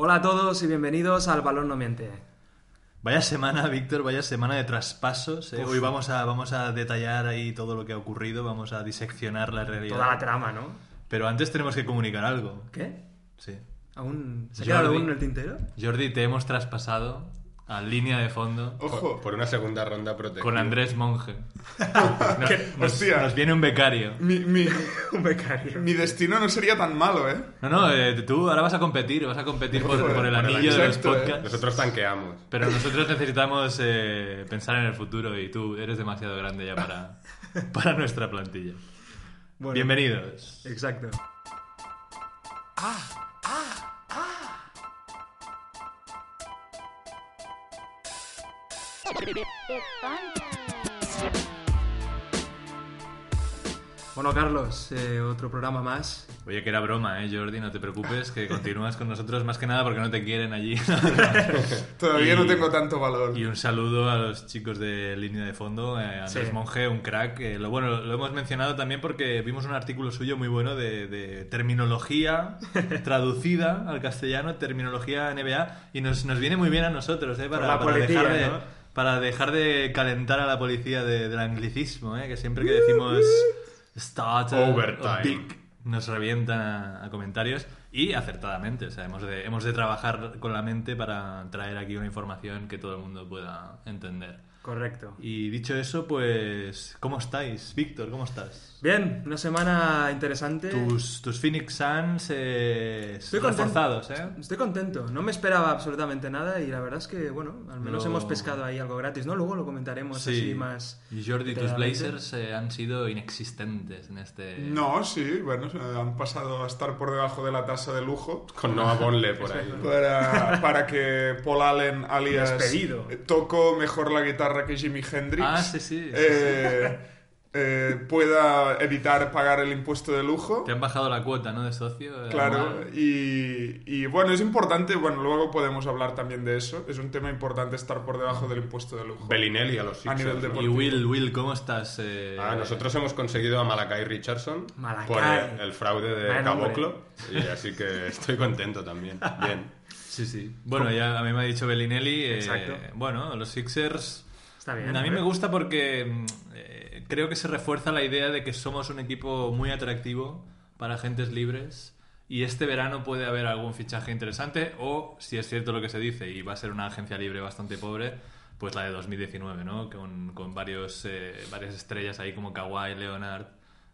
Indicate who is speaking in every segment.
Speaker 1: Hola a todos y bienvenidos al Balón No Miente.
Speaker 2: Vaya semana, Víctor, vaya semana de traspasos. ¿eh? Hoy vamos a, vamos a detallar ahí todo lo que ha ocurrido, vamos a diseccionar la realidad.
Speaker 1: Toda la trama, ¿no?
Speaker 2: Pero antes tenemos que comunicar algo.
Speaker 1: ¿Qué?
Speaker 2: Sí.
Speaker 1: ¿Aún se ha
Speaker 2: Jordi.
Speaker 1: quedado alguno en el tintero?
Speaker 2: Jordi, te hemos traspasado a línea de fondo
Speaker 3: Ojo, por una segunda ronda protectiva.
Speaker 2: con Andrés Monge. Nos,
Speaker 4: Hostia.
Speaker 2: nos viene un becario.
Speaker 4: Mi, mi,
Speaker 1: Un becario.
Speaker 4: mi destino no sería tan malo, ¿eh?
Speaker 2: No, no, eh, tú ahora vas a competir, vas a competir por, por el
Speaker 3: Por el
Speaker 2: anillo de los
Speaker 4: exacto, ¿eh?
Speaker 2: podcasts.
Speaker 3: Nosotros tanqueamos.
Speaker 2: Pero nosotros necesitamos eh, pensar en el futuro y tú eres demasiado grande ya para, para nuestra plantilla.
Speaker 1: Bueno,
Speaker 2: Bienvenidos.
Speaker 1: Exacto.
Speaker 5: Fun.
Speaker 1: Bueno, Carlos, eh, otro programa más.
Speaker 2: Oye, que era broma, ¿eh, Jordi? No te preocupes, que continúas con nosotros más que nada porque no te quieren allí.
Speaker 4: Todavía
Speaker 2: Y-
Speaker 4: no tengo tanto valor.
Speaker 2: y un saludo a los chicos de línea de fondo, eh, Andrés
Speaker 1: Sí.
Speaker 2: Monge, un crack. eh, lo bueno, lo hemos mencionado también porque vimos un artículo suyo muy bueno de, de terminología traducida al castellano, terminología NBA, y nos, nos viene muy bien a nosotros, ¿eh? Para,
Speaker 1: la
Speaker 2: para
Speaker 1: policía,
Speaker 2: dejar de,
Speaker 1: ¿no?
Speaker 2: Para dejar de calentar a la policía de- del anglicismo, ¿eh? Que siempre que decimos starter
Speaker 3: Overtime.
Speaker 2: o big nos revientan a, a comentarios y acertadamente, o sea, hemos de, hemos de trabajar con la mente para traer aquí una información que todo el mundo pueda entender.
Speaker 1: Correcto.
Speaker 2: Y dicho eso, pues, ¿cómo estáis? Víctor, ¿cómo estás?
Speaker 1: Bien, una semana interesante.
Speaker 2: Tus, tus Phoenix Suns eh,
Speaker 1: Estoy
Speaker 2: reforzados, ¿eh?
Speaker 1: Estoy contento. No me esperaba absolutamente nada y la verdad es que, bueno, al menos
Speaker 2: Lo-
Speaker 1: hemos pescado ahí algo gratis, ¿no? Luego lo comentaremos así más.
Speaker 2: Y Jordi, tus. Blazers eh, han sido inexistentes en este...
Speaker 4: No, sí, bueno, han pasado a estar por debajo de la tasa de lujo
Speaker 3: Con Noah Bonle por ahí.
Speaker 4: para, para que Paul Allen, alias
Speaker 1: Despedido.
Speaker 4: toco mejor la guitarra que Jimi Hendrix,
Speaker 2: Ah, sí, sí.
Speaker 4: eh, eh, pueda evitar pagar el impuesto de lujo.
Speaker 2: Te han bajado la cuota, ¿no? De socio. eh,
Speaker 4: Claro, y, y bueno, es importante, bueno, luego podemos hablar también de eso. Es un tema importante estar por debajo del impuesto de lujo.
Speaker 3: Bellinelli a los
Speaker 4: A nivel
Speaker 3: Sixers.
Speaker 4: de
Speaker 3: ¿no?
Speaker 4: por-
Speaker 2: Y Will, Will, ¿cómo estás? eh?
Speaker 3: Ah, nosotros hemos conseguido a Malakai Richardson
Speaker 1: Malakai.
Speaker 3: por el, el fraude de. Caboclo. Y así que estoy contento también. Bien.
Speaker 2: Sí, sí. Bueno, ya a mí me ha dicho Bellinelli. eh,
Speaker 1: Exacto.
Speaker 2: bueno, los Sixers.
Speaker 1: Está bien.
Speaker 2: a mí me gusta porque mm, eh, creo que se refuerza la idea de que somos un equipo muy atractivo para agentes libres. Y este verano puede haber algún fichaje interesante, o si es cierto lo que se dice, y va a ser una agencia libre bastante pobre, pues la de 2019, ¿no? Con, con varios, eh, varias estrellas ahí como Kawhi, Leonard,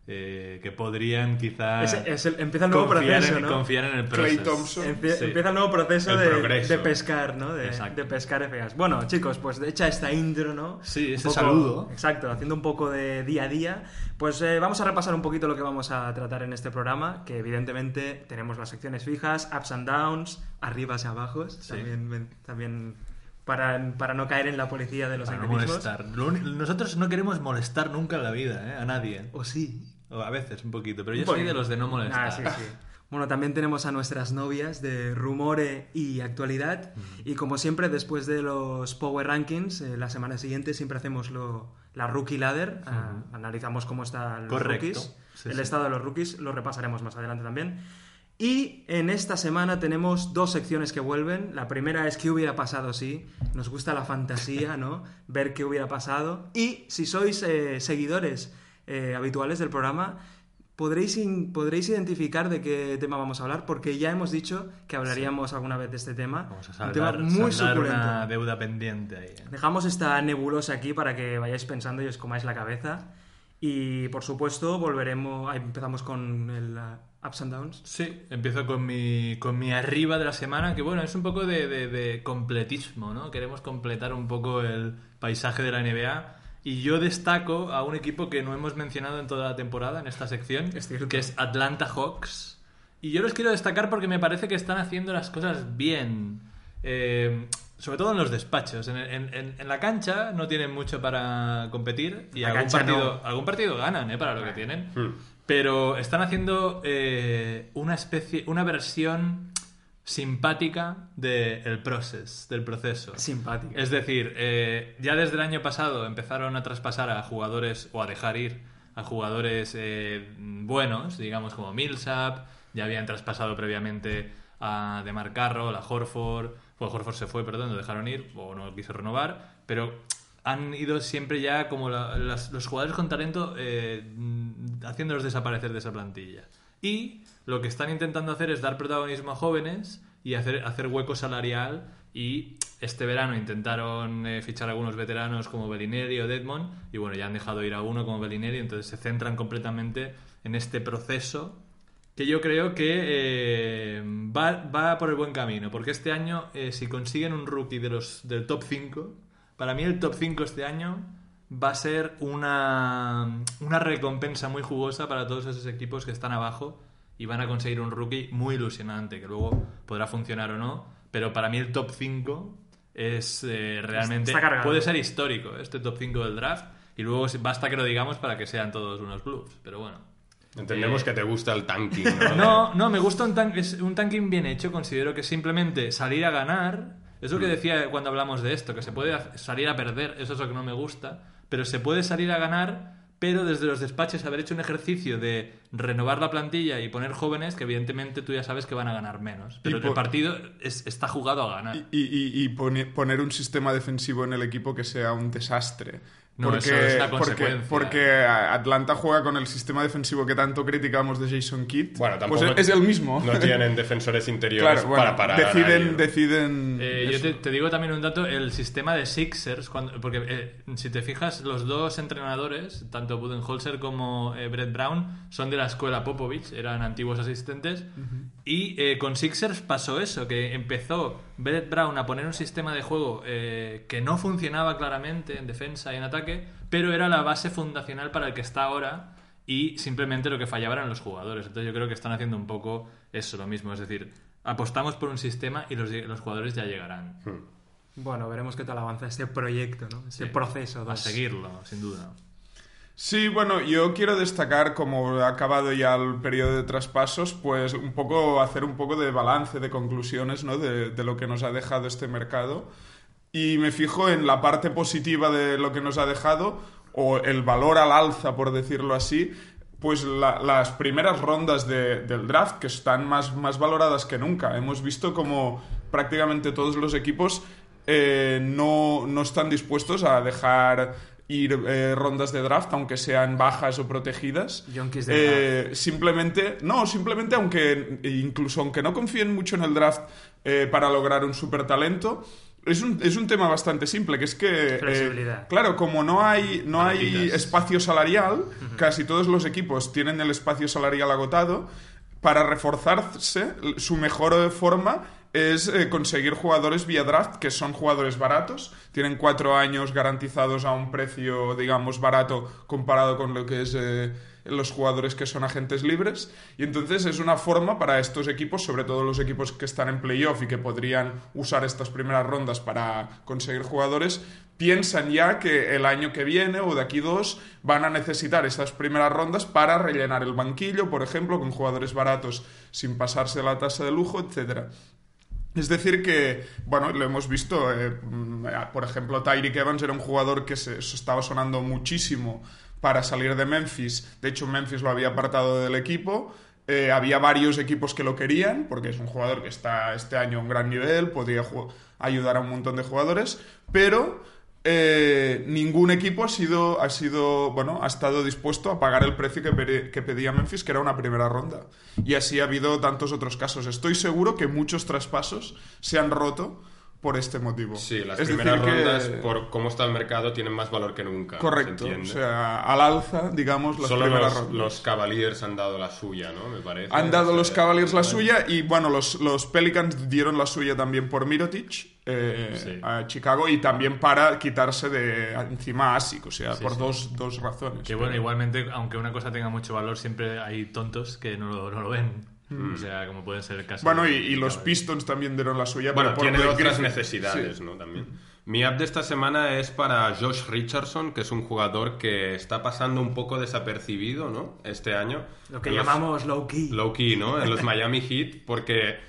Speaker 2: eh, que podrían quizá
Speaker 1: Es- es el- empieza el nuevo
Speaker 2: confiar,
Speaker 1: proceso,
Speaker 2: en,
Speaker 1: ¿no?
Speaker 2: confiar en el
Speaker 4: Clay
Speaker 2: proceso.
Speaker 4: Thompson.
Speaker 1: Empie-
Speaker 2: Sí.
Speaker 1: Empieza el nuevo proceso
Speaker 3: El
Speaker 1: de, de pescar, ¿no? De, de pescar FAs. Bueno, chicos, pues hecha esta intro, ¿no?
Speaker 2: Sí, ese saludo.
Speaker 1: Exacto, haciendo un poco de día a día. Pues eh, vamos a repasar un poquito lo que vamos a tratar en este programa, que evidentemente tenemos las secciones fijas, ups and downs, arribas y abajos,
Speaker 2: Sí.
Speaker 1: también, también para, para no caer en la policía de los
Speaker 2: Para no molestar. Nosotros no queremos molestar nunca en la vida, ¿eh? A nadie.
Speaker 1: O sí.
Speaker 2: A veces un poquito, pero yo soy
Speaker 1: poquito.
Speaker 2: de los de no molestar.
Speaker 1: Ah, sí, sí. Bueno, también tenemos a nuestras novias de Rumore y Actualidad. Y como siempre, después de los Power Rankings, eh, la semana siguiente siempre hacemos lo, la Rookie Ladder. ah, analizamos cómo están los
Speaker 2: Correcto.
Speaker 1: rookies.
Speaker 2: Sí,
Speaker 1: el
Speaker 2: sí.
Speaker 1: estado de los rookies lo repasaremos más adelante también. Y en esta semana tenemos dos secciones que vuelven. La primera es qué hubiera pasado si. Nos gusta la fantasía, ¿no? Ver qué hubiera pasado. Y si sois eh, seguidores eh, habituales del programa, podréis, in- podréis identificar de qué tema vamos a hablar, porque ya hemos dicho que hablaríamos alguna vez de este tema.
Speaker 2: Vamos a
Speaker 1: Un
Speaker 2: saldar,
Speaker 1: tema muy suculento.
Speaker 2: una deuda pendiente ahí. ¿eh?
Speaker 1: Dejamos esta nebulosa aquí para que vayáis pensando y os comáis la cabeza. Y por supuesto, volveremos. ahí Empezamos con el uh, Ups and Downs.
Speaker 2: Sí, empiezo con mi, con mi arriba de la semana, que bueno, es un poco de, de- de completismo, ¿no? Queremos completar un poco el paisaje de la NBA. Y yo destaco a un equipo que no hemos mencionado en toda la temporada, en esta sección,
Speaker 1: Es cierto.
Speaker 2: que es Atlanta Hawks. Y yo los quiero destacar porque me parece que están haciendo las cosas bien. Eh, sobre todo en los despachos. En, en- en- en la cancha no tienen mucho para competir y
Speaker 1: La
Speaker 2: algún partido,
Speaker 1: no.
Speaker 2: algún partido ganan ¿eh? para lo que tienen.
Speaker 3: Hmm.
Speaker 2: Pero están haciendo eh, una especie, una versión simpática del process, del proceso.
Speaker 1: Simpática.
Speaker 2: Es decir, eh, ya desde el año pasado empezaron a traspasar a jugadores o a dejar ir a jugadores eh, buenos, digamos como Millsap, ya habían traspasado previamente a Demar Carroll, a Horford. Pues Horford se fue, perdón, lo dejaron ir o no quiso renovar. Pero han ido siempre ya como la- las- los jugadores con talento eh, haciéndolos desaparecer de esa plantilla. Y lo que están intentando hacer es dar protagonismo a jóvenes y hacer, hacer hueco salarial. Y este verano intentaron eh, fichar algunos veteranos como Bellinelli o Dedmon. Y bueno, ya han dejado ir a uno como Bellinelli. Entonces se centran completamente en este proceso que yo creo que eh, va, va por el buen camino. Porque este año, eh, si consiguen un rookie de los, del top 5, para mí el top 5 este año va a ser una, una recompensa muy jugosa para todos esos equipos que están abajo y van a conseguir un rookie muy ilusionante, que luego podrá funcionar o no. Pero para mí el top 5 es eh, realmente...
Speaker 1: Está cargado.
Speaker 2: Puede ser histórico este top 5 del draft. Y luego basta que lo digamos para que sean todos unos bluffs. Pero bueno.
Speaker 3: Entendemos
Speaker 2: Eh,
Speaker 3: que te gusta el tanking, ¿no?
Speaker 2: no, no, me gusta un, tan- es un tanking bien hecho. Considero que simplemente salir a ganar. Es lo que decía cuando hablamos de esto, que se puede salir a perder, eso es lo que no me gusta. Pero se puede salir a ganar, pero desde los despachos haber hecho un ejercicio de renovar la plantilla y poner jóvenes que evidentemente tú ya sabes que van a ganar menos. Pero el partido es- está jugado a ganar.
Speaker 4: Y, y- y pone- poner un sistema defensivo en el equipo que sea un desastre.
Speaker 2: No,
Speaker 4: porque,
Speaker 2: eso es la
Speaker 4: porque,
Speaker 2: consecuencia.
Speaker 4: porque Atlanta juega con el sistema defensivo que tanto criticamos de Jason Kidd.
Speaker 3: Bueno, tampoco
Speaker 4: pues es el mismo.
Speaker 3: No tienen defensores interiores
Speaker 4: claro, bueno,
Speaker 3: para parar
Speaker 4: deciden, deciden
Speaker 2: Eh, yo te digo también un dato, el sistema de Sixers, cuando, porque eh, si te fijas, los dos entrenadores, tanto Budenholzer como eh, Brett Brown, son de la escuela Popovich, eran antiguos asistentes, y eh, con Sixers pasó eso, que empezó Brett Brown a poner un sistema de juego eh, que no funcionaba claramente en defensa y en ataque, pero era la base fundacional para el que está ahora, y simplemente lo que fallaba eran los jugadores. Entonces yo creo que están haciendo un poco eso, lo mismo, es decir, apostamos por un sistema y los, los jugadores ya llegarán.
Speaker 1: Bueno, veremos qué tal avanza este proyecto, ¿no? Este
Speaker 2: Sí.
Speaker 1: proceso.
Speaker 2: A
Speaker 1: dos.
Speaker 2: seguirlo, sin duda.
Speaker 4: Sí, bueno, yo quiero destacar, como ha acabado ya el periodo de traspasos, pues un poco hacer un poco de balance, de conclusiones, ¿no? De, lo que nos ha dejado este mercado. Y me fijo en la parte positiva de lo que nos ha dejado, o el valor al alza, por decirlo así, pues la- las primeras rondas de- del draft, que están más, más valoradas que nunca. Hemos visto como prácticamente todos los equipos eh, no, no están dispuestos a dejar ir eh, rondas de draft, aunque sean bajas o protegidas. Eh, simplemente, no, simplemente aunque, incluso aunque no confíen mucho en el draft eh, para lograr un super talento, es un, es un tema bastante simple, que es que... eh,
Speaker 1: Flexibilidad.
Speaker 4: claro, como no hay, no hay espacio salarial, casi todos los equipos tienen el espacio salarial agotado, para reforzarse, su mejor forma es eh, conseguir jugadores vía draft, que son jugadores baratos, tienen cuatro años garantizados a un precio, digamos, barato comparado con lo que es eh, los jugadores que son agentes libres. Y entonces es una forma para estos equipos, sobre todo los equipos que están en playoff y que podrían usar estas primeras rondas para conseguir jugadores, piensan ya que el año que viene o de aquí dos van a necesitar estas primeras rondas para rellenar el banquillo, por ejemplo, con jugadores baratos sin pasarse la tasa de lujo, etcétera. Es decir que, bueno, lo hemos visto, eh, mm, por ejemplo, Tyreek Evans era un jugador que se, estaba sonando muchísimo para salir de Memphis. De hecho, Memphis lo había apartado del equipo. Eh, había varios equipos que lo querían, porque es un jugador que está este año a un gran nivel, podría ayudar a un montón de jugadores, pero eh, ningún equipo ha sido, ha sido, bueno, ha estado dispuesto a pagar el precio que, que pedía Memphis, que era una primera ronda. Y así ha habido tantos otros casos. Estoy seguro que muchos traspasos se han roto por este motivo.
Speaker 3: Sí, las
Speaker 4: Es
Speaker 3: primeras
Speaker 4: que-
Speaker 3: rondas, por cómo está el mercado, tienen más valor que nunca.
Speaker 4: Correcto.
Speaker 3: ¿se
Speaker 4: O sea, al alza, digamos, las
Speaker 3: Solo
Speaker 4: primeras
Speaker 3: los,
Speaker 4: rondas.
Speaker 3: los Cavaliers han dado la suya, ¿no? Me parece.
Speaker 4: Han dado
Speaker 3: O sea,
Speaker 4: los Cavaliers la suya y bueno, los, los Pelicans dieron la suya también por Mirotic eh,
Speaker 2: Sí.
Speaker 4: a Chicago y también para quitarse de encima a Asic, o sea,
Speaker 2: Sí,
Speaker 4: por
Speaker 2: sí.
Speaker 4: Dos, dos razones.
Speaker 2: Que bueno, igualmente, aunque una cosa tenga mucho valor, siempre hay tontos que no lo, no lo ven. O sea, como puede ser el caso.
Speaker 4: Bueno,
Speaker 2: de-
Speaker 4: y, y los Pistons también dieron la suya.
Speaker 3: Bueno,
Speaker 4: pero
Speaker 3: tiene otras necesidades,
Speaker 4: Sí.
Speaker 3: ¿no? También. Mi app de esta semana es para Josh Richardson, que es un jugador que está pasando un poco desapercibido, ¿no? Este año.
Speaker 1: Lo que
Speaker 3: los-
Speaker 1: llamamos low key.
Speaker 3: low key, ¿no? En los Miami Heat, porque,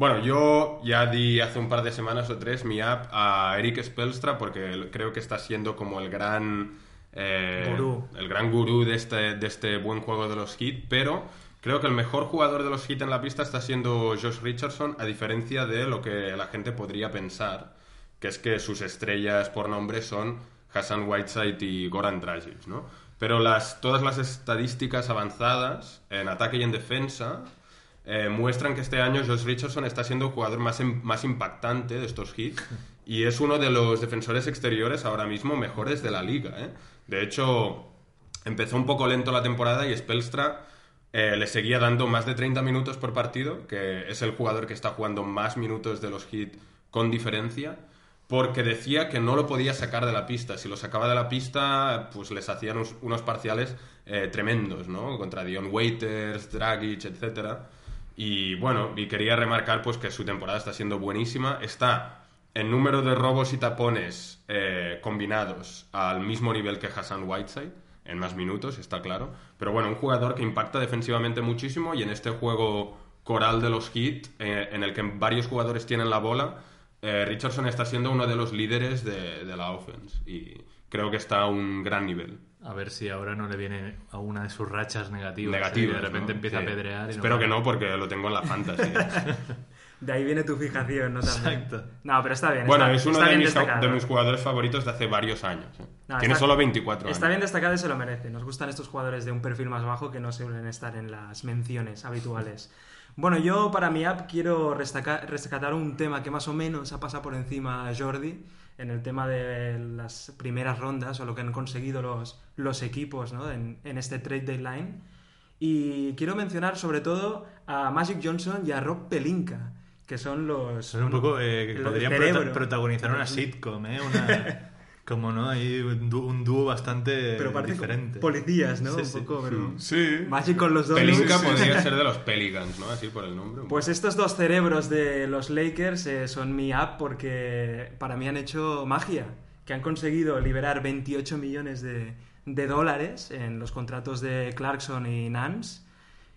Speaker 3: bueno, yo ya di hace un par de semanas o tres mi app a Eric Spelstra, porque creo que está siendo como el gran... eh,
Speaker 1: Gurú.
Speaker 3: El gran gurú de este, de este buen juego de los Heat, pero Creo que el mejor jugador de los Heat en la pista está siendo Josh Richardson, a diferencia de lo que la gente podría pensar, que es que sus estrellas por nombre son Hassan Whiteside y Goran Dragic, ¿no? Pero las, todas las estadísticas avanzadas en ataque y en defensa eh, muestran que este año Josh Richardson está siendo el jugador más, más impactante de estos hits y es uno de los defensores exteriores ahora mismo mejores de la liga. ¿eh? De hecho, empezó un poco lento la temporada y Spelstra eh, le seguía dando más de 30 minutos por partido, que es el jugador que está jugando más minutos de los hits con diferencia, porque decía que no lo podía sacar de la pista. Si lo sacaba de la pista, pues les hacían unos, unos parciales tremendos, ¿no? Contra Dion Waiters, Dragic, etcétera. Y bueno, y quería remarcar pues que su temporada está siendo buenísima. Está en número de robos y tapones eh, combinados al mismo nivel que Hassan Whiteside, en más minutos, está claro. Pero bueno, un jugador que impacta defensivamente muchísimo y en este juego coral de los Heat, eh, en el que varios jugadores tienen la bola, eh, Richardson está siendo uno de los líderes de, de la offense y creo que está a un gran nivel.
Speaker 2: A ver si ahora no le viene a una de sus rachas negativas.
Speaker 3: Negativas,
Speaker 2: y de repente
Speaker 3: ¿no?
Speaker 2: empieza
Speaker 3: Sí.
Speaker 2: a pedrear. y
Speaker 3: Espero que no, porque lo tengo en la fantasy.
Speaker 1: De ahí viene tu fijación, ¿no? También.
Speaker 2: Exacto.
Speaker 1: No, pero está bien.
Speaker 3: bueno,
Speaker 1: está,
Speaker 3: es uno de mis, de mis jugadores favoritos de hace varios años. ¿eh?
Speaker 1: No,
Speaker 3: Tiene
Speaker 1: está-
Speaker 3: solo 24 años.
Speaker 1: Está bien destacado y se lo merece. Nos gustan estos jugadores de un perfil más bajo que no suelen estar en las menciones habituales. Bueno, yo para mi app quiero rescatar un tema que más o menos ha pasado por encima a Jordi en el tema de las primeras rondas o lo que han conseguido los, los equipos ¿no? en, en este trade deadline. Y quiero mencionar sobre todo a Magic Johnson y a Rob Pelinka, que son los...
Speaker 2: Son un poco. eh, que podrían prota- protagonizar una sitcom, ¿eh? Una. Como no, hay un dúo, un dúo bastante
Speaker 1: Pero
Speaker 2: diferente.
Speaker 1: policías, ¿no?
Speaker 2: Sí,
Speaker 1: un
Speaker 2: sí.
Speaker 1: poco, pero...
Speaker 4: Sí.
Speaker 1: Magic con los dos.
Speaker 3: Pelinka
Speaker 4: Sí, sí,
Speaker 3: podría ser de los Pelicans, ¿no? Así por el nombre.
Speaker 1: Pues estos dos cerebros de los Lakers eh, son mi app porque para mí han hecho magia, que han conseguido liberar 28 millones de, de dólares en los contratos de Clarkson y Nance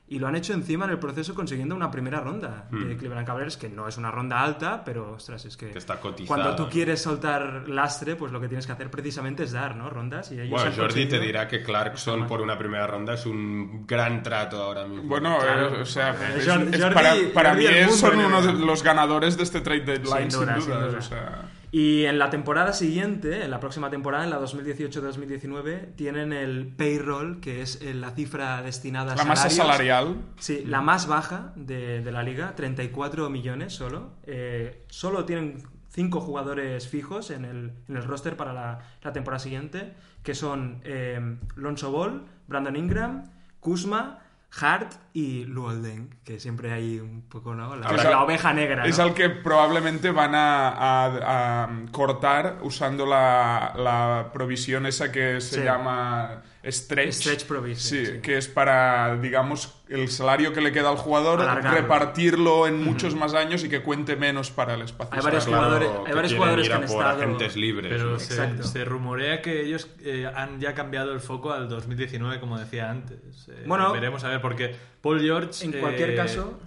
Speaker 1: y lo han hecho encima en el proceso consiguiendo una primera ronda de
Speaker 3: Hmm.
Speaker 1: Cleveland Cavaliers, que no es una ronda alta, pero ostras, es que,
Speaker 3: Que está cotizada,
Speaker 1: cuando tú
Speaker 3: ¿no?
Speaker 1: quieres soltar lastre, pues lo que tienes que hacer precisamente es dar, ¿no? Rondas y ellos
Speaker 3: Bueno,
Speaker 1: han
Speaker 3: Jordi te dirá que Clarkson por una primera ronda es un gran trato ahora mismo.
Speaker 4: Bueno,
Speaker 1: Claro.
Speaker 4: eh, o sea, es-
Speaker 1: Jordi-
Speaker 4: es para, para
Speaker 1: Jordi
Speaker 4: mí son uno de los ganadores de este trade deadline,
Speaker 1: Sin
Speaker 4: sin
Speaker 1: duda,
Speaker 4: duda.
Speaker 1: sin duda.
Speaker 4: o sea.
Speaker 1: Y en la temporada siguiente, en la próxima temporada, en la 2018-2019, tienen el payroll, que es eh, la cifra destinada a
Speaker 4: la masa salarial.
Speaker 1: Sí, la más baja de, de la liga, 34 millones solo. Eh, solo tienen cinco jugadores fijos en el, en el roster para la, la temporada siguiente, que son eh, Lonzo Ball, Brandon Ingram, Kuzma, Hart y Luolden, que siempre hay un poco, ¿no? La, la oveja negra, ¿no?
Speaker 4: Es al que probablemente van a, a- a cortar usando la, la provisión esa que se
Speaker 1: Sí.
Speaker 4: llama stretch.
Speaker 1: Stretch provision,
Speaker 4: Sí,
Speaker 1: sí.
Speaker 4: que es para, digamos, el salario que le queda al jugador,
Speaker 1: Alargarlo.
Speaker 4: repartirlo en muchos más años y que cuente menos para el espacio.
Speaker 1: Hay varios
Speaker 3: Claro,
Speaker 1: jugadores- hay
Speaker 3: que
Speaker 1: varios jugadores
Speaker 3: ir
Speaker 1: que han
Speaker 3: por
Speaker 1: estado-
Speaker 3: agentes libres.
Speaker 2: Pero
Speaker 3: ¿no?
Speaker 2: se,
Speaker 1: Exacto.
Speaker 2: se rumorea que ellos eh, han ya cambiado el foco al 2019, como decía antes. Eh,
Speaker 1: Bueno,
Speaker 2: veremos a ver, porque Paul George.
Speaker 1: En cualquier
Speaker 2: eh,
Speaker 1: caso,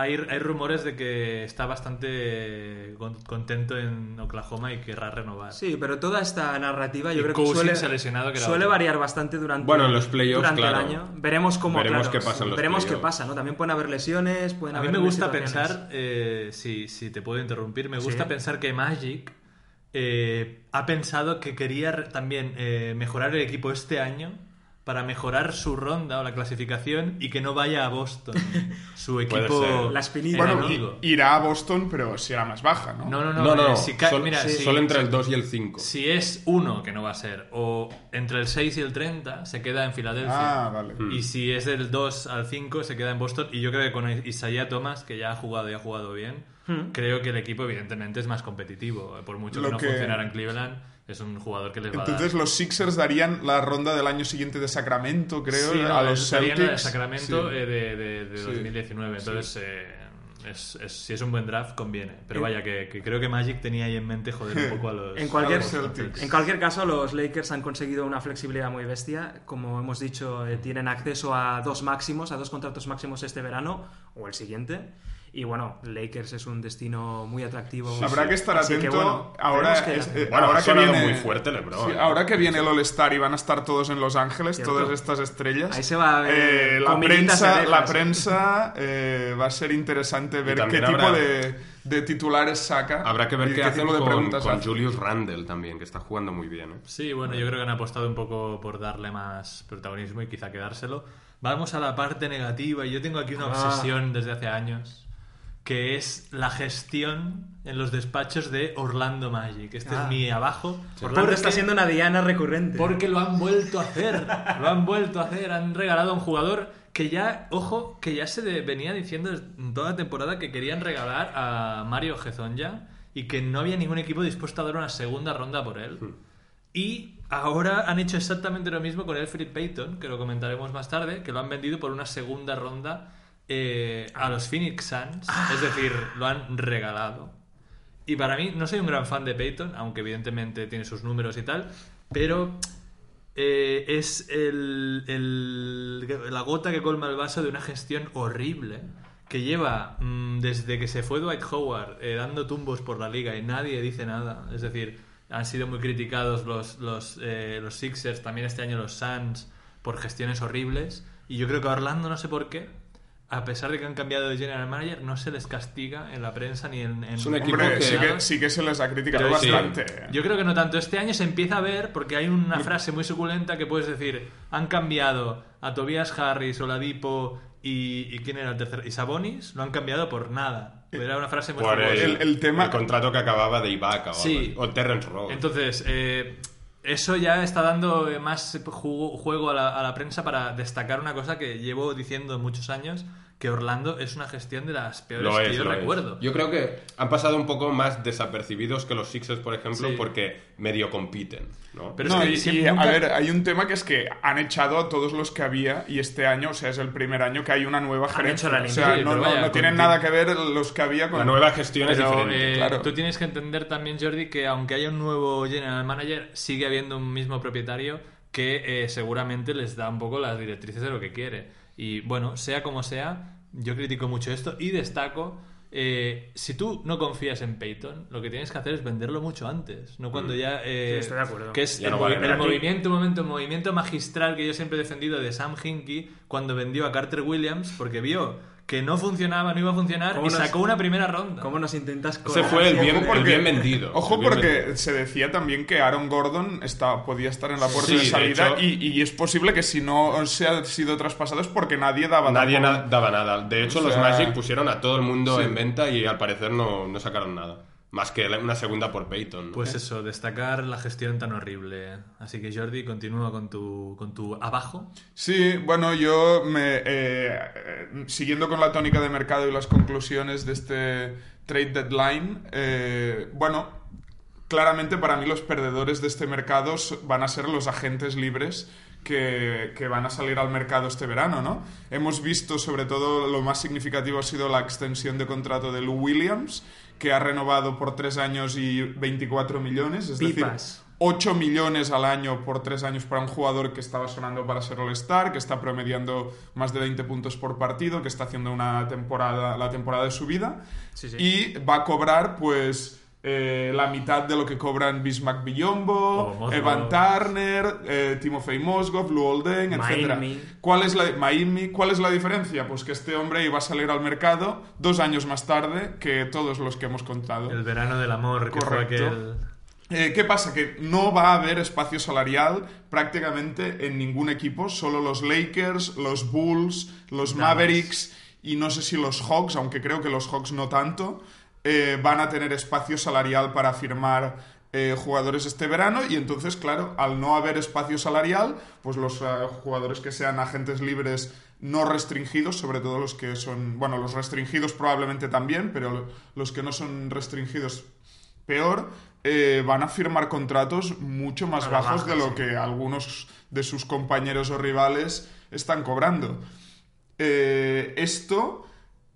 Speaker 2: Hay, hay rumores de que está bastante con- contento en Oklahoma y querrá renovar.
Speaker 1: Sí, pero toda esta narrativa yo
Speaker 2: Y
Speaker 1: creo que suele,
Speaker 2: se ha lesionado, que era
Speaker 1: suele
Speaker 2: otro.
Speaker 1: variar bastante durante,
Speaker 3: Bueno, en los playoffs,
Speaker 1: durante
Speaker 3: claro.
Speaker 1: el año. Veremos cómo
Speaker 3: Veremos
Speaker 1: claro,
Speaker 3: qué pasa en los
Speaker 1: veremos qué pasa, ¿no? También pueden haber lesiones, pueden
Speaker 2: A mí me gusta pensar, eh, si, si te puedo interrumpir, me
Speaker 1: Sí.
Speaker 2: gusta pensar que Magic eh, ha pensado que quería también eh, mejorar el equipo este año para mejorar su ronda o la clasificación y que no vaya a Boston, su equipo.
Speaker 1: La espinita,
Speaker 4: Bueno,
Speaker 2: enemigo.
Speaker 4: irá a Boston, pero será más baja, ¿no?
Speaker 2: No, no, no.
Speaker 3: No, no,
Speaker 2: eh, si
Speaker 3: Sol-
Speaker 2: mira,
Speaker 3: sí,
Speaker 2: si-
Speaker 3: solo entre el 2 y el 5.
Speaker 2: Si es uno, que no va a ser, o entre el 6 y el 30, se queda en Filadelfia.
Speaker 4: Ah, vale.
Speaker 3: Hmm.
Speaker 2: Y si es del 2 al 5, se queda en Boston. Y yo creo que con Isaiah Thomas, que ya ha jugado y ha jugado bien,
Speaker 1: Hmm.
Speaker 2: creo que el equipo, evidentemente, es más competitivo. Por mucho
Speaker 4: Lo
Speaker 2: que no
Speaker 4: que-
Speaker 2: funcionara en Cleveland, es un jugador que les va
Speaker 4: Entonces
Speaker 2: a dar.
Speaker 4: los Sixers darían la ronda del año siguiente de Sacramento, creo,
Speaker 2: Sí, no,
Speaker 4: a los Celtics.
Speaker 2: la de Sacramento
Speaker 4: Sí.
Speaker 2: eh, de, de- de
Speaker 4: Sí.
Speaker 2: 2019. Entonces, eh, es- es- si es un buen draft, conviene. Pero vaya, que, que creo que Magic tenía ahí en mente joder un poco a los,
Speaker 1: En cualquier,
Speaker 2: a los
Speaker 4: Celtics.
Speaker 1: en cualquier caso, los Lakers han conseguido una flexibilidad muy bestia. Como hemos dicho, eh, tienen acceso a dos máximos, a dos contratos máximos este verano o el siguiente. Y bueno, Lakers es un destino muy atractivo.
Speaker 4: Habrá que estar
Speaker 1: Así que,
Speaker 4: atento.
Speaker 1: bueno,
Speaker 4: ahora,
Speaker 1: qué
Speaker 4: es- eh,
Speaker 3: Bueno,
Speaker 4: ahora
Speaker 3: ha
Speaker 4: que viene
Speaker 3: muy fuerte LeBron,
Speaker 4: Sí,
Speaker 3: eh.
Speaker 4: ahora que viene el All-Star y van a estar todos en Los Ángeles,
Speaker 1: Cierto.
Speaker 4: todas estas estrellas.
Speaker 1: Ahí se va a ver
Speaker 4: eh, la prensa, la prensa eh, va a ser interesante ver qué tipo de, de titulares saca.
Speaker 3: Habrá que ver qué, hacen
Speaker 4: tipo de
Speaker 3: con,
Speaker 4: preguntas
Speaker 3: con
Speaker 4: hace.
Speaker 3: Julius Randle también, que está jugando muy bien. ¿eh?
Speaker 2: Sí, bueno, yo creo que han apostado un poco por darle más protagonismo y quizá quedárselo. Vamos a la parte negativa y yo tengo aquí una
Speaker 1: Ah.
Speaker 2: obsesión desde hace años, que es la gestión en los despachos de Orlando Magic. Este
Speaker 1: Ah.
Speaker 2: es mi abajo.
Speaker 1: Orlando
Speaker 2: porque-
Speaker 1: está siendo una diana recurrente.
Speaker 2: Porque lo han vuelto a hacer. Lo han vuelto a hacer. Han regalado a un jugador que ya, ojo, que ya se de- venía diciendo en toda la temporada que querían regalar a Mario Gezonja y que no había ningún equipo dispuesto a dar una segunda ronda por él. Y ahora han hecho exactamente lo mismo con Elfrid Payton, que lo comentaremos más tarde, que lo han vendido por una segunda ronda eh, a los Phoenix Suns. Es decir, lo han regalado. Y para mí, no soy un gran fan de Peyton, aunque evidentemente tiene sus números y tal, pero eh, es el- el- la gota que colma el vaso de una gestión horrible que lleva mm, desde que se fue Dwight Howard eh, dando tumbos por la liga y nadie dice nada. Es decir, han sido muy criticados los, los, eh, los Sixers, también este año los Suns, por gestiones horribles. Y yo creo que a Orlando, no sé por qué, a pesar de que han cambiado de general manager, no se les castiga en la prensa ni en... en-
Speaker 3: Es un equipo
Speaker 4: Hombre,
Speaker 3: que-
Speaker 4: sí que, sí que se les ha criticado
Speaker 2: pero sí,
Speaker 4: bastante.
Speaker 2: Yo creo que no tanto. Este año se empieza a ver porque hay una frase muy suculenta que puedes decir: han cambiado a Tobias Harris, Oladipo y, y quién era el tercero y Sabonis, lo han cambiado por nada. Era una frase muy
Speaker 3: Por el,
Speaker 4: El- el tema-
Speaker 3: el contrato que acababa de Ibaka o,
Speaker 2: Sí.
Speaker 3: o Terrence Ross.
Speaker 2: Entonces, eh, eso ya está dando más juego a la, a la prensa para destacar una cosa que llevo diciendo muchos años, que Orlando es una gestión de las peores
Speaker 3: Lo
Speaker 2: que
Speaker 3: es,
Speaker 2: yo
Speaker 3: lo es.
Speaker 2: recuerdo.
Speaker 3: Yo creo que han pasado un poco más desapercibidos que los Sixers, por ejemplo,
Speaker 2: Sí.
Speaker 3: porque medio compiten, ¿no?
Speaker 2: Pero
Speaker 4: No,
Speaker 2: es que
Speaker 4: y, a ver, hay un tema que es que han echado a todos los que había y este año, o sea, es el primer año que hay una nueva
Speaker 1: Han
Speaker 4: gerencia.
Speaker 1: hecho la
Speaker 4: o sea, no,
Speaker 2: pero
Speaker 4: no-
Speaker 2: vaya,
Speaker 4: no tienen
Speaker 2: con-
Speaker 4: nada que ver los que había con
Speaker 3: La nueva gestión es
Speaker 2: Pero
Speaker 3: diferente.
Speaker 2: eh,
Speaker 4: claro.
Speaker 2: tú tienes que entender también, Jordi, que aunque haya un nuevo general manager, sigue habiendo un mismo propietario que eh, seguramente les da un poco las directrices de lo que quiere. Y bueno, sea como sea, yo critico mucho esto y destaco. eh, si tú no confías en Peyton, lo que tienes que hacer es venderlo mucho antes, no cuando ya... eh,
Speaker 1: Sí, estoy de acuerdo.
Speaker 2: Que es
Speaker 3: Ya
Speaker 2: el,
Speaker 3: no vale
Speaker 2: el movimiento, un momento, movimiento magistral que yo siempre he defendido de Sam Hinkie cuando vendió a Carter Williams porque vio que no funcionaba, no iba a funcionar
Speaker 1: ¿Cómo
Speaker 2: y
Speaker 1: nos-
Speaker 2: sacó una primera ronda.
Speaker 1: ¿Cómo nos intentas colar?
Speaker 3: fue el bien,
Speaker 4: Ojo
Speaker 3: el
Speaker 4: porque-
Speaker 3: bien vendido.
Speaker 4: Ojo
Speaker 3: bien
Speaker 4: porque
Speaker 3: vendido.
Speaker 4: se decía también que Aaron Gordon está, podía estar en la puerta
Speaker 3: Sí,
Speaker 4: de
Speaker 3: de
Speaker 4: salida
Speaker 3: hecho-
Speaker 4: y, y es posible que si no se ha sido traspasado es porque nadie daba
Speaker 3: Nadie
Speaker 4: tampoco-
Speaker 3: na- daba nada. De hecho,
Speaker 4: O
Speaker 3: los Magic pusieron a todo el mundo
Speaker 4: Sí.
Speaker 3: en venta y al parecer no, no sacaron nada. Más que una segunda por Peyton. ¿no?
Speaker 2: Pues eso, destacar la gestión tan horrible. Así que Jordi, continúa con tu, con tu abajo.
Speaker 4: Sí, bueno, yo me, eh, eh, siguiendo con la tónica de mercado y las conclusiones de este trade deadline, eh, bueno, claramente para mí los perdedores de este mercado van a ser los agentes libres que, que van a salir al mercado este verano, ¿no? Hemos visto, sobre todo, lo más significativo ha sido la extensión de contrato de Lou Williams, que ha renovado por tres años y 24 millones, es
Speaker 1: Pipas.
Speaker 4: decir, 8 millones al año por 3 años para un jugador que estaba sonando para ser All-Star, que está promediando más de 20 puntos por partido, que está haciendo una temporada, la temporada de su vida.
Speaker 1: Sí, sí.
Speaker 4: Y va a cobrar, pues, eh, la mitad de lo que cobran Bismack
Speaker 2: O
Speaker 4: Billombo,
Speaker 2: Mozgov.
Speaker 4: Evan Turner, eh, Timofey Mozgov, Lou Olden, etc. ¿Cuál es, la, Miami, ¿Cuál es la diferencia? Pues que este hombre iba a salir al mercado dos años más tarde que todos los que hemos contado.
Speaker 2: El verano del amor, que fue
Speaker 4: Correcto.
Speaker 2: aquel...
Speaker 4: Eh, ¿Qué pasa? Que no va a haber espacio salarial prácticamente en ningún equipo, solo los Lakers, los Bulls, los Mavericks y no sé si los Hawks, aunque creo que los Hawks no tanto, eh, van a tener espacio salarial para firmar eh, jugadores este verano y entonces, claro, al no haber espacio salarial, pues los eh, jugadores que sean agentes libres no restringidos, sobre todo los que son, bueno, los restringidos probablemente también, pero los que no son restringidos peor, eh, van a firmar contratos mucho más bajos
Speaker 1: baja,
Speaker 4: de lo
Speaker 1: sí.
Speaker 4: que algunos de sus compañeros o rivales están cobrando. Eh, esto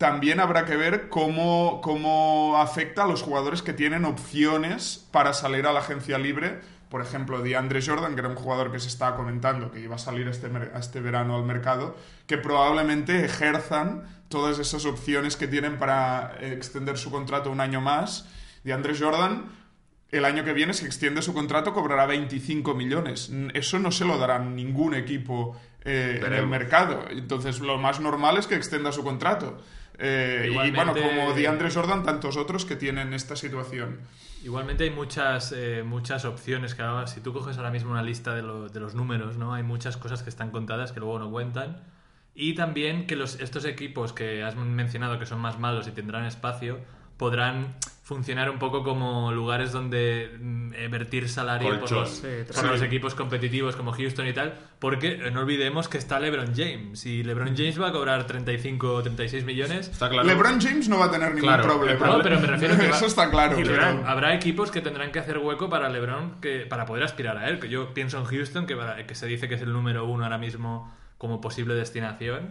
Speaker 4: también habrá que ver cómo, cómo afecta a los jugadores que tienen opciones para salir a la agencia libre, por ejemplo, DeAndre Jordan, que era un jugador que se estaba comentando que iba a salir este, este verano al mercado, que probablemente ejerzan todas esas opciones que tienen para eh, extender su contrato un año más. DeAndre Jordan, el año que viene, si extiende su contrato, cobrará 25 millones. Eso no se lo dará ningún equipo eh, en el mercado. Entonces, lo más normal es que extienda su contrato. Eh, y bueno, como DeAndre Jordan, tantos otros que tienen esta situación.
Speaker 2: Igualmente hay muchas, eh, muchas opciones que ahora, si tú coges ahora mismo una lista de, lo- de los números, ¿no? Hay muchas cosas que están contadas que luego no cuentan. Y también que los, estos equipos que has mencionado que son más malos y tendrán espacio, podrán funcionar un poco como lugares donde mm, eh, vertir salario por los,
Speaker 1: Sí,
Speaker 2: por
Speaker 1: sí.
Speaker 2: los equipos competitivos como Houston y tal, porque no olvidemos que está LeBron James. Y LeBron James va a cobrar 35 o 36 millones.
Speaker 3: Está claro.
Speaker 4: LeBron James no va a tener ningún
Speaker 3: Claro,
Speaker 4: problema.
Speaker 2: No, pero me refiero que va-
Speaker 4: Eso está claro.
Speaker 2: Y
Speaker 4: pero-
Speaker 2: LeBron, habrá equipos que tendrán que hacer hueco para LeBron que, para poder aspirar a él. Que yo pienso en Houston, que, para- que se dice que es el número uno ahora mismo como posible destinación.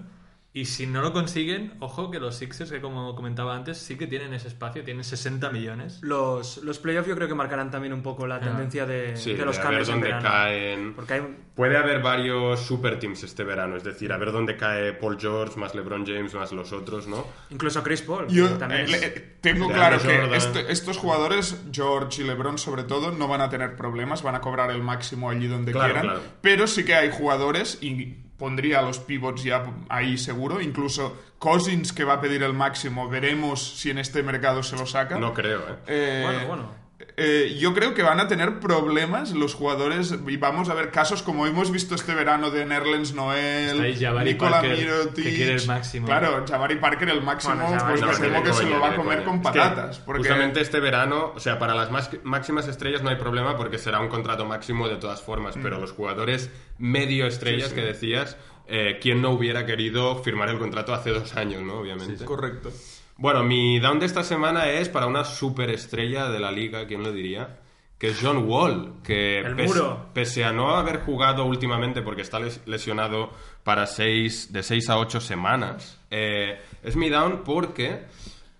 Speaker 2: Y si no lo consiguen, ojo que los Sixers, que como comentaba antes, sí que tienen ese espacio, tienen 60 millones.
Speaker 1: Los, los playoffs yo creo que marcarán también un poco la tendencia de,
Speaker 3: Sí,
Speaker 1: de los
Speaker 3: de a ver
Speaker 1: cambios en
Speaker 3: dónde caen.
Speaker 1: Porque hay un-
Speaker 3: Puede haber varios super teams este verano, es decir, a ver dónde cae Paul George, más LeBron James, más los otros, ¿no?
Speaker 1: incluso Chris Paul.
Speaker 4: Yo
Speaker 1: también
Speaker 4: eh,
Speaker 1: es-
Speaker 4: tengo
Speaker 3: de
Speaker 4: claro que este- estos jugadores, George y LeBron sobre todo, no van a tener problemas, van a cobrar el máximo allí donde
Speaker 3: Claro,
Speaker 4: quieran.
Speaker 3: claro.
Speaker 4: Pero sí que hay jugadores, y pondría a los pivots ya ahí seguro, incluso Cousins que va a pedir el máximo, veremos si en este mercado se lo saca.
Speaker 3: No creo, ¿eh?
Speaker 4: Eh,
Speaker 1: Bueno, bueno.
Speaker 4: Eh, yo creo que van a tener problemas los jugadores y vamos a ver casos como hemos visto este verano de Nerlens Noel,
Speaker 2: Parker,
Speaker 4: Mirotic.
Speaker 2: que quiere el máximo.
Speaker 4: Claro, Jabari Parker el máximo,
Speaker 1: Bueno, Jabari
Speaker 4: pues
Speaker 1: no,
Speaker 4: me temo que se lo va a comer
Speaker 3: coña.
Speaker 4: con
Speaker 3: Es que
Speaker 4: patatas. porque
Speaker 3: Justamente este verano, o sea, para las más- máximas estrellas no hay problema porque será un contrato máximo de todas formas, pero
Speaker 4: Mm.
Speaker 3: los jugadores medio estrellas que decías, eh, ¿quién no hubiera querido firmar el contrato hace dos años, no? Obviamente.
Speaker 4: correcto.
Speaker 3: Bueno, mi down de esta semana es para una superestrella de la liga, ¿quién lo diría? Que es John Wall, que
Speaker 1: El
Speaker 3: pes-
Speaker 1: muro.
Speaker 3: pese a no haber jugado últimamente porque está les- lesionado para seis, de 6 a 8 semanas, eh, es mi down porque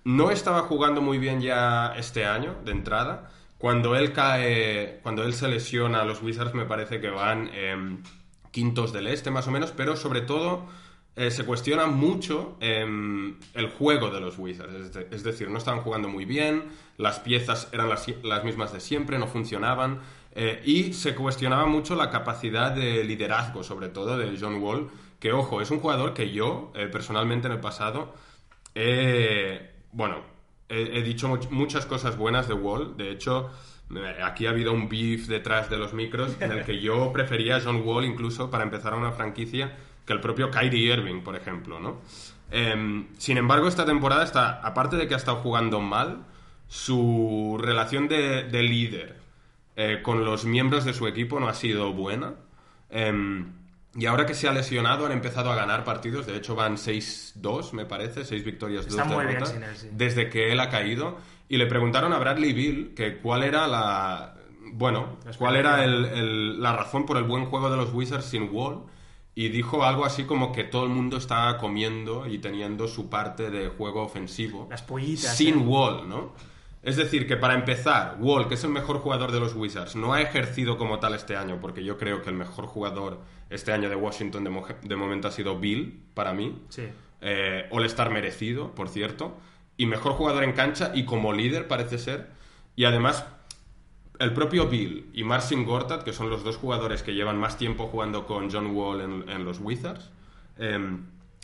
Speaker 3: no estaba jugando muy bien ya este año, de entrada. Cuando él cae, cuando él se lesiona, los Wizards me parece que van em, quintos del este más o menos, pero sobre todo eh, se cuestiona mucho em, el juego de los Wizards. Es, de- es decir, no estaban jugando muy bien, las piezas eran las, las mismas de siempre, no funcionaban. eh, y se cuestionaba mucho la capacidad de liderazgo, sobre todo, de John Wall, que, ojo, es un jugador que yo, eh, personalmente en el pasado, bueno, he, dicho much- muchas cosas buenas de Wall. De hecho, aquí ha habido un beef detrás de los micros en el que yo prefería a John Wall incluso para empezar a una franquicia que el propio Kyrie Irving, por ejemplo, ¿no? Em, sin embargo, esta temporada está, aparte de que ha estado jugando mal, su relación de, de líder eh, con los miembros de su equipo no ha sido buena. Em, y ahora que se ha lesionado, han empezado a ganar partidos. De hecho, van 6-2, me parece, 6 victorias, 2
Speaker 1: Está muy bien
Speaker 3: derrotas.
Speaker 1: sí.
Speaker 3: Desde que él ha caído. Y le preguntaron a Bradley Bill que cuál era la. Bueno, cuál era el- la razón por el buen juego de los Wizards sin Wall. Y dijo algo así como que todo el mundo estaba comiendo y teniendo su parte de juego ofensivo.
Speaker 1: Las pollitas,
Speaker 3: Sin
Speaker 1: ¿eh?
Speaker 3: Wall, ¿no? Es decir, que para empezar, Wall, que es el mejor jugador de los Wizards, no ha ejercido como tal este año, porque yo creo que el mejor jugador este año de Washington de, mo- de momento ha sido Bill, para mí.
Speaker 1: Sí.
Speaker 3: Eh, All-Star merecido, por cierto. Y mejor jugador en cancha y como líder, parece ser. Y además, el propio Bill y Marcin Gortat, que son los dos jugadores que llevan más tiempo jugando con John Wall en, los Wizards, eh,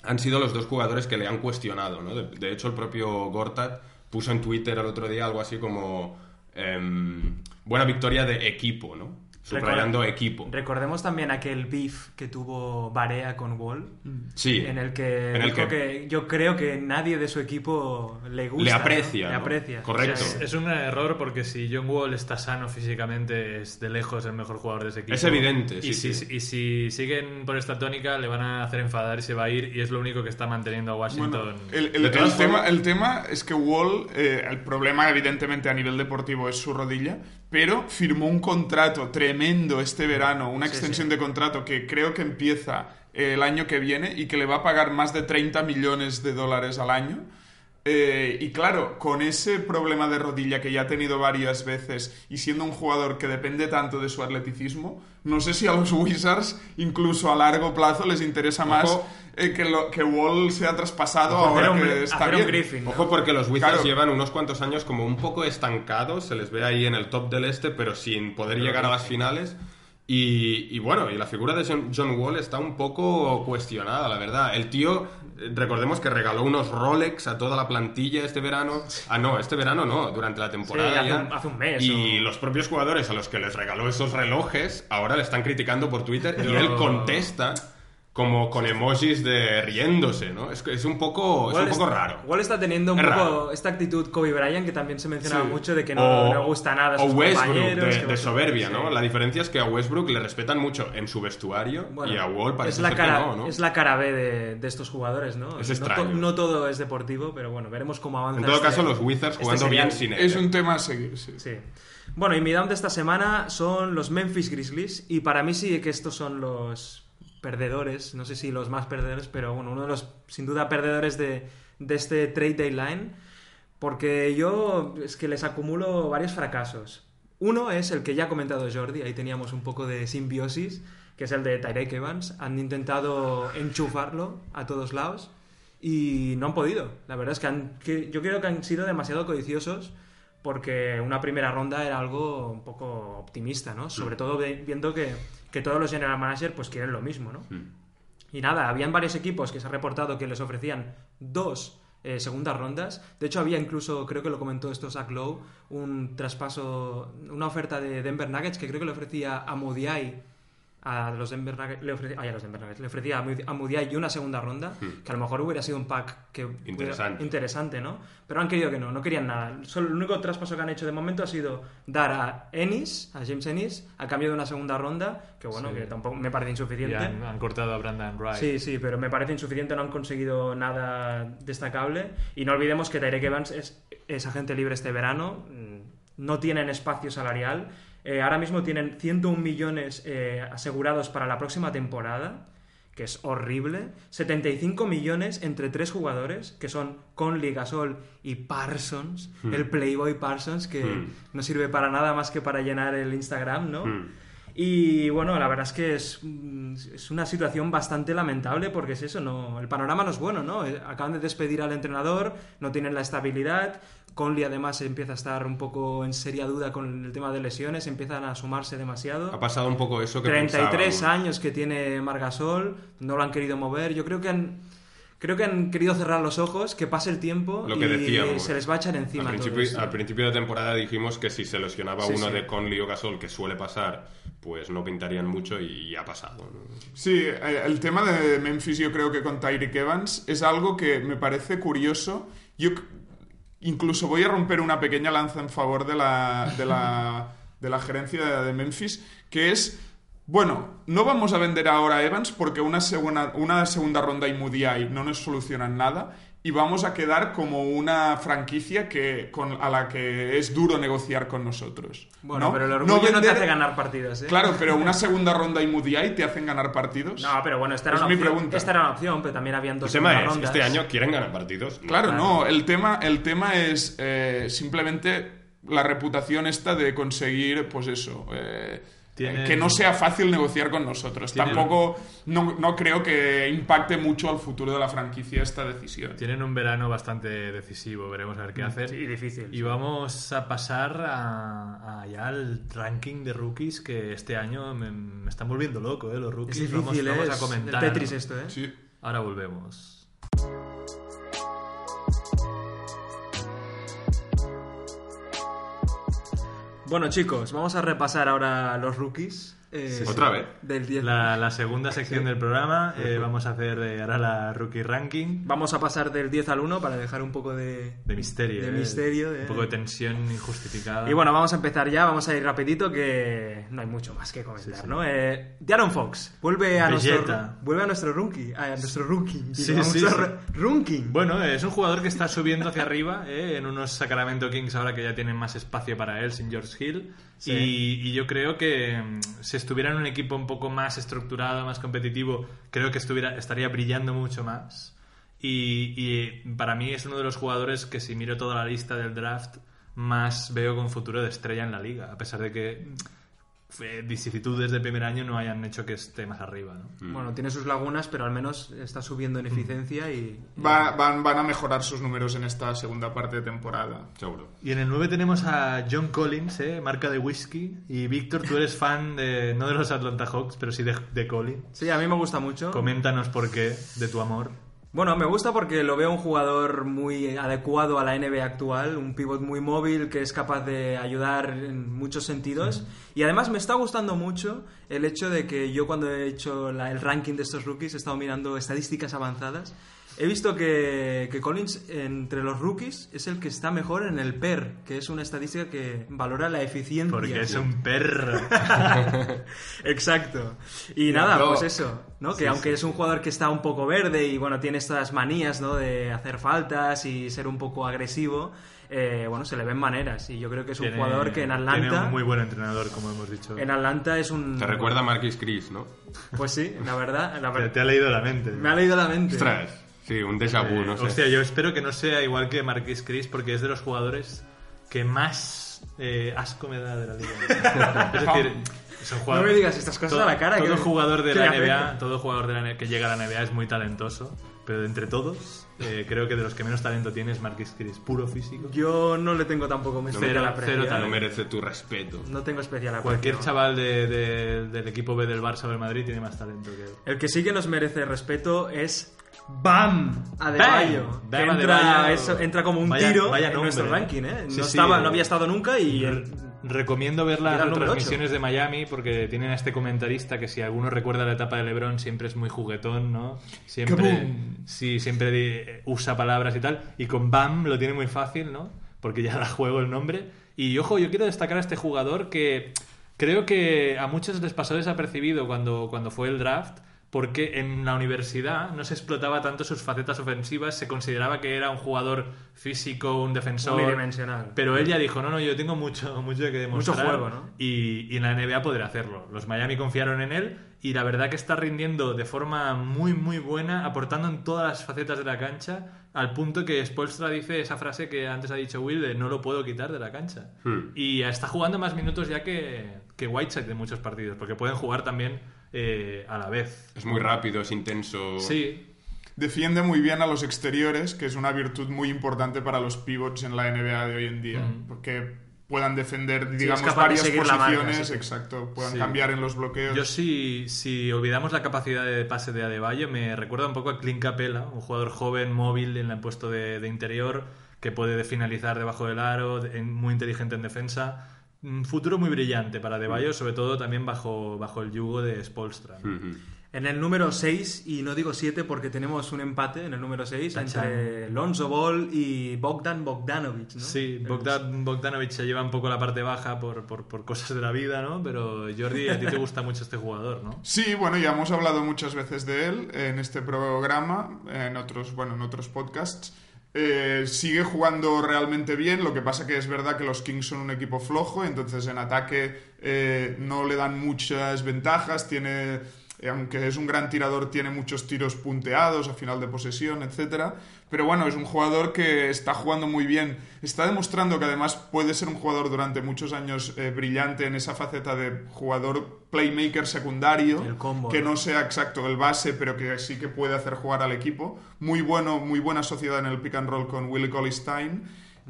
Speaker 3: han sido los dos jugadores que le han cuestionado. ¿no? De, de hecho, el propio Gortat puso en Twitter el otro día algo así como em, buena victoria de equipo, ¿no? Subrayando equipo.
Speaker 1: Recordemos también aquel beef que tuvo Barea con Wall.
Speaker 3: Sí.
Speaker 1: En el que
Speaker 3: En el
Speaker 1: dijo
Speaker 3: que-
Speaker 1: que... yo creo que nadie de su equipo le gusta.
Speaker 3: Le
Speaker 1: ¿no?
Speaker 3: aprecia,
Speaker 1: Le
Speaker 3: ¿no?
Speaker 1: aprecia.
Speaker 3: Correcto.
Speaker 1: O sea,
Speaker 2: Es un error porque si John Wall está sano físicamente es de lejos el mejor jugador de ese equipo.
Speaker 3: Es evidente, sí,
Speaker 2: y, si,
Speaker 3: sí.
Speaker 2: y si siguen por esta tónica le van a hacer enfadar y se va a ir y es lo único que está manteniendo a Washington.
Speaker 4: Bueno, el, el-
Speaker 3: De todas
Speaker 4: el tema,
Speaker 3: formas-
Speaker 4: el tema es que Wall, eh, el problema evidentemente a nivel deportivo es su rodilla, pero firmó un contrato tremendo este verano, una
Speaker 1: Sí,
Speaker 4: extensión de contrato que creo que empieza el año que viene y que le va a pagar más de 30 millones de dólares al año. Eh, y claro, con ese problema de rodilla que ya ha tenido varias veces y siendo un jugador que depende tanto de su atleticismo, no sé si a los Wizards, incluso a largo plazo, les interesa más
Speaker 3: Ojo.
Speaker 4: eh, que, lo, que Wall sea traspasado
Speaker 1: Hacer
Speaker 4: ahora
Speaker 1: un-
Speaker 4: que está bien.
Speaker 1: Griffin, ¿no?
Speaker 3: Ojo porque los Wizards
Speaker 4: Claro.
Speaker 3: llevan unos cuantos años como un poco estancados, se les ve ahí en el top del este, pero sin poder llegar a las finales. Y, y bueno, y la figura de John, Wall está un poco cuestionada, la verdad. El tío, eh, recordemos que regaló unos Rolex a toda la plantilla este verano. Ah, no, este verano no, durante la temporada.
Speaker 1: Sí, hace
Speaker 3: ya.
Speaker 1: un- hace un mes
Speaker 3: Y
Speaker 1: o-
Speaker 3: los propios jugadores a los que les regaló esos relojes ahora le están criticando por Twitter y él contesta como con emojis de riéndose, ¿no? Es, que es un poco, es un poco
Speaker 1: está-
Speaker 3: raro.
Speaker 1: Wall está teniendo un
Speaker 3: Es
Speaker 1: poco
Speaker 3: raro.
Speaker 1: esta actitud Kobe Bryant que también se mencionaba
Speaker 4: Sí.
Speaker 1: mucho de que no, no gusta nada a
Speaker 3: o
Speaker 1: sus
Speaker 3: Westbrook
Speaker 1: compañeros.
Speaker 3: de, soberbia, ¿no?
Speaker 1: Sí.
Speaker 3: La diferencia es que a Westbrook le respetan mucho en su vestuario
Speaker 1: Bueno,
Speaker 3: y a Wall parece
Speaker 1: es la
Speaker 3: ser
Speaker 1: cara,
Speaker 3: que no, ¿no?
Speaker 1: Es la cara B de, de estos jugadores, ¿no?
Speaker 3: Es
Speaker 1: no,
Speaker 3: extraño.
Speaker 1: to- no todo es deportivo, pero bueno, veremos cómo avanza.
Speaker 3: En todo
Speaker 1: este-
Speaker 3: caso, los Wizards
Speaker 1: este
Speaker 3: jugando
Speaker 1: serial.
Speaker 3: bien sin él.
Speaker 4: Es
Speaker 3: ¿eh?
Speaker 4: un tema a seguir, sí.
Speaker 1: Sí. Bueno, y mi down de esta semana son los Memphis Grizzlies. Y para mí sí que estos son los perdedores. No sé si los más perdedores, pero bueno, uno de los sin duda perdedores de, de este trade deadline. Porque yo es que les acumulo varios fracasos. Uno es el que ya ha comentado Jordi, ahí teníamos un poco de simbiosis, que es el de Tyreke Evans. Han intentado enchufarlo a todos lados y no han podido. La verdad es que, han- que yo creo que han sido demasiado codiciosos porque una primera ronda era algo un poco optimista, ¿no? Sobre todo viendo que, que todos los general managers pues quieren lo mismo, ¿no?
Speaker 3: Mm.
Speaker 1: Y nada, habían varios equipos que se ha reportado que les ofrecían dos eh, segundas rondas. De hecho, había incluso, creo que lo comentó esto Zach Lowe, un traspaso, una oferta de Denver Nuggets que creo que le ofrecía a Modiai a los Denver Nuggets, le ofrecía, ay, a los Denver Nuggets, le ofrecía a Mudiay y una segunda ronda, que a lo mejor hubiera sido un pack que hubiera-
Speaker 3: Interesante.
Speaker 1: interesante, ¿no? Pero han querido que no, no querían nada. Solo el único traspaso que han hecho de momento ha sido dar a Ennis, a James Ennis, a cambio de una segunda ronda, que bueno,
Speaker 2: Sí.
Speaker 1: que tampoco me parece
Speaker 2: Y
Speaker 1: insuficiente.
Speaker 2: han, han cortado a Brandon Wright.
Speaker 1: Sí, sí, pero me parece insuficiente, no han conseguido nada destacable. Y no olvidemos que Tyreke Evans es, es agente libre este verano, mm, no tienen espacio salarial. Eh, ahora mismo tienen 101 millones eh, asegurados para la próxima temporada, que es horrible. 75 millones entre tres jugadores, que son Conley, Gasol y Parsons, el Playboy Parsons, que
Speaker 3: Hmm.
Speaker 1: no sirve para nada más que para llenar el Instagram, ¿no?
Speaker 3: Mm.
Speaker 1: Y bueno, la verdad es que es, mm, es una situación bastante lamentable porque es eso, no, el panorama no es bueno, ¿no? Eh, Acaban de despedir al entrenador, no tienen la estabilidad. Conley además empieza a estar un poco en seria duda con el tema de lesiones, empiezan a sumarse demasiado.
Speaker 3: Ha pasado un poco eso que
Speaker 1: 33
Speaker 3: pensábamos.
Speaker 1: años que tiene Margasol, no lo han querido mover. Yo creo que han, creo que han querido cerrar los ojos, que pase el tiempo
Speaker 3: Lo que
Speaker 1: y
Speaker 3: decíamos.
Speaker 1: se les va a echar encima.
Speaker 3: Al
Speaker 1: todo
Speaker 3: principio,
Speaker 1: esto.
Speaker 3: al principio de temporada dijimos que si se lesionaba
Speaker 1: Sí,
Speaker 3: uno
Speaker 1: sí.
Speaker 3: de Conley o Gasol, que suele pasar, pues no pintarían mucho y ha pasado. ¿no?
Speaker 4: Sí, el tema de Memphis yo creo que con Tyreek Evans es algo que me parece curioso. Yo incluso voy a romper una pequeña lanza en favor de la, de la, de la gerencia de Memphis, que es, bueno, no vamos a vender ahora a Evans porque una segunda, una segunda ronda y Mudiay no nos solucionan nada y vamos a quedar como una franquicia que, con, a la que es duro negociar con nosotros.
Speaker 1: Bueno,
Speaker 4: ¿no?
Speaker 1: pero el orgullo no, te
Speaker 4: vender-
Speaker 1: hace ganar partidos, ¿eh?
Speaker 4: Claro, pero una segunda ronda y Mudiay te hacen ganar partidos.
Speaker 1: No, pero bueno, esta era,
Speaker 4: Es
Speaker 1: una
Speaker 4: mi
Speaker 1: opción,
Speaker 4: pregunta.
Speaker 1: esta era una opción, pero también habían dos
Speaker 3: El tema es,
Speaker 1: segundas rondas.
Speaker 3: este año quieren ganar partidos. No.
Speaker 4: Claro,
Speaker 1: Claro.
Speaker 4: no, el tema, el tema es eh, simplemente la reputación esta de conseguir, pues eso, eh,
Speaker 2: Tienen-
Speaker 4: que no sea fácil negociar con nosotros.
Speaker 2: Tienen-
Speaker 4: Tampoco, no, no creo que impacte mucho al futuro de la franquicia esta decisión.
Speaker 2: Tienen un verano bastante decisivo, veremos a ver qué hacen.
Speaker 1: Mm, Sí, difícil.
Speaker 2: Y vamos a pasar a, a ya al ranking de rookies que este año me, me están volviendo loco, ¿eh? Los
Speaker 1: Es
Speaker 2: rookies.
Speaker 1: difícil,
Speaker 2: vamos, vamos a comentar.
Speaker 1: el Tetris esto, ¿eh?
Speaker 4: Sí.
Speaker 2: Ahora volvemos.
Speaker 1: Bueno, chicos, vamos a repasar ahora los rookies. Eh,
Speaker 3: ¿Otra vez?
Speaker 1: Del 10.
Speaker 2: La, la segunda sección del programa, eh, vamos a hacer eh, ahora la rookie ranking.
Speaker 1: Vamos a pasar del 10 al 1 para dejar un poco de,
Speaker 2: De misterio.
Speaker 1: De
Speaker 2: ¿eh?
Speaker 1: misterio. eh.
Speaker 2: Un poco de tensión injustificada.
Speaker 1: Y bueno, vamos a empezar ya, vamos a ir rapidito que no hay mucho más que comentar,
Speaker 2: Sí, sí.
Speaker 1: ¿no? Eh, De'Aaron Fox vuelve a nuestro vuelve a nuestro rookie, a nuestro rookie,
Speaker 2: Sí, sí, sí.
Speaker 1: ranking.
Speaker 2: Bueno, eh, es un jugador que está subiendo hacia arriba eh, en unos Sacramento Kings ahora que ya tienen más espacio para él sin George Hill.
Speaker 1: Sí.
Speaker 2: Y, y yo creo que mm, si estuviera en un equipo un poco más estructurado, más competitivo, creo que estuviera, estaría brillando mucho más. Y, y para mí es uno de los jugadores que si miro toda la lista del draft más veo con futuro de estrella en la liga, a pesar de que eh, vicisitudes del primer año no hayan hecho que esté más arriba. ¿no?
Speaker 1: Bueno, tiene sus lagunas, pero al menos está subiendo en eficiencia y...
Speaker 4: Va- van, van a mejorar sus números en esta segunda parte de temporada.
Speaker 3: Seguro.
Speaker 2: Y en el 9 tenemos a John Collins, ¿eh? marca de whisky. Y Víctor, tú eres fan de, no de los Atlanta Hawks, pero sí de, de Collins.
Speaker 1: Sí, a mí me gusta mucho.
Speaker 2: Coméntanos por qué, de tu amor.
Speaker 1: Bueno, me gusta porque lo veo un jugador muy adecuado a la NBA actual, un pivot muy móvil que es capaz de ayudar en muchos sentidos. Y además me está gustando mucho el hecho de que yo cuando he hecho la- el ranking de estos rookies he estado mirando estadísticas avanzadas. He visto que, que Collins entre los rookies es el que está mejor en el PER, que es una estadística que valora la eficiencia.
Speaker 2: Porque es un perro.
Speaker 1: Exacto. Y nada,
Speaker 3: no.
Speaker 1: pues eso, ¿no? Que aunque es un jugador que está un poco verde y bueno, tiene estas manías, ¿no? De hacer faltas y ser un poco agresivo, eh, bueno, se le ven maneras. Y yo creo que es un
Speaker 2: Tiene-
Speaker 1: jugador que en
Speaker 2: Tiene
Speaker 1: Atlanta.
Speaker 2: un muy buen entrenador, como hemos dicho.
Speaker 1: En Atlanta es un.
Speaker 3: Te recuerda a Marquis Chris, ¿no?
Speaker 1: Pues sí, la verdad. La
Speaker 2: Te,
Speaker 1: verdad
Speaker 2: te ha leído la mente.
Speaker 1: me ha leído la mente.
Speaker 3: Ostras. Sí, un déjà vu,
Speaker 2: Eh,
Speaker 3: no sé.
Speaker 2: Hostia, yo espero que no sea igual que Marquis Chris, porque es de los jugadores que más eh, asco me da de la liga. es decir, es un jugador-
Speaker 1: No me digas estas cosas
Speaker 2: todo,
Speaker 1: a la cara,
Speaker 2: Todo
Speaker 1: que-
Speaker 2: jugador de
Speaker 1: que
Speaker 2: la NBA,
Speaker 1: afecta.
Speaker 2: todo jugador de la que llega a la NBA es muy talentoso, pero entre todos, eh, creo que de los que menos talento tiene es Marquis Chris, puro físico.
Speaker 1: Yo no le tengo tampoco especial
Speaker 2: Cero-
Speaker 1: aprecio.
Speaker 2: cero
Speaker 3: No merece tu respeto.
Speaker 1: No tengo especial aprecio.
Speaker 2: Cualquier chaval de- de- del equipo B del Barça o del Madrid tiene más talento que él.
Speaker 1: El que sí que nos merece respeto es Bam Adebayo.
Speaker 2: Bam
Speaker 1: que entra, eso- entra como un
Speaker 2: Vaya-
Speaker 1: tiro
Speaker 2: vaya
Speaker 1: en
Speaker 2: nombre,
Speaker 1: nuestro
Speaker 2: ¿eh?
Speaker 1: ranking, ¿eh?
Speaker 2: Sí,
Speaker 1: no, estaba,
Speaker 2: eh.
Speaker 1: no había estado nunca y...
Speaker 2: Recomiendo ver las
Speaker 1: número
Speaker 2: retransmisiones de Miami porque tienen a este comentarista que si alguno recuerda la etapa de LeBron siempre es muy juguetón, ¿no? Siempre, sí, siempre di- usa palabras y tal. Y con Bam lo tiene muy fácil, ¿no? Porque ya la juego el nombre. Y ojo, yo quiero destacar a este jugador que creo que a muchos les pasó desapercibido cuando, cuando fue el draft. Porque en la universidad no se explotaba tanto sus facetas ofensivas, se consideraba que era un jugador físico, un defensor.
Speaker 1: Unidimensional.
Speaker 2: Pero él ya dijo, no, no, yo tengo mucho, mucho que demostrar.
Speaker 1: juego, ¿no?
Speaker 2: Y, y en la NBA podrá hacerlo. Los Miami confiaron en él y la verdad que está rindiendo de forma muy, muy buena, aportando en todas las facetas de la cancha, al punto que Spolstra dice esa frase que antes ha dicho Will de no lo puedo quitar de la cancha.
Speaker 3: Hmm.
Speaker 2: Y está jugando más minutos ya que, que Whiteside en muchos partidos, porque pueden jugar también eh, a la vez.
Speaker 3: Es muy rápido, es intenso.
Speaker 2: Sí,
Speaker 4: Defiende muy bien a los exteriores, que es una virtud muy importante para los pivots en la NBA de hoy en día, porque puedan defender, digamos,
Speaker 1: de
Speaker 4: varias
Speaker 1: marca,
Speaker 4: posiciones,
Speaker 1: sí.
Speaker 4: exacto, puedan
Speaker 2: Sí.
Speaker 4: cambiar en los bloqueos.
Speaker 2: Yo si, si olvidamos la capacidad de pase de Adebayo, me recuerda un poco a Clint Capella, un jugador joven, móvil en el puesto de, de interior, que puede finalizar debajo del aro, muy inteligente en defensa. Un futuro muy brillante para Adebayo, sobre todo también bajo, bajo el yugo de Spolstra. ¿no?
Speaker 3: Ujú.
Speaker 1: En el número 6, y no digo 7 porque tenemos un empate en el número 6
Speaker 2: Tachán.
Speaker 1: entre Lonzo Ball y Bogdan Bogdanovic, ¿no?
Speaker 2: Sí, Bogdan, Bogdanovic se lleva un poco la parte baja por, por, por cosas de la vida, ¿no? Pero Jordi, a ti te gusta mucho este jugador, ¿no?
Speaker 4: Sí, bueno, ya hemos hablado muchas veces de él en este programa, en otros, bueno, en otros podcasts. Eh, sigue jugando realmente bien, lo que pasa que es verdad que los Kings son un equipo flojo, entonces en ataque eh, no le dan muchas ventajas, tiene, aunque es un gran tirador, tiene muchos tiros punteados a final de posesión, etcétera. Pero bueno, es un jugador que está jugando muy bien, está demostrando que además puede ser un jugador durante muchos años eh, brillante en esa faceta de jugador playmaker secundario,
Speaker 1: El combo,
Speaker 4: que
Speaker 1: ¿no?
Speaker 4: no sea exacto el base, pero que sí que puede hacer jugar al equipo. Muy bueno, muy buena sociedad en el pick and roll con Willie Cauley-Stein.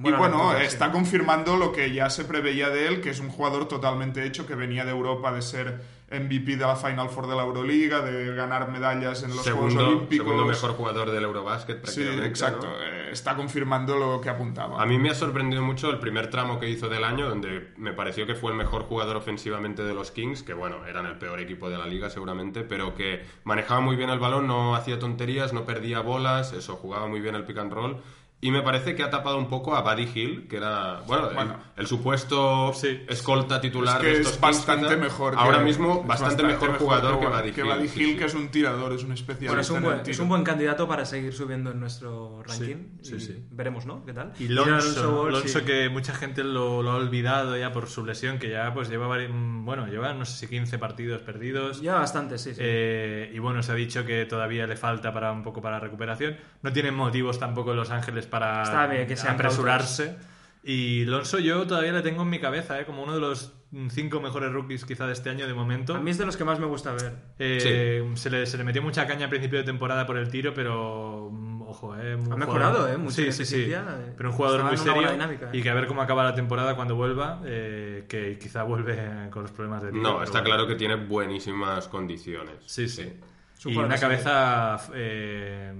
Speaker 4: Y bueno, está confirmando lo que ya se preveía de él, que es un jugador totalmente hecho, que venía de Europa de ser MVP de la Final Four de la Euroliga, de ganar medallas en los Juegos
Speaker 3: Segundo,
Speaker 4: Olímpicos.
Speaker 3: segundo mejor jugador del Eurobasket,
Speaker 4: Sí,
Speaker 3: prácticamente.
Speaker 4: exacto.
Speaker 3: ¿no?
Speaker 4: Eh, Está confirmando lo que apuntaba.
Speaker 3: A mí me ha sorprendido mucho el primer tramo que hizo del año, donde me pareció que fue el mejor jugador ofensivamente de los Kings, que bueno, eran el peor equipo de la liga seguramente, pero que manejaba muy bien el balón, no hacía tonterías, no perdía bolas, eso, jugaba muy bien el pick and roll. Y me parece que ha tapado un poco a Buddy Hill, que era, bueno, el-
Speaker 4: Bueno.
Speaker 3: el, supuesto
Speaker 2: Sí.
Speaker 3: escolta titular
Speaker 4: Es que
Speaker 3: de
Speaker 4: es
Speaker 3: estos Kings,
Speaker 4: bastante mejor. que-
Speaker 3: Ahora mismo,
Speaker 4: es
Speaker 3: bastante, mejor jugador que
Speaker 4: Buddy
Speaker 3: Buddy Hill.
Speaker 4: Que Buddy Hill,
Speaker 3: sí.
Speaker 4: que es un tirador, es un especialista.
Speaker 1: Bueno, es un,
Speaker 4: en
Speaker 1: buen, es un buen candidato para seguir subiendo en nuestro ranking.
Speaker 2: sí,
Speaker 1: y
Speaker 2: sí.
Speaker 1: Veremos, ¿no? ¿Qué tal?
Speaker 2: Y Lonso,
Speaker 1: Ball,
Speaker 2: Lonso
Speaker 1: sí.
Speaker 2: que mucha gente lo, lo ha olvidado ya por su lesión, que ya pues lleva, bueno, lleva no sé si 15 partidos perdidos.
Speaker 1: Ya bastante, sí, sí.
Speaker 2: Eh, y bueno, se ha dicho que todavía le falta para un poco para recuperación. No tienen motivos tampoco Los Ángeles para
Speaker 1: Está bien que sean
Speaker 2: apresurarse. Y Lonso yo todavía le tengo en mi cabeza, ¿eh? como uno de los cinco mejores rookies quizá de este año de momento.
Speaker 1: A mí es de los que más me gusta ver.
Speaker 2: Eh, se, le, se le metió mucha caña a principio de temporada por el tiro, pero mm, ojo, eh, un
Speaker 1: Ha mejorado,
Speaker 2: jugador-
Speaker 1: eh, mucho
Speaker 2: sí, sí, sí.
Speaker 1: eh.
Speaker 2: Pero un jugador muy serio
Speaker 1: dinámica, eh.
Speaker 2: y que a ver cómo acaba la temporada cuando vuelva, eh, que quizá vuelve con los problemas de tiro.
Speaker 3: No, está
Speaker 2: bueno.
Speaker 3: claro que tiene buenísimas condiciones.
Speaker 2: Sí, sí.
Speaker 1: Su
Speaker 2: Y una cabeza eh,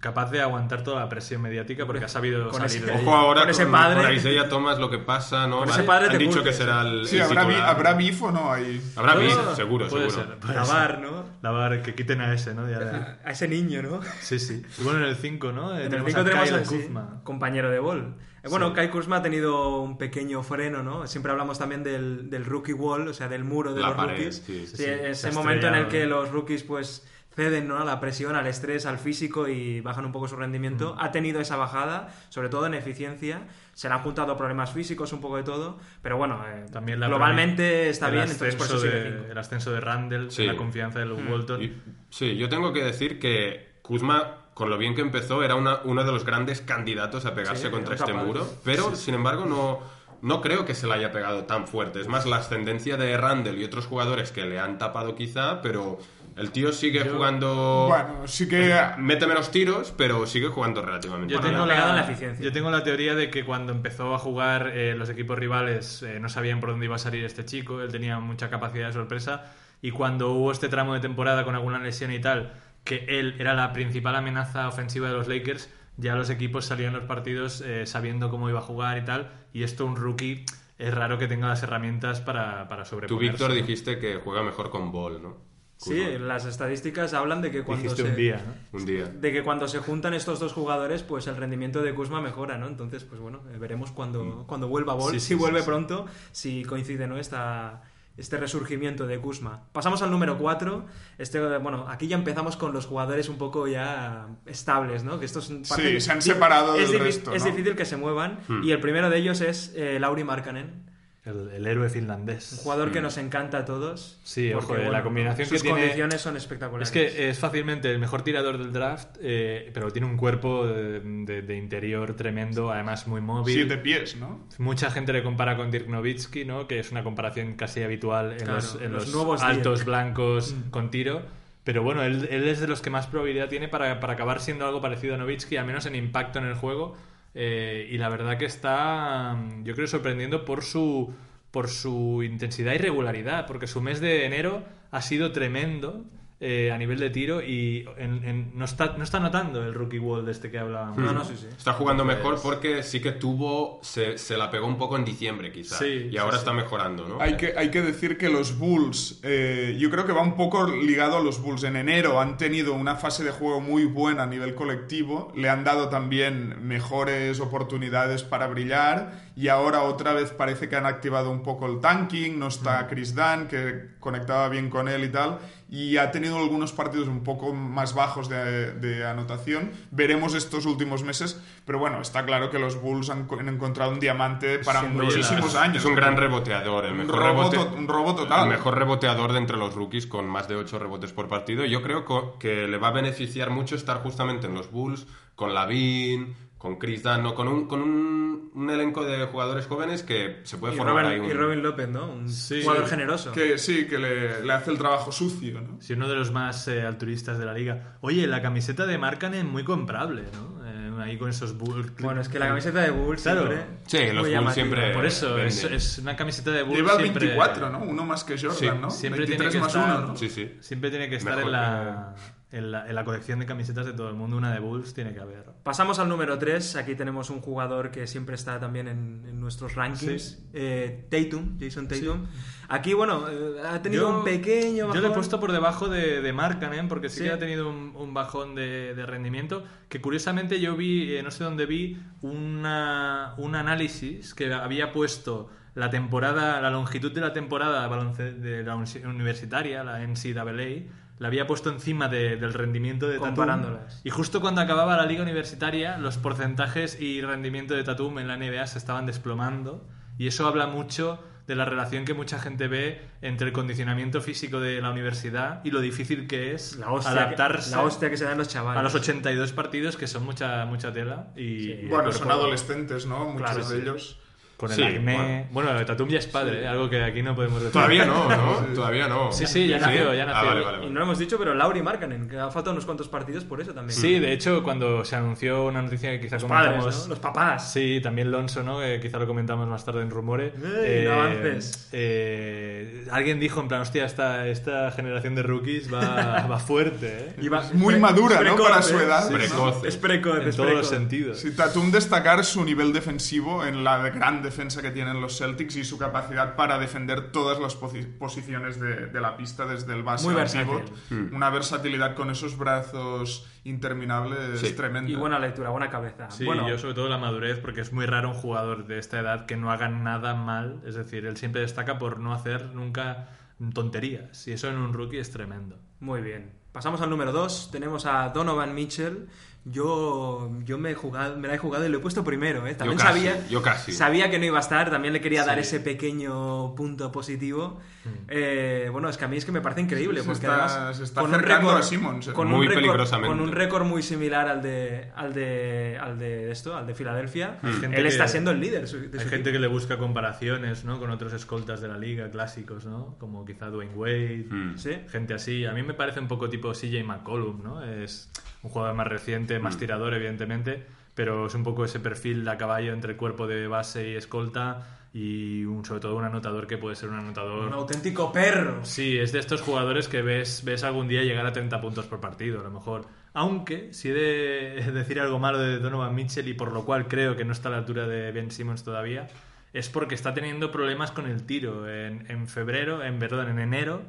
Speaker 2: capaz de aguantar toda la presión mediática porque ha sabido
Speaker 1: Con
Speaker 2: salir
Speaker 1: ese-
Speaker 2: de.
Speaker 3: Ojo ahora
Speaker 1: Con ese
Speaker 3: con,
Speaker 1: padre.
Speaker 3: con Thomas lo que pasa, ¿no?
Speaker 1: Con ese padre
Speaker 3: han
Speaker 1: te
Speaker 3: dicho que será el,
Speaker 4: Sí,
Speaker 3: el
Speaker 4: ¿habrá, bi-
Speaker 3: titular.
Speaker 4: ¿habrá beef o no ahí?
Speaker 3: Habrá
Speaker 1: No,
Speaker 3: beef, seguro,
Speaker 2: Puede
Speaker 3: seguro.
Speaker 2: ser. puede
Speaker 1: La
Speaker 2: ser.
Speaker 1: VAR, ¿no?
Speaker 2: La VAR, que quiten a ese, ¿no? De-
Speaker 1: A ese niño, ¿no?
Speaker 2: Sí, sí. Y bueno, en el 5, ¿no?
Speaker 1: En el
Speaker 2: tenemos
Speaker 1: 5
Speaker 2: a
Speaker 1: tenemos
Speaker 2: Kyle
Speaker 1: a sí,
Speaker 2: Kuzma.
Speaker 1: compañero de Ball. Eh, Bueno,
Speaker 2: Sí.
Speaker 1: Kai Kuzma ha tenido un pequeño freno, ¿no? Siempre hablamos también del, del rookie wall, o sea, del muro de
Speaker 3: La
Speaker 1: los
Speaker 3: pared,
Speaker 1: rookies.
Speaker 3: sí, sí,
Speaker 2: sí.
Speaker 1: ese momento en el que los rookies, pues, ceden ¿no? a la presión, al estrés, al físico y bajan un poco su rendimiento.
Speaker 2: Mm.
Speaker 1: Ha tenido esa bajada, sobre todo en eficiencia. Se le han juntado problemas físicos, un poco de todo. Pero bueno, eh,
Speaker 2: También la
Speaker 1: globalmente está
Speaker 2: el
Speaker 1: bien, entonces por eso sigue
Speaker 2: de-. El ascenso de Randall,
Speaker 3: Sí.
Speaker 2: la confianza de Luke Walton.
Speaker 3: Y- sí, yo tengo que decir que Kuzma, con lo bien que empezó, era una- uno de los grandes candidatos a pegarse
Speaker 1: Sí,
Speaker 3: contra este
Speaker 1: capaz.
Speaker 3: muro, pero sin embargo no, no creo que se le haya pegado tan fuerte. Es más, la ascendencia de Randall y otros jugadores que le han tapado quizá, pero el tío sigue jugando...
Speaker 4: Bueno, sí que...
Speaker 3: Mete menos tiros, pero sigue jugando relativamente
Speaker 2: Yo tengo, la,
Speaker 1: en la eficiencia.
Speaker 2: yo tengo la teoría de que cuando empezó a jugar eh, los equipos rivales eh, no sabían por dónde iba a salir este chico, él tenía mucha capacidad de sorpresa y cuando hubo este tramo de temporada con alguna lesión y tal, que él era la principal amenaza ofensiva de los Lakers, ya los equipos salían los partidos eh, sabiendo cómo iba a jugar y tal, y esto un rookie es raro que tenga las herramientas para, para
Speaker 3: Tú. Víctor, dijiste que juega mejor con Ball, ¿no?
Speaker 1: Sí, las estadísticas hablan de que cuando
Speaker 2: Dijiste
Speaker 1: se...
Speaker 2: un día, ¿no?
Speaker 3: Un día.
Speaker 1: de que cuando se juntan estos dos jugadores, pues el rendimiento de Kuzma mejora, ¿no? Entonces, pues bueno, eh, veremos cuando, cuando vuelva Ball,
Speaker 2: Sí,
Speaker 1: si
Speaker 2: sí,
Speaker 1: vuelve
Speaker 2: sí, sí.
Speaker 1: pronto, si coincide, ¿no? Esta, este resurgimiento de Kuzma. Pasamos al número 4. Este, bueno, aquí ya empezamos con los jugadores un poco ya estables, ¿no? Que estos
Speaker 4: Sí, se han separado
Speaker 1: es
Speaker 4: del
Speaker 1: difí-
Speaker 4: resto,
Speaker 1: Es
Speaker 4: ¿no?
Speaker 1: difícil que se muevan.
Speaker 3: Hmm.
Speaker 1: Y el primero de ellos es eh, Lauri Markkanen,
Speaker 2: El, el héroe finlandés.
Speaker 1: un jugador que nos encanta a todos.
Speaker 2: Sí,
Speaker 1: porque,
Speaker 2: ojo, eh, la combinación que
Speaker 1: sus
Speaker 2: tiene-
Speaker 1: condiciones son espectaculares.
Speaker 2: Es que es fácilmente el mejor tirador del draft, eh, pero tiene un cuerpo de, de- de interior tremendo, además muy móvil.
Speaker 4: Siete pies, ¿no?
Speaker 2: Mucha gente le compara con Dirk Nowitzki, ¿no? que es una comparación casi habitual en
Speaker 1: Claro,
Speaker 2: los, en
Speaker 1: los
Speaker 2: los
Speaker 1: nuevos
Speaker 2: altos
Speaker 1: Dirk.
Speaker 2: blancos
Speaker 1: Mm.
Speaker 2: con tiro. Pero bueno, él, él es de los que más probabilidad tiene para, para acabar siendo algo parecido a Nowitzki, al menos en impacto en el juego. Eh, y la verdad que está, mm, yo creo, sorprendiendo por su, por su intensidad y regularidad, porque su mes de enero ha sido tremendo eh, a nivel de tiro y en- en- no, está, no está notando el rookie wall de este que hablábamos.
Speaker 1: No, no, sí, sí.
Speaker 3: Está jugando mejor porque sí que tuvo, se, se la pegó un poco en diciembre quizá.
Speaker 2: Sí,
Speaker 3: y ahora
Speaker 2: sí.
Speaker 3: está mejorando, ¿no?
Speaker 4: Hay que, hay que decir que los Bulls, eh, yo creo que va un poco ligado a los Bulls. En enero han tenido una fase de juego muy buena a nivel colectivo, le han dado también mejores oportunidades para brillar y ahora otra vez parece que han activado un poco el tanking, no está Chris Dunn, que conectaba bien con él y tal, y ha tenido algunos partidos un poco más bajos de, de anotación. Veremos estos últimos meses, pero bueno, está claro que los Bulls han, co- han encontrado un diamante para
Speaker 1: Sin duda.
Speaker 4: muchísimos años.
Speaker 3: Es un gran reboteador, el
Speaker 4: Un
Speaker 3: mejor,
Speaker 4: robo
Speaker 3: rebote-
Speaker 4: to- un robo total.
Speaker 3: el mejor reboteador de entre los rookies con más de 8 rebotes por partido. Yo creo que le va a beneficiar mucho estar justamente en los Bulls con Lavin, con Chris Dunn, ¿no? con, un, con un, un elenco de jugadores jóvenes que se puede
Speaker 1: Y
Speaker 3: formar ahí un...
Speaker 1: y Robin López, ¿no? Un
Speaker 2: Sí.
Speaker 1: jugador generoso.
Speaker 4: Que sí, que le, le hace el trabajo sucio, ¿no?
Speaker 2: Sí, uno de los más eh, altruistas de la liga. Oye, la camiseta de Markkanen muy comprable, ¿no? Eh, ahí con esos bulls.
Speaker 1: Bueno, es que la camiseta de Bulls
Speaker 2: Claro.
Speaker 1: siempre
Speaker 3: Sí,
Speaker 1: es
Speaker 3: los Bulls siempre-
Speaker 2: Por eso, es, es una camiseta de Bulls
Speaker 4: Lleva el
Speaker 2: siempre-
Speaker 4: 24, ¿no? Uno más que Jordan,
Speaker 3: Sí,
Speaker 4: ¿no?
Speaker 2: siempre
Speaker 4: 23
Speaker 2: tiene que
Speaker 4: más
Speaker 2: estar-
Speaker 4: uno, ¿no?
Speaker 3: Sí, sí.
Speaker 2: Siempre tiene que estar
Speaker 3: Mejor
Speaker 2: en la, en la, en la colección de camisetas de todo el mundo, una de Bulls tiene que haber.
Speaker 1: Pasamos al número 3. Aquí tenemos un jugador que siempre está también en, en nuestros rankings.
Speaker 2: Sí.
Speaker 1: Eh, Tatum, Jason Tatum. Aquí, bueno, eh, ha tenido un pequeño
Speaker 2: Yo le he
Speaker 1: bajón.
Speaker 2: puesto por debajo de, de Markkanen porque sí,
Speaker 1: Sí.
Speaker 2: que ha tenido un, un bajón de, de rendimiento. Que curiosamente yo vi, eh, no sé dónde vi, una, un análisis que había puesto la temporada, la longitud de la temporada de, la uni- universitaria, la NCAA, la había puesto encima de- del rendimiento de Tatum.
Speaker 1: Comparándolas.
Speaker 2: Y justo cuando acababa la liga universitaria, los porcentajes y rendimiento de Tatum en la NBA se estaban desplomando. Y eso habla mucho de la relación que mucha gente ve entre el condicionamiento físico de la universidad y lo difícil que es
Speaker 1: La hostia,
Speaker 2: adaptarse
Speaker 1: que, la hostia que se dan los chavales.
Speaker 2: a los 82 partidos, que son mucha, mucha tela. Y, el
Speaker 4: Bueno, son adolescentes, ¿no? Muchos
Speaker 1: Claro,
Speaker 4: de
Speaker 1: sí.
Speaker 4: ellos.
Speaker 2: Con el
Speaker 3: Sí,
Speaker 2: acné. Bueno, Tatum ya es padre, ¿eh? algo que aquí no podemos decir.
Speaker 3: Todavía no, ¿no? Todavía no.
Speaker 2: Sí, sí, ya nació, ya nació.
Speaker 3: Ah, vale, vale.
Speaker 1: Y no lo hemos dicho, pero Lauri Markkanen, que ha faltado unos cuantos partidos por eso también.
Speaker 2: Sí, de hecho, cuando se anunció una noticia que quizá
Speaker 1: Los padres,
Speaker 2: comentamos...
Speaker 1: ¿no? Los papás.
Speaker 2: Sí, también Lonso, ¿no? Que quizá lo comentamos más tarde en Rumore.
Speaker 1: Ey, no avances.
Speaker 2: eh, alguien dijo en plan, hostia, esta, esta generación de rookies va, va fuerte, ¿eh?
Speaker 1: Y va-
Speaker 4: Muy
Speaker 1: es
Speaker 4: madura, ¿no?
Speaker 1: precoz,
Speaker 4: Para
Speaker 1: ¿eh?
Speaker 4: su edad.
Speaker 3: Precoz.
Speaker 1: Es precoz,
Speaker 2: En
Speaker 1: es
Speaker 2: todos los
Speaker 1: precoz.
Speaker 2: sentidos.
Speaker 4: Sí, Tatum destacar su nivel defensivo en la gran defensa que tienen los Celtics y su capacidad para defender todas las posi- posiciones de, de la pista desde el base
Speaker 1: Muy
Speaker 4: al
Speaker 1: versátil.
Speaker 4: pivot. Una versatilidad con esos brazos interminables
Speaker 3: Sí.
Speaker 4: tremenda.
Speaker 1: Y buena lectura, buena cabeza.
Speaker 2: Sí,
Speaker 1: bueno,
Speaker 2: yo sobre todo la madurez, porque es muy raro un jugador de esta edad que no haga nada mal. Es decir, él siempre destaca por no hacer nunca tonterías. Y eso en un rookie es tremendo.
Speaker 1: Muy bien. Pasamos al número 2. Tenemos a Donovan Mitchell. Yo, yo me, he jugado, me la he jugado y lo he puesto primero. ¿eh? También
Speaker 3: casi,
Speaker 1: sabía,
Speaker 3: yo casi.
Speaker 1: sabía que no iba a estar. También le quería dar ese pequeño punto positivo.
Speaker 2: Mm.
Speaker 1: Eh, bueno, es que a mí es que me parece increíble.
Speaker 4: Se
Speaker 1: porque
Speaker 4: está-
Speaker 1: además,
Speaker 4: se está
Speaker 1: con un récord-
Speaker 4: a Simmons, eh.
Speaker 1: con
Speaker 3: Muy
Speaker 1: un récord-
Speaker 3: peligrosamente.
Speaker 1: Con un récord muy similar al de, al de, al de esto, al de Filadelfia.
Speaker 2: Gente
Speaker 1: Él está
Speaker 2: que-
Speaker 1: siendo el líder. su- de
Speaker 2: Hay
Speaker 1: su
Speaker 2: gente
Speaker 1: equipo.
Speaker 2: que le busca comparaciones ¿no? con otros escoltas de la liga clásicos, ¿no? como quizá Dwayne Wade,
Speaker 3: Mm.
Speaker 1: Sí.
Speaker 2: gente así. A mí me parece un poco tipo CJ McCollum, ¿no? Es un jugador más reciente, más tirador, evidentemente, pero es un poco ese perfil a caballo entre cuerpo de base y escolta y un, sobre todo un anotador que puede ser un anotador...
Speaker 1: Un auténtico perro.
Speaker 2: Sí, es de estos jugadores que ves, ves algún día llegar a 30 puntos por partido, a lo mejor. Aunque, si he de decir algo malo de Donovan Mitchell y por lo cual creo que no está a la altura de Ben Simmons todavía, es porque está teniendo problemas con el tiro. En, en febrero, en perdón, en enero,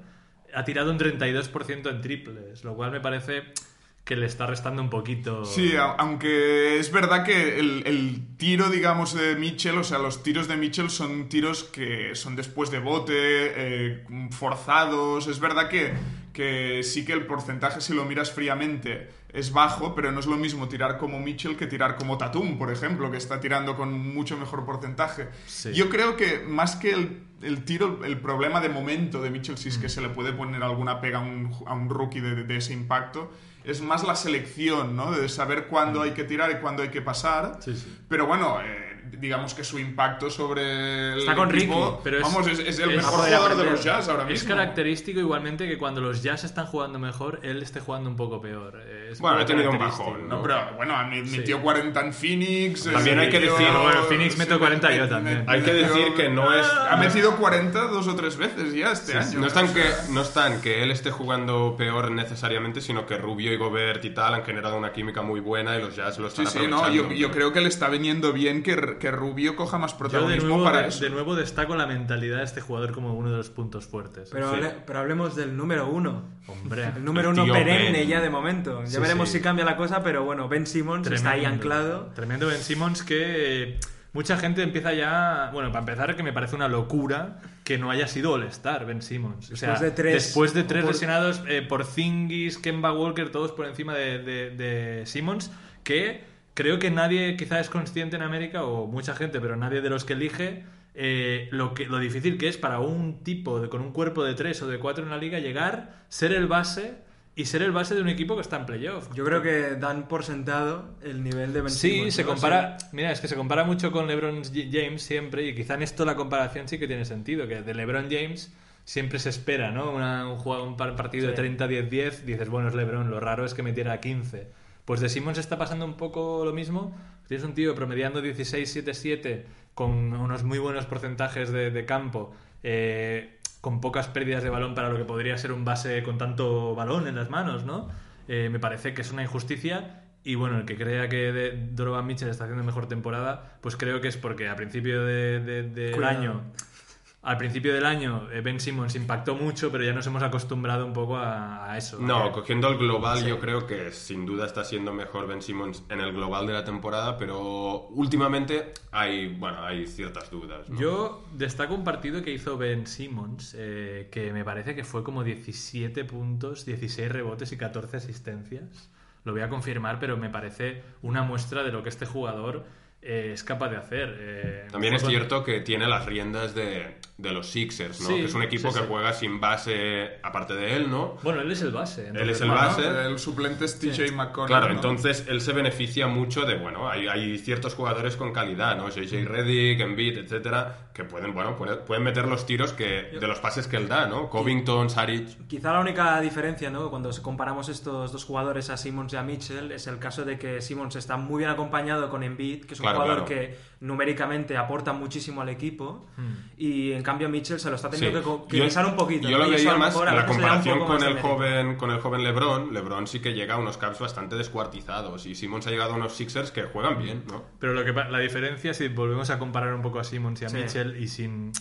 Speaker 2: ha tirado un 32% en triples, lo cual me parece que le está restando un poquito.
Speaker 4: Sí, aunque es verdad que el, el tiro, digamos, de Mitchell, o sea, los tiros de Mitchell son tiros que son después de bote, eh, forzados. Es verdad que, que sí que el porcentaje, si lo miras fríamente, es bajo, pero no es lo mismo tirar como Mitchell que tirar como Tatum, por ejemplo, que está tirando con mucho mejor porcentaje.
Speaker 2: Sí.
Speaker 4: Yo creo que más que el, el tiro, el problema de momento de Mitchell, si es que se le puede poner alguna pega a un, a un rookie de, de ese impacto, es más la selección, ¿no? De saber cuándo hay que tirar y cuándo hay que pasar.
Speaker 2: Sí, sí.
Speaker 4: Pero bueno, eh, digamos que su impacto sobre el
Speaker 1: Está con
Speaker 4: equipo,
Speaker 1: Ricky,
Speaker 2: pero es-
Speaker 4: vamos, es, es el
Speaker 2: es-
Speaker 4: mejor jugador de los Jazz ahora
Speaker 2: Es
Speaker 4: mismo.
Speaker 2: característico igualmente que cuando los Jazz están jugando mejor, él esté jugando un poco peor. Es
Speaker 3: Bueno, ha tenido un bajón,
Speaker 4: No, pero bueno, mi-
Speaker 2: Sí.
Speaker 4: metió 40 en Phoenix. eh,
Speaker 3: También hay que
Speaker 4: metió-
Speaker 3: decir-
Speaker 2: Bueno, Phoenix
Speaker 4: sí,
Speaker 2: metió 40 yo también.
Speaker 3: Hay que
Speaker 4: metió-
Speaker 3: decir que no es...
Speaker 4: Ha metido 40 dos o tres veces ya este año.
Speaker 3: No
Speaker 4: ¿eh?
Speaker 3: están,
Speaker 4: O
Speaker 3: que, no están que él esté jugando peor necesariamente, sino que Rubio y Gobert y tal han generado una química muy buena y los Jazz lo
Speaker 4: Sí,
Speaker 3: están
Speaker 4: sí, no,
Speaker 3: aprovechando.
Speaker 4: yo, yo creo que le está viniendo bien que, que Rubio coja más protagonismo
Speaker 2: nuevo,
Speaker 4: para
Speaker 2: de,
Speaker 4: eso.
Speaker 2: de nuevo destaco la mentalidad de este jugador como uno de los puntos fuertes.
Speaker 1: Pero,
Speaker 3: Sí.
Speaker 1: hable- pero hablemos del número uno.
Speaker 2: Hombre,
Speaker 1: El número
Speaker 3: El
Speaker 1: uno perenne
Speaker 3: Ben.
Speaker 1: ya de momento. Ya
Speaker 2: Sí,
Speaker 1: veremos
Speaker 2: sí.
Speaker 1: si cambia la cosa, pero bueno, Ben Simmons está ahí anclado.
Speaker 2: Tremendo Ben Simmons que eh, mucha gente empieza ya... Bueno, para empezar, que me parece una locura que no haya sido All-Star Ben Simmons. O sea,
Speaker 1: Después de tres-
Speaker 2: después de tres
Speaker 1: por-
Speaker 2: lesionados eh, por Zingis, Kemba Walker, todos por encima de, de, de Simmons, que creo que nadie quizá es consciente en América, o mucha gente, pero nadie de los que elige... eh, lo, que, lo difícil que es para un tipo de- con un cuerpo de tres o de cuatro en la liga llegar, ser el base y ser el base de un equipo que está en playoff.
Speaker 1: Yo creo que dan por sentado el nivel de Ben
Speaker 2: Sí, se
Speaker 1: ¿no?
Speaker 2: compara. Mira, es que se compara mucho con LeBron James siempre, y quizá en esto la comparación sí que tiene sentido. Que de LeBron James siempre se espera, ¿no? Una- un, juego, un par- partido de
Speaker 1: Sí.
Speaker 2: 30-10-10, dices, bueno, es LeBron, lo raro es que metiera 15. Pues de Simmons está pasando un poco lo mismo. Tienes un tío promediando 16-7-7 con unos muy buenos porcentajes de, de campo. eh, con pocas pérdidas de balón para lo que podría ser un base con tanto balón en las manos, ¿no? eh, me parece que es una injusticia. Y bueno, el que crea que de- Donovan Mitchell está haciendo mejor temporada, pues creo que es porque a principio de- de-
Speaker 1: Cuidado.
Speaker 2: año al principio del año eh, Ben Simmons impactó mucho, pero ya nos hemos acostumbrado un poco a, a eso.
Speaker 3: No, cogiendo el global, yo creo que sin duda está siendo mejor Ben Simmons en el global de la temporada, pero últimamente hay, bueno, hay ciertas dudas. ¿no?
Speaker 2: Yo destaco un partido que hizo Ben Simmons, eh, que me parece que fue como 17 puntos, 16 rebotes y 14 asistencias. Lo voy a confirmar, pero me parece una muestra de lo que este jugador eh, es capaz de hacer. Eh,
Speaker 3: También es cierto que tiene las riendas de, de los Sixers, ¿no?
Speaker 2: Sí,
Speaker 3: que es un equipo
Speaker 2: sí,
Speaker 3: que
Speaker 2: sí.
Speaker 3: juega sin base, aparte de él, ¿no?
Speaker 2: Bueno, él es el base.
Speaker 3: Él
Speaker 2: entonces,
Speaker 3: es el
Speaker 2: bueno,
Speaker 3: base.
Speaker 4: El suplente es TJ McConnell.
Speaker 3: Claro,
Speaker 4: ¿no?
Speaker 3: entonces él se beneficia mucho de, bueno, hay, hay ciertos jugadores con calidad, ¿no? JJ Redick, Embiid, etcétera, que pueden, bueno, pueden, pueden meter los tiros que, de los pases que él da, ¿no? Covington, Saric.
Speaker 1: Quizá la única diferencia, ¿no? Cuando comparamos estos dos jugadores a Simmons y a Mitchell es el caso de que Simmons está muy bien acompañado con Embiid, que es un
Speaker 3: Claro,
Speaker 1: jugador
Speaker 3: claro.
Speaker 1: que numéricamente aporta muchísimo al equipo,
Speaker 2: Hmm.
Speaker 1: y en cambio Mitchell se lo está teniendo
Speaker 3: Sí.
Speaker 1: que, que
Speaker 3: Yo-
Speaker 1: guisar un poquito.
Speaker 3: Yo
Speaker 1: ¿no?
Speaker 3: lo veía más la comparación con el joven con el joven LeBron. LeBron sí que llega a unos caps bastante descuartizados y Simmons ha llegado a unos Sixers que juegan bien, ¿no?
Speaker 2: Pero lo que pa- la diferencia, si volvemos a comparar un poco a Simmons y a
Speaker 1: Sí.
Speaker 2: Mitchell, y sin.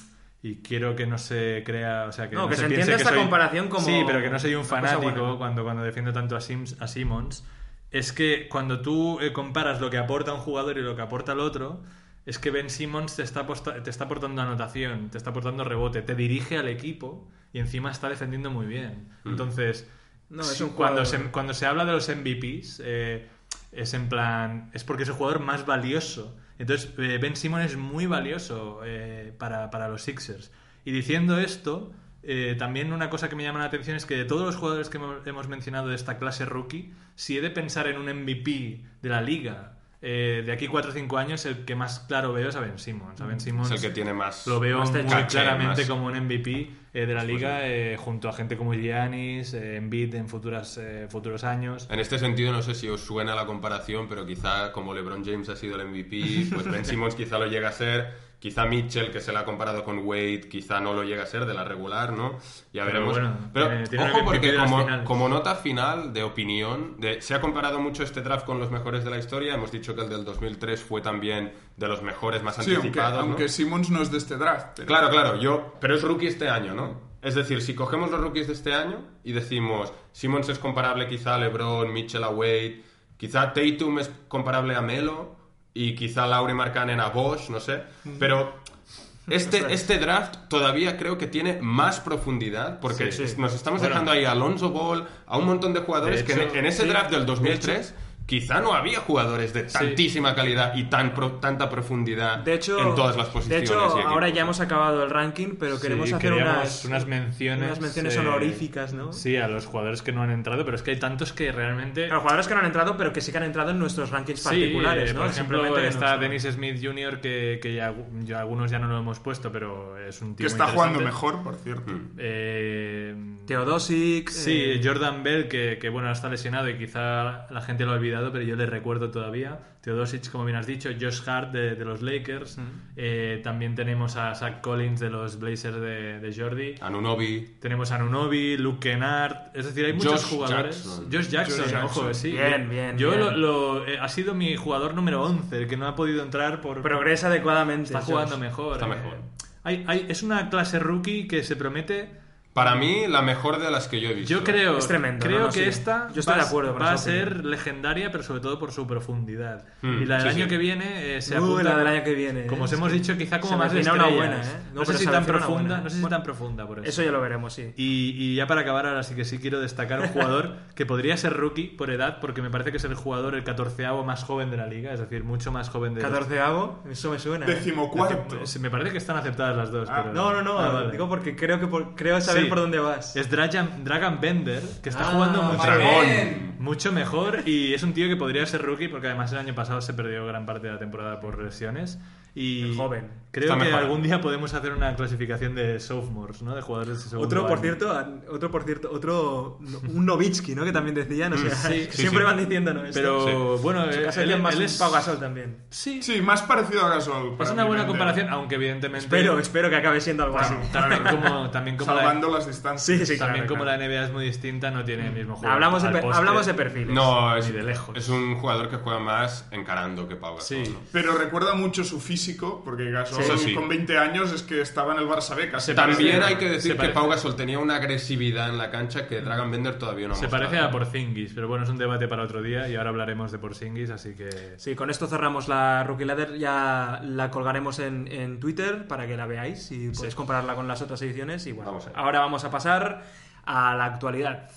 Speaker 2: Y quiero que no se crea, o sea, que
Speaker 1: No,
Speaker 2: no,
Speaker 1: que se
Speaker 2: piense
Speaker 1: entienda esta
Speaker 2: soy-
Speaker 1: comparación como
Speaker 2: Sí, pero que no soy un fanático cuando, cuando defiendo tanto a, Sims, a Simmons. Es que cuando tú eh, comparas lo que aporta un jugador y lo que aporta el otro, es que Ben Simmons te está, te está aportando anotación, te está aportando rebote, te dirige al equipo y encima está defendiendo muy bien. Entonces,
Speaker 1: No, es
Speaker 2: sí,
Speaker 1: un
Speaker 2: cuando,
Speaker 1: jugador-
Speaker 2: se, cuando se habla de los MVPs, eh, es en plan. Es porque es el jugador más valioso. Entonces, eh, Ben Simmons es muy valioso eh, para, para los Sixers. Y diciendo esto, eh, también una cosa que me llama la atención es que de todos los jugadores que hemos- mencionado de esta clase rookie, si he de pensar en un MVP de la liga eh, de aquí 4 o 5 años, el que más claro veo es a Ben Simmons. A Ben Simmons
Speaker 3: Es el que tiene más...
Speaker 2: lo veo
Speaker 1: Más
Speaker 2: muy claramente
Speaker 3: más-
Speaker 2: como un MVP eh, de la liga eh, junto a gente como Giannis, eh, Embiid en futuras, eh, futuros años.
Speaker 3: En este sentido, no sé si os suena la comparación, pero quizá como LeBron James ha sido el MVP, pues Ben Simmons quizá lo llega a ser. Quizá Mitchell, que se le ha comparado con Wade, quizá no lo llega a ser de la regular, ¿no? Ya
Speaker 2: Pero
Speaker 3: veremos.
Speaker 2: bueno,
Speaker 3: pero
Speaker 2: tiene- tiene
Speaker 3: ojo porque como, nota final de opinión, de, se ha comparado mucho este draft con los mejores de la historia. Hemos dicho que el del 2003 fue también de los mejores más
Speaker 4: Sí, aunque,
Speaker 3: anticipados, ¿no?
Speaker 4: aunque Simmons no es de este draft. pero-
Speaker 3: Claro, claro, yo. Pero es rookie este año, ¿no? Es decir, si cogemos los rookies de este año y decimos, Simmons es comparable quizá a LeBron, Mitchell a Wade, quizá Tatum es comparable a Melo y quizá Lauri Markkanen a Bosch, no sé. Pero este, este draft todavía creo que tiene más profundidad porque
Speaker 2: Sí, sí.
Speaker 3: nos estamos
Speaker 2: Bueno.
Speaker 3: dejando ahí a Alonso Ball, a un montón de jugadores
Speaker 2: De
Speaker 3: que en, en ese
Speaker 2: sí,
Speaker 3: draft del
Speaker 2: de
Speaker 3: 2003 quizá no había jugadores de tantísima calidad y tan pro- tanta profundidad
Speaker 1: De hecho,
Speaker 3: en todas las
Speaker 1: de
Speaker 3: posiciones.
Speaker 1: hecho
Speaker 3: y equipos.
Speaker 1: ahora ya hemos acabado el ranking, pero queremos
Speaker 2: Sí,
Speaker 1: hacer unas,
Speaker 2: unas menciones.
Speaker 1: unas menciones
Speaker 2: eh,
Speaker 1: honoríficas, ¿no?
Speaker 2: Sí, a los jugadores que no han entrado, pero es que hay tantos que realmente.
Speaker 1: Pero jugadores que no han entrado, pero que sí que han entrado en nuestros rankings
Speaker 2: Sí,
Speaker 1: particulares,
Speaker 2: eh,
Speaker 1: ¿no?
Speaker 2: por ejemplo, está Dennis Smith Jr., que, que ya, ya algunos ya no lo hemos puesto, pero es un tío
Speaker 4: Que está jugando mejor, por cierto.
Speaker 2: Eh,
Speaker 1: Teodosic.
Speaker 2: Sí,
Speaker 1: eh,
Speaker 2: Jordan Bell, que, que, bueno, está lesionado y quizá la gente lo ha olvidado, pero yo le recuerdo todavía. Teodosic, como bien has dicho, Josh Hart de, de los Lakers. Eh, también tenemos a Zach Collins de los Blazers de, de Jordi.
Speaker 3: Anunobi.
Speaker 2: Tenemos a Nunobi, Luke Kennard. Es decir, hay muchos
Speaker 3: Josh
Speaker 2: jugadores.
Speaker 3: Jackson.
Speaker 2: Josh Jackson,
Speaker 4: Josh
Speaker 2: ojo, sí.
Speaker 1: Bien, bien,
Speaker 2: Yo
Speaker 1: bien.
Speaker 2: Lo, lo- eh, ha sido mi jugador número 11, el que no ha podido entrar por.
Speaker 1: Progresa adecuadamente.
Speaker 2: Está
Speaker 1: Josh.
Speaker 2: jugando mejor.
Speaker 3: Está
Speaker 2: eh.
Speaker 3: mejor.
Speaker 2: Hay- hay- es una clase rookie que se promete
Speaker 3: Para mí, la mejor de las que yo he visto.
Speaker 2: Yo creo,
Speaker 1: Es tremendo,
Speaker 2: creo
Speaker 1: no, no,
Speaker 2: que
Speaker 1: sí.
Speaker 2: esta
Speaker 1: Yo estoy
Speaker 2: va,
Speaker 1: de acuerdo
Speaker 2: va a
Speaker 1: opinión.
Speaker 2: ser legendaria, pero sobre todo por su profundidad.
Speaker 3: Mm,
Speaker 2: y la del
Speaker 3: sí,
Speaker 2: año
Speaker 3: sí.
Speaker 2: que viene eh, se
Speaker 1: Uy,
Speaker 2: apunta,
Speaker 1: la del año que viene,
Speaker 2: Como
Speaker 1: ¿eh?
Speaker 2: os hemos dicho, quizá como
Speaker 1: Se
Speaker 2: más de
Speaker 1: una buena, ¿eh? No,
Speaker 2: No, sé si tan profunda, no sé si
Speaker 1: Bueno,
Speaker 2: tan profunda por eso.
Speaker 1: Eso ya lo veremos, sí.
Speaker 2: Y, y ya para acabar, ahora sí que sí quiero destacar un jugador que podría ser rookie por edad, porque me parece que es el jugador el catorceavo más joven de la liga, es decir, mucho más joven de
Speaker 1: 14 eso me suena. ¿eh?
Speaker 4: Decimocuarto.
Speaker 2: Me parece que están aceptadas las dos.
Speaker 4: Ah,
Speaker 2: pero-
Speaker 1: No, no, no.
Speaker 2: Ah.
Speaker 1: Digo porque creo que por- creo saber. Por dónde vas.
Speaker 2: Es Dragan, Dragan Bender, que está
Speaker 1: Ah,
Speaker 2: jugando mucho,
Speaker 3: Dragón.
Speaker 2: mucho mejor y es un tío que podría ser rookie porque además el año pasado se perdió gran parte de la temporada por lesiones Y
Speaker 1: El joven.
Speaker 2: Creo
Speaker 3: Está
Speaker 2: que algún día podemos hacer una clasificación de sophomores, ¿no? De jugadores de segundo
Speaker 1: Otro, por
Speaker 2: año.
Speaker 1: cierto, an- otro, por cierto, otro, un Novitsky, ¿no? Que también decían, o sea,
Speaker 2: sí, sí,
Speaker 1: siempre
Speaker 2: sí.
Speaker 1: van diciéndolo esto.
Speaker 2: Pero bueno, él,
Speaker 1: caso
Speaker 2: él-
Speaker 1: él es más
Speaker 2: él es...
Speaker 1: Pau Gasol también.
Speaker 2: Sí,
Speaker 4: Sí, más parecido a Gasol.
Speaker 2: es una buena comparación, aunque evidentemente...
Speaker 1: Espero, espero que acabe siendo algo así.
Speaker 2: También como, también como la,
Speaker 4: Salvando las distancias.
Speaker 1: Sí, sí,
Speaker 2: también
Speaker 1: claro,
Speaker 2: como
Speaker 1: claro.
Speaker 2: la NBA es muy distinta, no tiene el mismo juego.
Speaker 1: Hablamos de,
Speaker 2: poste.
Speaker 1: hablamos de perfiles.
Speaker 3: No, es,
Speaker 2: Ni de lejos.
Speaker 3: es un jugador que juega más encarando que Pau Gasol.
Speaker 2: Sí.
Speaker 3: ¿no?
Speaker 4: Pero recuerda mucho su físico, porque Gasol
Speaker 3: Sí, sí.
Speaker 4: con 20 años es que estaba en el Barça B casi.
Speaker 3: También hay que decir que Pau Gasol tenía una agresividad en la cancha que Dragon Bender todavía no ha
Speaker 2: Se
Speaker 3: mostrado.
Speaker 2: parece a Porzingis, pero bueno, es un debate para otro día y ahora hablaremos de Porzingis, así que...
Speaker 1: Sí, con esto cerramos la Rookie Ladder. Ya la colgaremos en, en Twitter para que la veáis y podéis compararla con las otras ediciones. Y bueno,
Speaker 3: Vamos
Speaker 1: ahora vamos a pasar a la actualidad.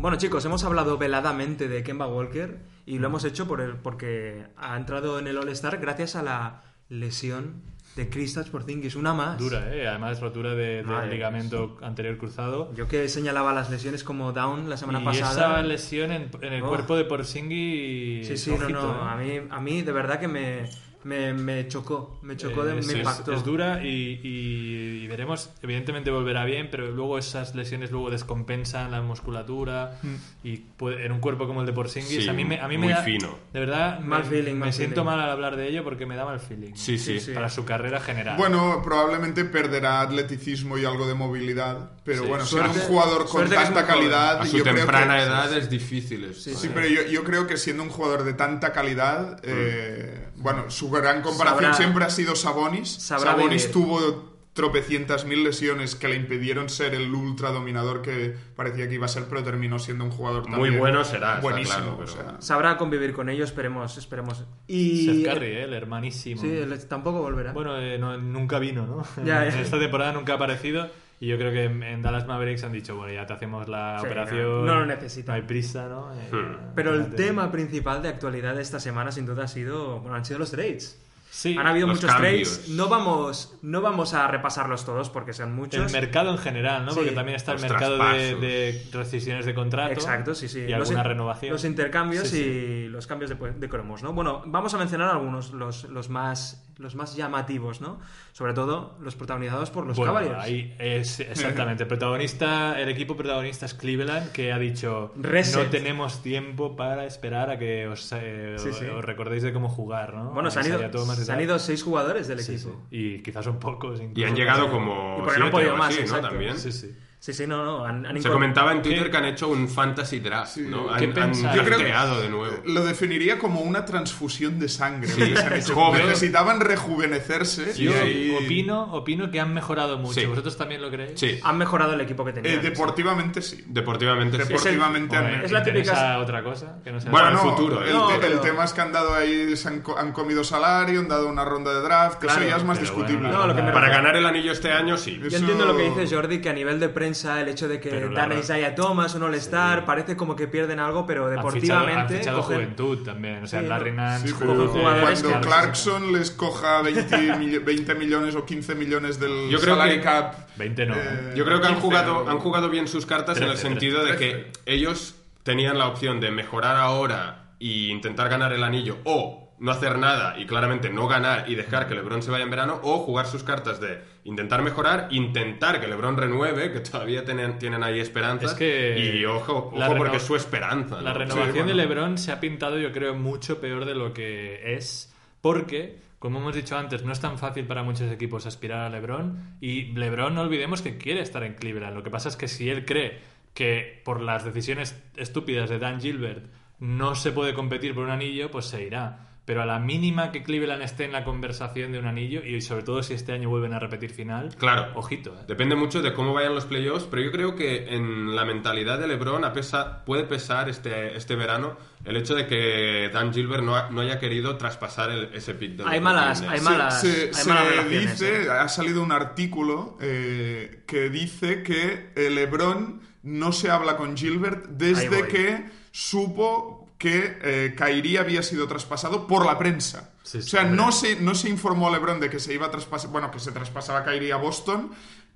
Speaker 1: Bueno chicos, hemos hablado veladamente de Kemba Walker y lo hemos hecho por el, porque ha entrado en el All-Star gracias a la lesión de Kristaps Porzingis, una más.
Speaker 2: Dura, ¿eh? Además, rotura de,
Speaker 1: Madre
Speaker 2: ligamento anterior cruzado.
Speaker 1: Yo que señalaba las lesiones como down la semana
Speaker 2: y
Speaker 1: pasada.
Speaker 2: esa lesión en, en el
Speaker 1: Oh.
Speaker 2: cuerpo de Porzingis...
Speaker 1: Sí, sí,
Speaker 2: ojito,
Speaker 1: no, no.
Speaker 2: ¿eh?
Speaker 1: A mí, a mí de verdad que me, me, me chocó. Me chocó, de,
Speaker 2: Eh,
Speaker 1: me
Speaker 2: sí, es-
Speaker 1: impactó.
Speaker 2: Es, dura y, y- y veremos, evidentemente volverá bien, pero luego esas lesiones luego descompensan la musculatura
Speaker 1: Mm.
Speaker 2: y puede- en un cuerpo como el de Porzingis
Speaker 3: Sí,
Speaker 2: a mí me, a mí
Speaker 3: muy
Speaker 2: me da,
Speaker 3: fino.
Speaker 2: De verdad,
Speaker 1: Mal
Speaker 2: me,
Speaker 1: feeling,
Speaker 2: me
Speaker 1: mal
Speaker 2: siento
Speaker 1: feeling.
Speaker 2: mal al hablar de ello porque me da mal feeling.
Speaker 3: Sí, sí.
Speaker 1: Sí, sí.
Speaker 2: Para su carrera general.
Speaker 4: Bueno, probablemente perderá atleticismo y algo de movilidad, pero
Speaker 2: Sí,
Speaker 4: bueno,
Speaker 1: suerte-
Speaker 4: siendo un jugador con tanta calidad,
Speaker 3: A su
Speaker 4: yo creo
Speaker 3: temprana
Speaker 4: que-
Speaker 3: edad es difícil esto.
Speaker 1: Sí,
Speaker 4: Sí,
Speaker 3: ¿eh?
Speaker 4: pero yo, yo creo que siendo un jugador de tanta calidad, eh, bueno, su gran comparación
Speaker 1: Sabrá-
Speaker 4: siempre ha sido Sabonis. Sabonis
Speaker 1: vivir.
Speaker 4: tuvo tropecientas mil lesiones que le impidieron ser el ultra dominador que parecía que iba a ser, pero terminó siendo un jugador
Speaker 3: Muy
Speaker 4: también
Speaker 3: bueno será,
Speaker 4: buenísimo.
Speaker 3: claro,
Speaker 4: o
Speaker 3: pero-
Speaker 4: sea.
Speaker 1: Sabrá convivir con ellos, esperemos, esperemos. Y
Speaker 2: Seth Curry, ¿eh? el hermanísimo.
Speaker 1: Sí, él tampoco volverá.
Speaker 2: Bueno, eh, no- nunca vino, ¿no?
Speaker 1: Ya, ya.
Speaker 2: En esta temporada nunca ha aparecido. Y yo creo que en, Dallas Mavericks han dicho, bueno, ya te hacemos la
Speaker 1: Sí,
Speaker 2: operación.
Speaker 1: no- no lo necesitan.
Speaker 2: No hay prisa, ¿no? Eh,
Speaker 3: Hmm.
Speaker 1: Pero el tema principal de actualidad de esta semana sin duda ha sido, bueno, han sido los trades.
Speaker 2: Sí,
Speaker 1: Han habido muchos
Speaker 3: cambios.
Speaker 1: trades. No vamos, no vamos a repasarlos todos porque son muchos.
Speaker 2: el mercado en general, ¿no?
Speaker 1: Sí.
Speaker 2: Porque también está el
Speaker 3: Los
Speaker 2: mercado de, rescisiones de contrato.
Speaker 1: Exacto, sí, sí.
Speaker 2: Y
Speaker 1: Los
Speaker 2: alguna
Speaker 1: in-
Speaker 2: renovación.
Speaker 1: Los intercambios
Speaker 2: Sí, sí.
Speaker 1: y los cambios de, de cromos, ¿no? Bueno, vamos a mencionar algunos, los, los, más, los más llamativos, ¿no? Sobre todo los protagonizados por los
Speaker 2: Bueno,
Speaker 1: Cavaliers.
Speaker 2: ahí es exactamente. El protagonista, el equipo protagonista es Cleveland, que ha dicho
Speaker 1: Reset.
Speaker 2: no tenemos tiempo para esperar a que os, eh,
Speaker 1: Sí, sí.
Speaker 2: os recordéis de cómo jugar, ¿no?
Speaker 1: Bueno, se han, ido,
Speaker 2: y
Speaker 1: se han ido seis jugadores del
Speaker 2: Sí,
Speaker 1: equipo.
Speaker 2: sí. Y quizás son pocos.
Speaker 3: Y
Speaker 2: incluso.
Speaker 3: han llegado como
Speaker 1: Y porque no han podido más,
Speaker 3: así, ¿no? También.
Speaker 2: Sí, sí.
Speaker 1: Sí, sí, no, no. Han, han
Speaker 3: Se comentaba en Twitter
Speaker 2: ¿Qué-
Speaker 3: que han hecho un fantasy draft, ¿no?
Speaker 2: ¿Qué
Speaker 3: Han?
Speaker 4: Yo creo
Speaker 3: de nuevo.
Speaker 4: Lo definiría como una transfusión de sangre.
Speaker 3: Sí, joven.
Speaker 4: Necesitaban rejuvenecerse.
Speaker 3: Sí,
Speaker 2: Yo
Speaker 3: sí.
Speaker 2: opino, opino que han mejorado mucho.
Speaker 3: Sí.
Speaker 2: ¿Vosotros también lo creéis?
Speaker 3: Sí,
Speaker 1: Han mejorado el equipo que
Speaker 4: Eh,
Speaker 1: tenían.
Speaker 4: deportivamente sí.
Speaker 3: deportivamente sí.
Speaker 4: Deportivamente han
Speaker 2: Hombre,
Speaker 1: Es la
Speaker 2: ¿interesa
Speaker 1: típica-
Speaker 2: otra cosa? Que no sea
Speaker 3: Bueno,
Speaker 4: Bueno,
Speaker 3: el
Speaker 4: no,
Speaker 3: futuro,
Speaker 4: El,
Speaker 3: ¿eh?
Speaker 1: No,
Speaker 4: te- el
Speaker 1: pero-
Speaker 4: tema es que han dado ahí, se han, co- han comido salario, han dado una ronda de draft, que
Speaker 1: Claro,
Speaker 4: eso ya es más discutible.
Speaker 2: bueno,
Speaker 1: No, lo que me-
Speaker 3: Para ganar el anillo este año, sí.
Speaker 1: Yo entiendo lo que dice Jordi, que a nivel de prensa, el hecho de que
Speaker 2: Pero
Speaker 1: dan a Isaiah Thomas, un All-Star, parece como que pierden algo, pero
Speaker 2: Han fichado, han
Speaker 1: deportivamente.
Speaker 2: fichado
Speaker 1: cogen-
Speaker 2: juventud también. O sea,
Speaker 1: Sí,
Speaker 2: Larry
Speaker 1: no.
Speaker 2: Nance,
Speaker 4: Sí,
Speaker 1: Como
Speaker 4: pero
Speaker 1: jugadores
Speaker 4: cuando
Speaker 1: que-
Speaker 4: Clarkson les coja 20, mi- 20 millones o 15 millones del
Speaker 3: Yo creo
Speaker 4: salary
Speaker 3: que-
Speaker 4: cap.
Speaker 2: 20 no.
Speaker 4: eh,
Speaker 3: Yo creo que han
Speaker 4: 15,
Speaker 3: jugado,
Speaker 4: ¿no?
Speaker 3: han jugado bien sus cartas en el
Speaker 2: 13,
Speaker 3: sentido de que ellos tenían la opción de mejorar ahora e intentar ganar el anillo o no hacer nada y claramente no ganar y dejar que LeBron se vaya en verano o jugar sus cartas de intentar mejorar, intentar que LeBron renueve, que todavía tienen, tienen ahí esperanzas
Speaker 2: Es que
Speaker 3: y ojo, ojo porque es su esperanza.
Speaker 2: La
Speaker 3: ¿no?
Speaker 2: renovación
Speaker 4: Sí, bueno.
Speaker 2: de LeBron se ha pintado, yo creo, mucho peor de lo que es, porque, como hemos dicho antes, no es tan fácil para muchos equipos aspirar a LeBron y LeBron no olvidemos que quiere estar en Cleveland. Lo que pasa es que si él cree que por las decisiones estúpidas de Dan Gilbert no se puede competir por un anillo, pues se irá. Pero a la mínima que Cleveland esté en la conversación de un anillo, y sobre todo si este año vuelven a repetir final,
Speaker 3: Claro.
Speaker 2: ojito. ¿eh?
Speaker 3: Depende mucho de cómo vayan los playoffs, pero yo creo que en la mentalidad de LeBron a pesa- puede pesar este, este verano el hecho de que Dan Gilbert no, ha- no haya querido traspasar el- ese pick de
Speaker 1: Hay malas- hay malas-
Speaker 4: se,
Speaker 1: hay
Speaker 4: se
Speaker 1: malas relaciones,
Speaker 4: dice,
Speaker 1: ¿eh?
Speaker 4: ha salido un artículo eh, que dice que eh, LeBron no se habla con Gilbert desde que supo que eh, Kyrie había sido traspasado por la prensa.
Speaker 2: Sí,
Speaker 4: o sea,
Speaker 2: hombre.
Speaker 4: no se, no se informó LeBron de que se iba a traspasar, bueno, que se traspasaba Kyrie a Boston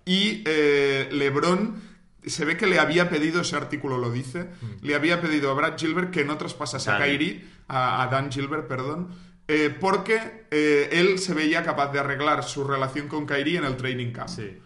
Speaker 4: y eh, LeBron se ve que le había pedido, ese artículo lo dice, le había pedido a Brad Gilbert que no traspasase a. Kyrie, a, a Dan Gilbert, perdón, eh, porque él se veía capaz de arreglar su relación con Kyrie en el training camp.
Speaker 2: Sí.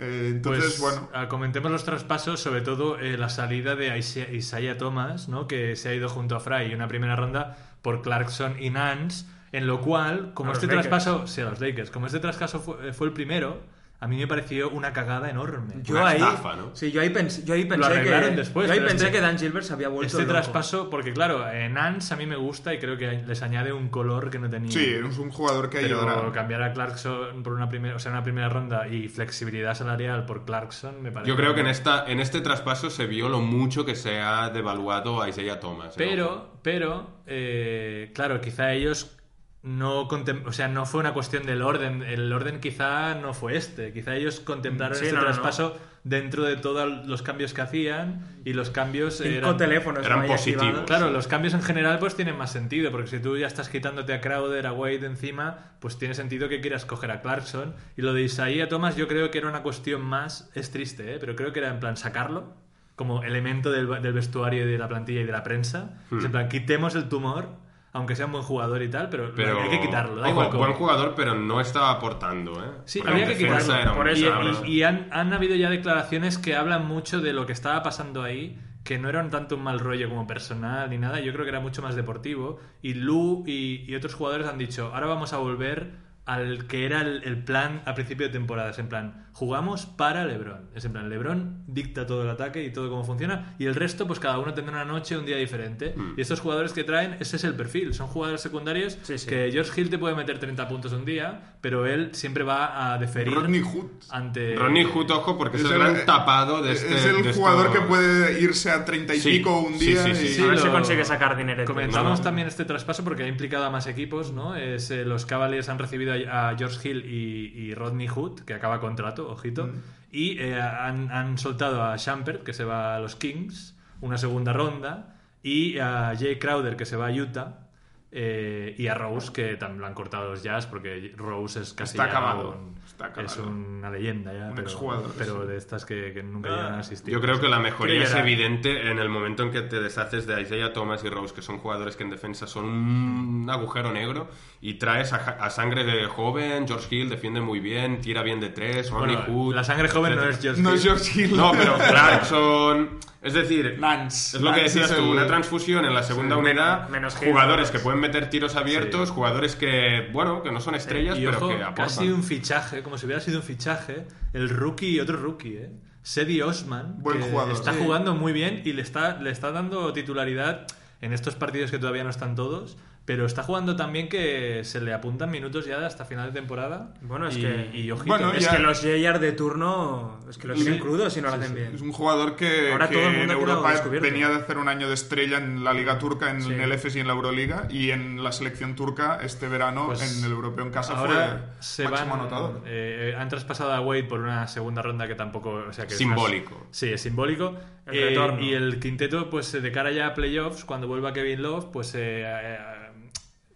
Speaker 4: Eh, entonces,
Speaker 2: Pues,
Speaker 4: bueno,
Speaker 2: ah, comentemos los traspasos, sobre todo eh, la salida de Isaiah, Thomas, ¿no? que se ha ido junto a Fry en una primera ronda por Clarkson y Nance, en lo cual, como
Speaker 1: A
Speaker 2: este traspaso, sí, a los Lakers, como este traspaso fue, eh, fue el primero, a mí me pareció una cagada enorme.
Speaker 1: Yo
Speaker 3: Una
Speaker 1: ahí,
Speaker 3: estafa, ¿no?
Speaker 1: sí, yo ahí pensé, yo ahí pensé
Speaker 2: arreglaron
Speaker 1: que,
Speaker 2: después,
Speaker 1: yo ahí pensé
Speaker 2: este-
Speaker 1: que Dan Gilbert se había vuelto
Speaker 2: Este
Speaker 1: loco.
Speaker 2: traspaso, porque claro, eh, Nance a mí me gusta y creo que les añade un color que no tenía.
Speaker 4: sí, es un jugador que
Speaker 2: Pero
Speaker 4: ayudará.
Speaker 2: cambiar a Clarkson por una primera, o sea, una primera ronda y flexibilidad salarial por Clarkson me parece.
Speaker 3: Yo creo que en, esta, en este traspaso se vio lo mucho que se ha devaluado a Isaiah Thomas. ¿eh?
Speaker 2: Pero, pero, eh, claro, quizá ellos no contem- o sea, no fue una cuestión del orden. El orden quizá no fue este. Quizá ellos contemplaron
Speaker 1: Sí,
Speaker 2: este
Speaker 1: no, no, no.
Speaker 2: traspaso dentro de todos los cambios que hacían y los cambios
Speaker 1: Cinco
Speaker 2: eran...
Speaker 1: teléfonos
Speaker 3: eran positivos.
Speaker 1: activados.
Speaker 2: Claro, los cambios en general pues tienen más sentido, porque si tú ya estás quitándote a Crowder, a Wade encima, pues tiene sentido que quieras coger a Clarkson. Y lo de Isaiah Thomas yo creo que era una cuestión más, es triste, ¿eh? pero creo que era en plan sacarlo como elemento del, del vestuario y de la plantilla y de la prensa. Es en plan, quitemos el tumor, aunque sea un buen jugador y tal, pero,
Speaker 3: Pero,
Speaker 2: hay que quitarlo. Da
Speaker 3: ojo,
Speaker 2: igual cómo.
Speaker 3: buen jugador, pero no estaba aportando, ¿eh?
Speaker 2: Sí,
Speaker 3: Porque
Speaker 2: había que quitarlo.
Speaker 3: era
Speaker 1: Por eso,
Speaker 2: y,
Speaker 3: desastre.
Speaker 2: y- y han, han habido ya declaraciones que hablan mucho de lo que estaba pasando ahí, que no eran tanto un mal rollo como personal ni nada, yo creo que era mucho más deportivo. Y Lu y, y otros jugadores han dicho, ahora vamos a volver al que era el, el plan a principio de temporada. Es en plan, jugamos para LeBron. Es en plan, LeBron dicta todo el ataque y todo cómo funciona, y el resto, pues cada uno tendrá una noche, un día diferente.
Speaker 3: Hmm.
Speaker 2: Y estos jugadores que traen, ese es el perfil. Son jugadores secundarios
Speaker 1: Sí, sí.
Speaker 2: que George Hill te puede meter 30 puntos un día, pero él siempre va a deferir
Speaker 4: Rodney Hood.
Speaker 2: ante
Speaker 3: Ronnie Hood, ojo, porque es,
Speaker 4: Es
Speaker 3: el
Speaker 4: el-
Speaker 3: gran tapado de este.
Speaker 4: es el
Speaker 3: de
Speaker 4: jugador
Speaker 3: estos-
Speaker 4: que puede irse a 30 y
Speaker 3: Sí,
Speaker 4: pico un
Speaker 3: sí,
Speaker 4: día
Speaker 3: sí, sí,
Speaker 4: y-
Speaker 3: sí.
Speaker 1: A ver si
Speaker 2: lo-
Speaker 1: consigue sacar dinero.
Speaker 2: Comentamos
Speaker 3: No.
Speaker 2: también este traspaso porque ha implicado a más equipos, ¿no? Es, eh, los Cavaliers han recibido a, a George Hill y, y Rodney Hood, que acaba contrato, ojito,
Speaker 3: Mm.
Speaker 2: y eh, han, han soltado a Shumpert, que se va a los Kings, una segunda ronda, y a Jay Crowder, que se va a Utah, eh, y a Rose, que también lo han cortado los Jazz, porque Rose es casi
Speaker 4: Está acabado,
Speaker 2: un-
Speaker 4: está
Speaker 2: es una leyenda ya,
Speaker 4: Un
Speaker 2: pero,
Speaker 4: exjugador,
Speaker 2: pero
Speaker 4: sí.
Speaker 2: de estas que, que nunca llegan a asistir.
Speaker 3: Yo creo que la mejoría es evidente en el momento en que te deshaces de Isaiah Thomas y Rose, que son jugadores que en defensa son un agujero negro, y traes a, a sangre de joven. George Hill defiende muy bien, tira bien de tres. Ronnie
Speaker 2: Bueno,
Speaker 3: Hood.
Speaker 2: la sangre joven no es George
Speaker 4: No
Speaker 2: Hill.
Speaker 4: es George Hill.
Speaker 3: No, pero Clarkson. Es decir,
Speaker 4: Nance.
Speaker 3: es lo que
Speaker 4: Nance
Speaker 3: decías tú,
Speaker 4: el-
Speaker 3: una transfusión en la segunda
Speaker 1: Sí,
Speaker 3: unidad,
Speaker 1: menos
Speaker 3: jugadores
Speaker 1: menos.
Speaker 3: que pueden meter tiros abiertos, jugadores que, bueno, que no son estrellas,
Speaker 2: Y
Speaker 3: pero
Speaker 2: ojo,
Speaker 3: que
Speaker 2: que ha
Speaker 3: aportan.
Speaker 2: sido un fichaje, como si hubiera sido un fichaje, el rookie y otro rookie, ¿eh? Sedi Osman,
Speaker 4: Buen
Speaker 2: que
Speaker 4: jugador,
Speaker 2: está
Speaker 4: sí.
Speaker 2: jugando muy bien y le está, le está dando titularidad en estos partidos que todavía no están todos, pero está jugando también que se le apuntan minutos ya hasta final de temporada.
Speaker 1: Bueno, es
Speaker 2: y,
Speaker 1: que-
Speaker 2: y ojito,
Speaker 4: Bueno,
Speaker 2: ¿eh?
Speaker 1: Es
Speaker 4: ya-
Speaker 1: que los JR de turno es que los
Speaker 4: Sí.
Speaker 1: tienen crudos si no lo hacen
Speaker 4: Es
Speaker 1: bien.
Speaker 4: un jugador que,
Speaker 1: Ahora
Speaker 4: que
Speaker 1: todo el
Speaker 4: en
Speaker 1: mundo
Speaker 4: Europa
Speaker 1: descubierto.
Speaker 4: venía de hacer un año de estrella en la Liga Turca, en
Speaker 1: Sí.
Speaker 4: el EFES y en la Euroliga, y en la selección turca este verano
Speaker 2: Pues
Speaker 4: en el europeo en casa
Speaker 2: Ahora
Speaker 4: fue
Speaker 2: se
Speaker 4: máximo
Speaker 2: van,
Speaker 4: anotador.
Speaker 2: eh, eh, han traspasado a Wade por una segunda ronda que tampoco, o sea que es
Speaker 3: Simbólico.
Speaker 2: más- sí, es simbólico.
Speaker 1: El
Speaker 2: Eh,
Speaker 1: retorno.
Speaker 2: y el quinteto, pues de cara ya a playoffs, cuando vuelva Kevin Love, pues eh, eh,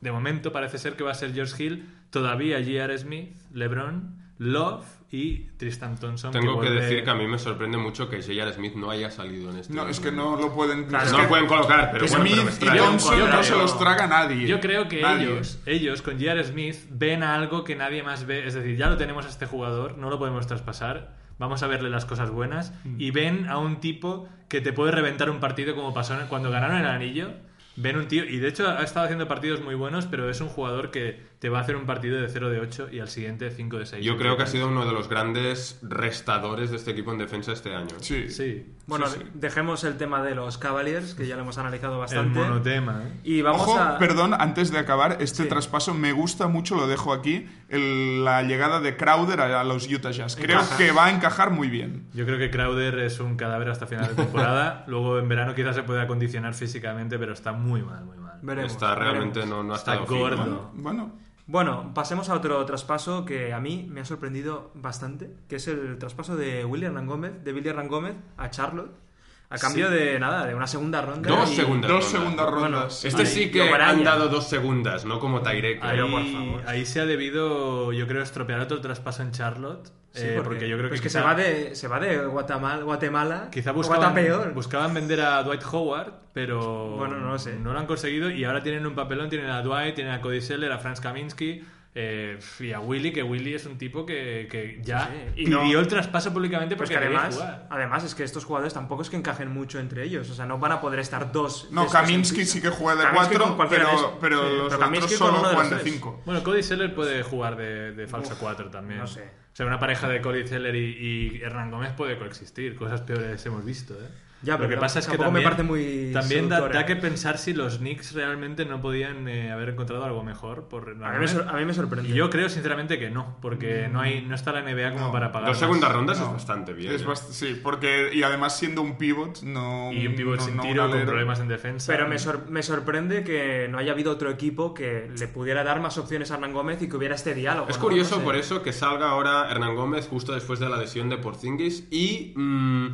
Speaker 2: de momento parece ser que va a ser George Hill, todavía J.R. Smith, LeBron, Love y Tristan Thompson.
Speaker 3: Tengo que
Speaker 2: vuelve-
Speaker 3: decir que a mí me sorprende mucho que J.R. Smith no haya salido en este
Speaker 4: No, es que no lo pueden...
Speaker 1: Claro,
Speaker 3: No
Speaker 4: que
Speaker 3: lo pueden colocar, pero bueno,
Speaker 4: Smith
Speaker 3: pero me
Speaker 4: y
Speaker 3: extraña.
Speaker 4: Thompson
Speaker 2: Yo
Speaker 4: no
Speaker 2: creo-
Speaker 4: se los traga nadie.
Speaker 2: Yo creo que
Speaker 4: Nadie.
Speaker 2: ellos, ellos con J.R. Smith ven algo que nadie más ve. Es decir, ya lo tenemos a este jugador, no lo podemos traspasar. Vamos a verle las cosas buenas.
Speaker 4: Mm.
Speaker 2: Y ven a un tipo que te puede reventar un partido como pasó cuando ganaron el anillo. Ven un tío, y de hecho ha estado haciendo partidos muy buenos, pero es un jugador que te va a hacer un partido de 0 de 8 y al siguiente 5 de 6.
Speaker 3: Yo creo que ha sido uno de los grandes restadores de este equipo en defensa este año.
Speaker 4: Sí.
Speaker 2: Sí,
Speaker 1: Bueno,
Speaker 4: Sí, sí.
Speaker 1: dejemos el tema de los Cavaliers, que ya lo hemos analizado
Speaker 2: el
Speaker 1: bastante.
Speaker 2: monotema. ¿eh?
Speaker 1: Y vamos
Speaker 4: Ojo,
Speaker 1: a.
Speaker 4: perdón, antes de acabar, este
Speaker 1: Sí.
Speaker 4: traspaso me gusta mucho, lo dejo aquí, el- la llegada de Crowder a, a los Utah Jazz. Creo
Speaker 1: Encaja.
Speaker 4: que va a encajar muy bien.
Speaker 2: Yo creo que Crowder es un cadáver hasta final de temporada. Luego en verano quizás se pueda acondicionar físicamente, pero está muy mal, muy mal.
Speaker 1: Veremos,
Speaker 3: Está realmente
Speaker 1: veremos.
Speaker 3: no, no ha
Speaker 2: Está
Speaker 3: estado
Speaker 2: gordo.
Speaker 4: Bueno,
Speaker 1: Bueno, pasemos a otro traspaso que a mí me ha sorprendido bastante, que es el traspaso de William Hernán Gómez, de Billy Hernán Gómez a Charlotte. A cambio de nada, de una segunda ronda.
Speaker 3: Dos
Speaker 1: y-
Speaker 3: segundas
Speaker 4: Dos
Speaker 3: rondas.
Speaker 4: segundas
Speaker 1: Bueno,
Speaker 4: rondas.
Speaker 3: Este
Speaker 1: Ahí,
Speaker 3: sí que han dado dos segundas, no como Tyrek.
Speaker 2: Ahí,
Speaker 1: Pero, por favor.
Speaker 2: ahí se ha debido, yo creo, estropear otro traspaso en Charlotte.
Speaker 1: Sí,
Speaker 2: eh, porque, yo creo que,
Speaker 1: pues que
Speaker 2: quizá-
Speaker 1: se va de se va de Guatemala, Guatemala
Speaker 2: Quizá buscaban,
Speaker 1: Guatapeor.
Speaker 2: buscaban vender a Dwight Howard, pero
Speaker 1: Bueno, no lo sé.
Speaker 2: no lo han conseguido y ahora tienen un papelón, tienen a Dwight, tienen a Cody Seller, a Franz Kaminsky eh, y a Willy, que Willy es un tipo que, que ya
Speaker 1: Sí, sí. Y
Speaker 2: pidió
Speaker 1: no-
Speaker 2: el traspaso públicamente
Speaker 1: Pues
Speaker 2: porque
Speaker 1: que
Speaker 2: quería
Speaker 1: además,
Speaker 2: jugar.
Speaker 1: además es que estos jugadores tampoco es que encajen mucho entre ellos, o sea, no van a poder estar dos.
Speaker 4: No, Kaminsky sí que juega de
Speaker 1: Kaminsky
Speaker 4: 4,
Speaker 1: con cualquiera de
Speaker 4: pero,
Speaker 1: Sí,
Speaker 4: los
Speaker 1: pero
Speaker 4: otros solo
Speaker 1: uno de.
Speaker 4: 5.
Speaker 2: Bueno, Cody Seller puede jugar de, de falso 4 también.
Speaker 1: no sé.
Speaker 2: O sea, una pareja de Cody Seller y, y Hernán Gómez puede coexistir. Cosas peores hemos visto, ¿eh?
Speaker 1: Ya,
Speaker 2: Lo
Speaker 1: pero
Speaker 2: que pasa es que
Speaker 1: me
Speaker 2: también,
Speaker 1: parece muy
Speaker 2: también da, que pensar si los Knicks realmente no podían eh, haber encontrado algo mejor por
Speaker 1: A mí, me sor- a mí me sorprende.
Speaker 2: Y yo creo sinceramente que no, porque no hay no está la NBA como
Speaker 4: No.
Speaker 2: para pagar.
Speaker 3: Dos segundas rondas
Speaker 4: No.
Speaker 3: es bastante bien.
Speaker 4: Es
Speaker 3: ¿eh?
Speaker 4: bast- sí, porque y además siendo un pivot, no
Speaker 2: Y un pivot
Speaker 4: no-
Speaker 2: sin tiro, con problemas en defensa.
Speaker 1: Pero me, sor- me sorprende que no haya habido otro equipo que le pudiera dar más opciones a Hernán Gómez y que hubiera este diálogo.
Speaker 3: Es
Speaker 1: ¿no?
Speaker 3: curioso
Speaker 1: No sé.
Speaker 3: por eso que salga ahora Hernán Gómez justo después de la lesión de Porzingis y mm,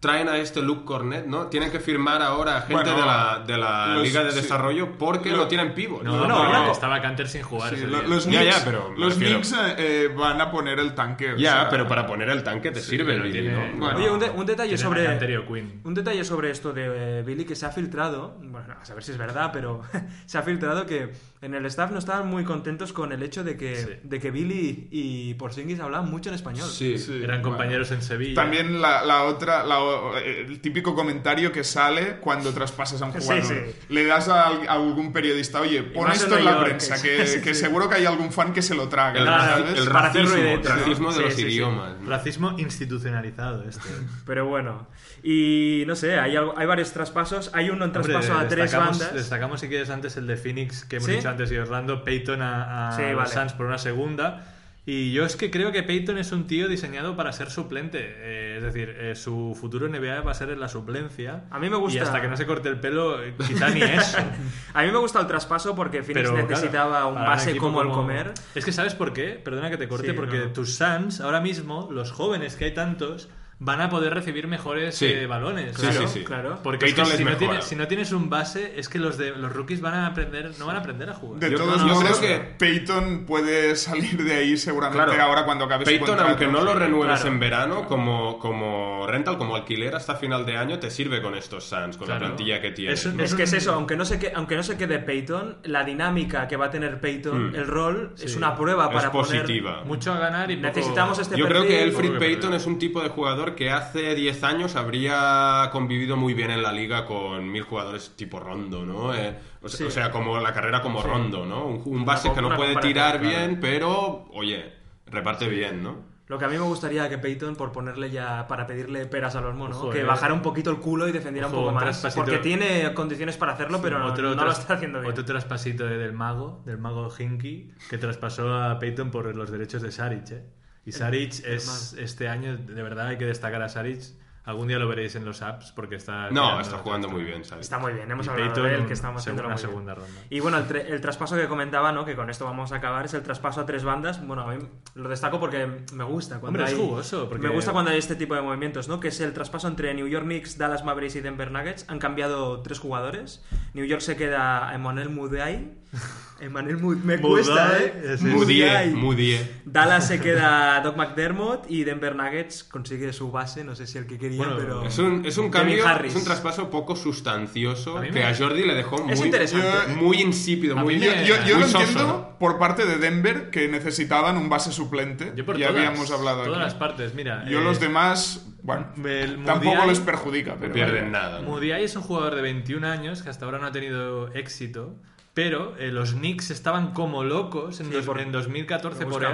Speaker 3: traen a este Luke Cornet, ¿no? Tienen que firmar ahora a gente
Speaker 4: Bueno,
Speaker 3: de la, de la
Speaker 4: los-
Speaker 3: Liga de
Speaker 4: sí.
Speaker 3: Desarrollo porque
Speaker 4: Lo-
Speaker 3: no tienen pivot.
Speaker 2: No,
Speaker 1: No,
Speaker 2: no,
Speaker 1: no,
Speaker 2: estaba Canter sin jugar.
Speaker 4: Sí, lo- los
Speaker 3: Ya,
Speaker 4: Knicks,
Speaker 3: ya, pero me
Speaker 4: los Knicks eh, eh, van a poner el tanque. o
Speaker 3: Ya,
Speaker 4: sea,
Speaker 3: pero para poner el tanque te sirve el
Speaker 2: pero
Speaker 3: Billy,
Speaker 2: tiene-
Speaker 3: ¿no?
Speaker 4: Bueno.
Speaker 1: Oye, un, de- un detalle sobre.
Speaker 2: O'Quinn.
Speaker 1: Un detalle sobre esto de eh, Billy que se ha filtrado, bueno, a saber si es verdad, pero se ha filtrado que en el staff no estaban muy contentos con el hecho de que,
Speaker 2: Sí.
Speaker 1: de que Billy y Porzingis hablaban mucho en español.
Speaker 3: Sí.
Speaker 4: Sí,
Speaker 2: Eran
Speaker 4: bueno.
Speaker 2: compañeros en Sevilla.
Speaker 4: También la, la otra, la o- el típico comentario que sale cuando traspasas a un
Speaker 1: Sí,
Speaker 4: jugador.
Speaker 1: sí.
Speaker 4: Le das a, a algún periodista, oye, pon esto en la
Speaker 1: York,
Speaker 4: prensa,
Speaker 1: que-
Speaker 4: que,
Speaker 1: sí,
Speaker 4: que
Speaker 1: sí.
Speaker 4: seguro que hay algún fan que se lo traga.
Speaker 3: El,
Speaker 4: ¿sabes?
Speaker 3: el racismo, racismo de
Speaker 1: Sí,
Speaker 3: los
Speaker 1: sí, sí.
Speaker 3: idiomas. ¿no?
Speaker 2: Racismo institucionalizado este.
Speaker 1: Pero bueno, y no sé, hay, algo- hay varios traspasos. Hay uno en
Speaker 2: Hombre,
Speaker 1: traspaso a tres bandas.
Speaker 2: destacamos si quieres antes el de Phoenix que hemos
Speaker 1: ¿Sí?
Speaker 2: dicho antes y Orlando, Peyton a, a
Speaker 1: Sí, vale.
Speaker 2: Suns por una segunda. Y yo es que creo que Peyton es un tío diseñado para ser suplente. Eh, es decir, eh, su futuro NBA va a ser en la suplencia.
Speaker 1: A mí me gusta-
Speaker 2: Y hasta que no se corte el pelo, quizá ni eso.
Speaker 1: A mí me gusta el traspaso porque Phoenix
Speaker 2: Pero,
Speaker 1: necesitaba
Speaker 2: claro,
Speaker 1: un base como el comer.
Speaker 2: Es que ¿sabes por qué? Perdona que te corte,
Speaker 1: Sí,
Speaker 2: porque
Speaker 1: no.
Speaker 2: tus Suns, ahora mismo, los jóvenes que hay tantos, van a poder recibir mejores
Speaker 3: Sí.
Speaker 2: eh, balones.
Speaker 3: Sí,
Speaker 1: Claro,
Speaker 3: sí, sí.
Speaker 1: claro.
Speaker 2: Porque es que
Speaker 3: Peyton
Speaker 2: si, no tienes, si no tienes un base, es que los de los rookies van a aprender, no van a aprender a jugar.
Speaker 4: De
Speaker 3: Yo-
Speaker 4: todos
Speaker 3: yo
Speaker 4: modos,
Speaker 3: creo que-
Speaker 4: Peyton puede salir de ahí seguramente
Speaker 3: Claro.
Speaker 4: ahora cuando acabe su
Speaker 3: Peyton,
Speaker 4: contrato.
Speaker 3: aunque no lo renueves
Speaker 1: Claro.
Speaker 3: en verano, como, como rental, como alquiler hasta final de año, te sirve con estos Suns, con la plantilla que tienes.
Speaker 2: Es
Speaker 3: ¿no?
Speaker 1: Es que es eso, aunque no, se que, aunque no se quede Peyton, la dinámica que va a tener Peyton,
Speaker 3: Mm.
Speaker 1: el rol, es una prueba
Speaker 3: Es
Speaker 1: para poner...
Speaker 3: positiva.
Speaker 2: Mucho a ganar y poco-
Speaker 1: Necesitamos este
Speaker 3: Yo creo que Elfrid
Speaker 2: perder.
Speaker 3: es un tipo de jugador que hace 10 años habría convivido muy bien en la liga con mil jugadores tipo Rondo, ¿no? Eh, o, sea,
Speaker 1: Sí.
Speaker 3: o sea, como la carrera como Rondo, ¿no? Un, un base que no puede tirar bien, pero, oye, reparte bien, ¿no?
Speaker 1: Lo que a mí me gustaría que Peyton, por ponerle ya, para pedirle peras a los monos,
Speaker 2: Ojo,
Speaker 1: que
Speaker 2: eh.
Speaker 1: bajara un poquito el culo y defendiera
Speaker 2: Ojo,
Speaker 1: un poco
Speaker 2: un
Speaker 1: más.
Speaker 2: traspasito-
Speaker 1: Porque tiene condiciones para hacerlo, pero no,
Speaker 2: otro,
Speaker 1: no lo
Speaker 2: tras-
Speaker 1: está haciendo bien.
Speaker 2: Otro traspasito de- del mago, del mago Hinky, que traspasó a Peyton por los derechos de Saric, ¿eh? Y Saric es, este año, de verdad hay que destacar a Saric. Algún día lo veréis en los apps porque está...
Speaker 3: No, está jugando muy bien, ¿sabes?
Speaker 1: Está muy bien, hemos
Speaker 2: Y
Speaker 1: hablado
Speaker 2: Peyton,
Speaker 1: de él, que estamos haciéndolo
Speaker 2: una
Speaker 1: bien.
Speaker 2: segunda ronda.
Speaker 1: Y bueno, el, el traspaso que comentaba, ¿no? Que con esto vamos a acabar, es el traspaso a tres bandas. Bueno, a mí lo destaco porque me gusta cuando
Speaker 2: Hombre, es
Speaker 1: hay...
Speaker 2: jugoso, porque-
Speaker 1: Me gusta cuando hay este tipo de movimientos, ¿no? Que es el traspaso entre New York Knicks, Dallas Mavericks y Denver Nuggets. Han cambiado tres jugadores. New York se queda a Emmanuel Mudiay. Emmanuel Mud me cuesta, ¿eh? Mudiay.
Speaker 3: Mudie.
Speaker 1: Dallas se queda Doc McDermott y Denver Nuggets consigue su base, no sé si el que quería,
Speaker 2: Bueno,
Speaker 1: pero...
Speaker 3: Es un, es un cambio,
Speaker 1: Harris.
Speaker 3: es un traspaso poco sustancioso
Speaker 2: A
Speaker 3: que
Speaker 2: me-
Speaker 3: a Jordi le dejó muy,
Speaker 1: Es interesante.
Speaker 3: muy insípido, muy,
Speaker 4: Yo,
Speaker 2: me-
Speaker 4: yo- yo
Speaker 3: muy
Speaker 4: lo
Speaker 3: soso,
Speaker 4: entiendo
Speaker 3: ¿no?
Speaker 4: por parte de Denver que necesitaban un base suplente.
Speaker 2: Yo por
Speaker 4: ya
Speaker 2: todas,
Speaker 4: habíamos hablado
Speaker 2: todas
Speaker 4: aquí.
Speaker 2: las partes, mira.
Speaker 4: Yo
Speaker 2: eh,
Speaker 4: los demás, bueno,
Speaker 2: el
Speaker 4: tampoco
Speaker 2: Mudiay-
Speaker 4: les perjudica,
Speaker 3: No
Speaker 4: pero
Speaker 3: pierden nada. ¿no?
Speaker 2: Mudiay es un jugador de 21 años que hasta ahora no ha tenido éxito, pero eh, los Knicks estaban como locos en,
Speaker 1: Sí,
Speaker 2: dos-
Speaker 1: por-
Speaker 2: en 2014
Speaker 1: lo
Speaker 2: por él.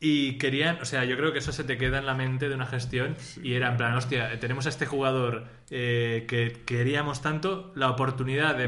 Speaker 2: Y querían, o sea, yo creo que eso se te queda en la mente de una gestión y era en plan, hostia, tenemos a este jugador eh, que queríamos tanto, la oportunidad de,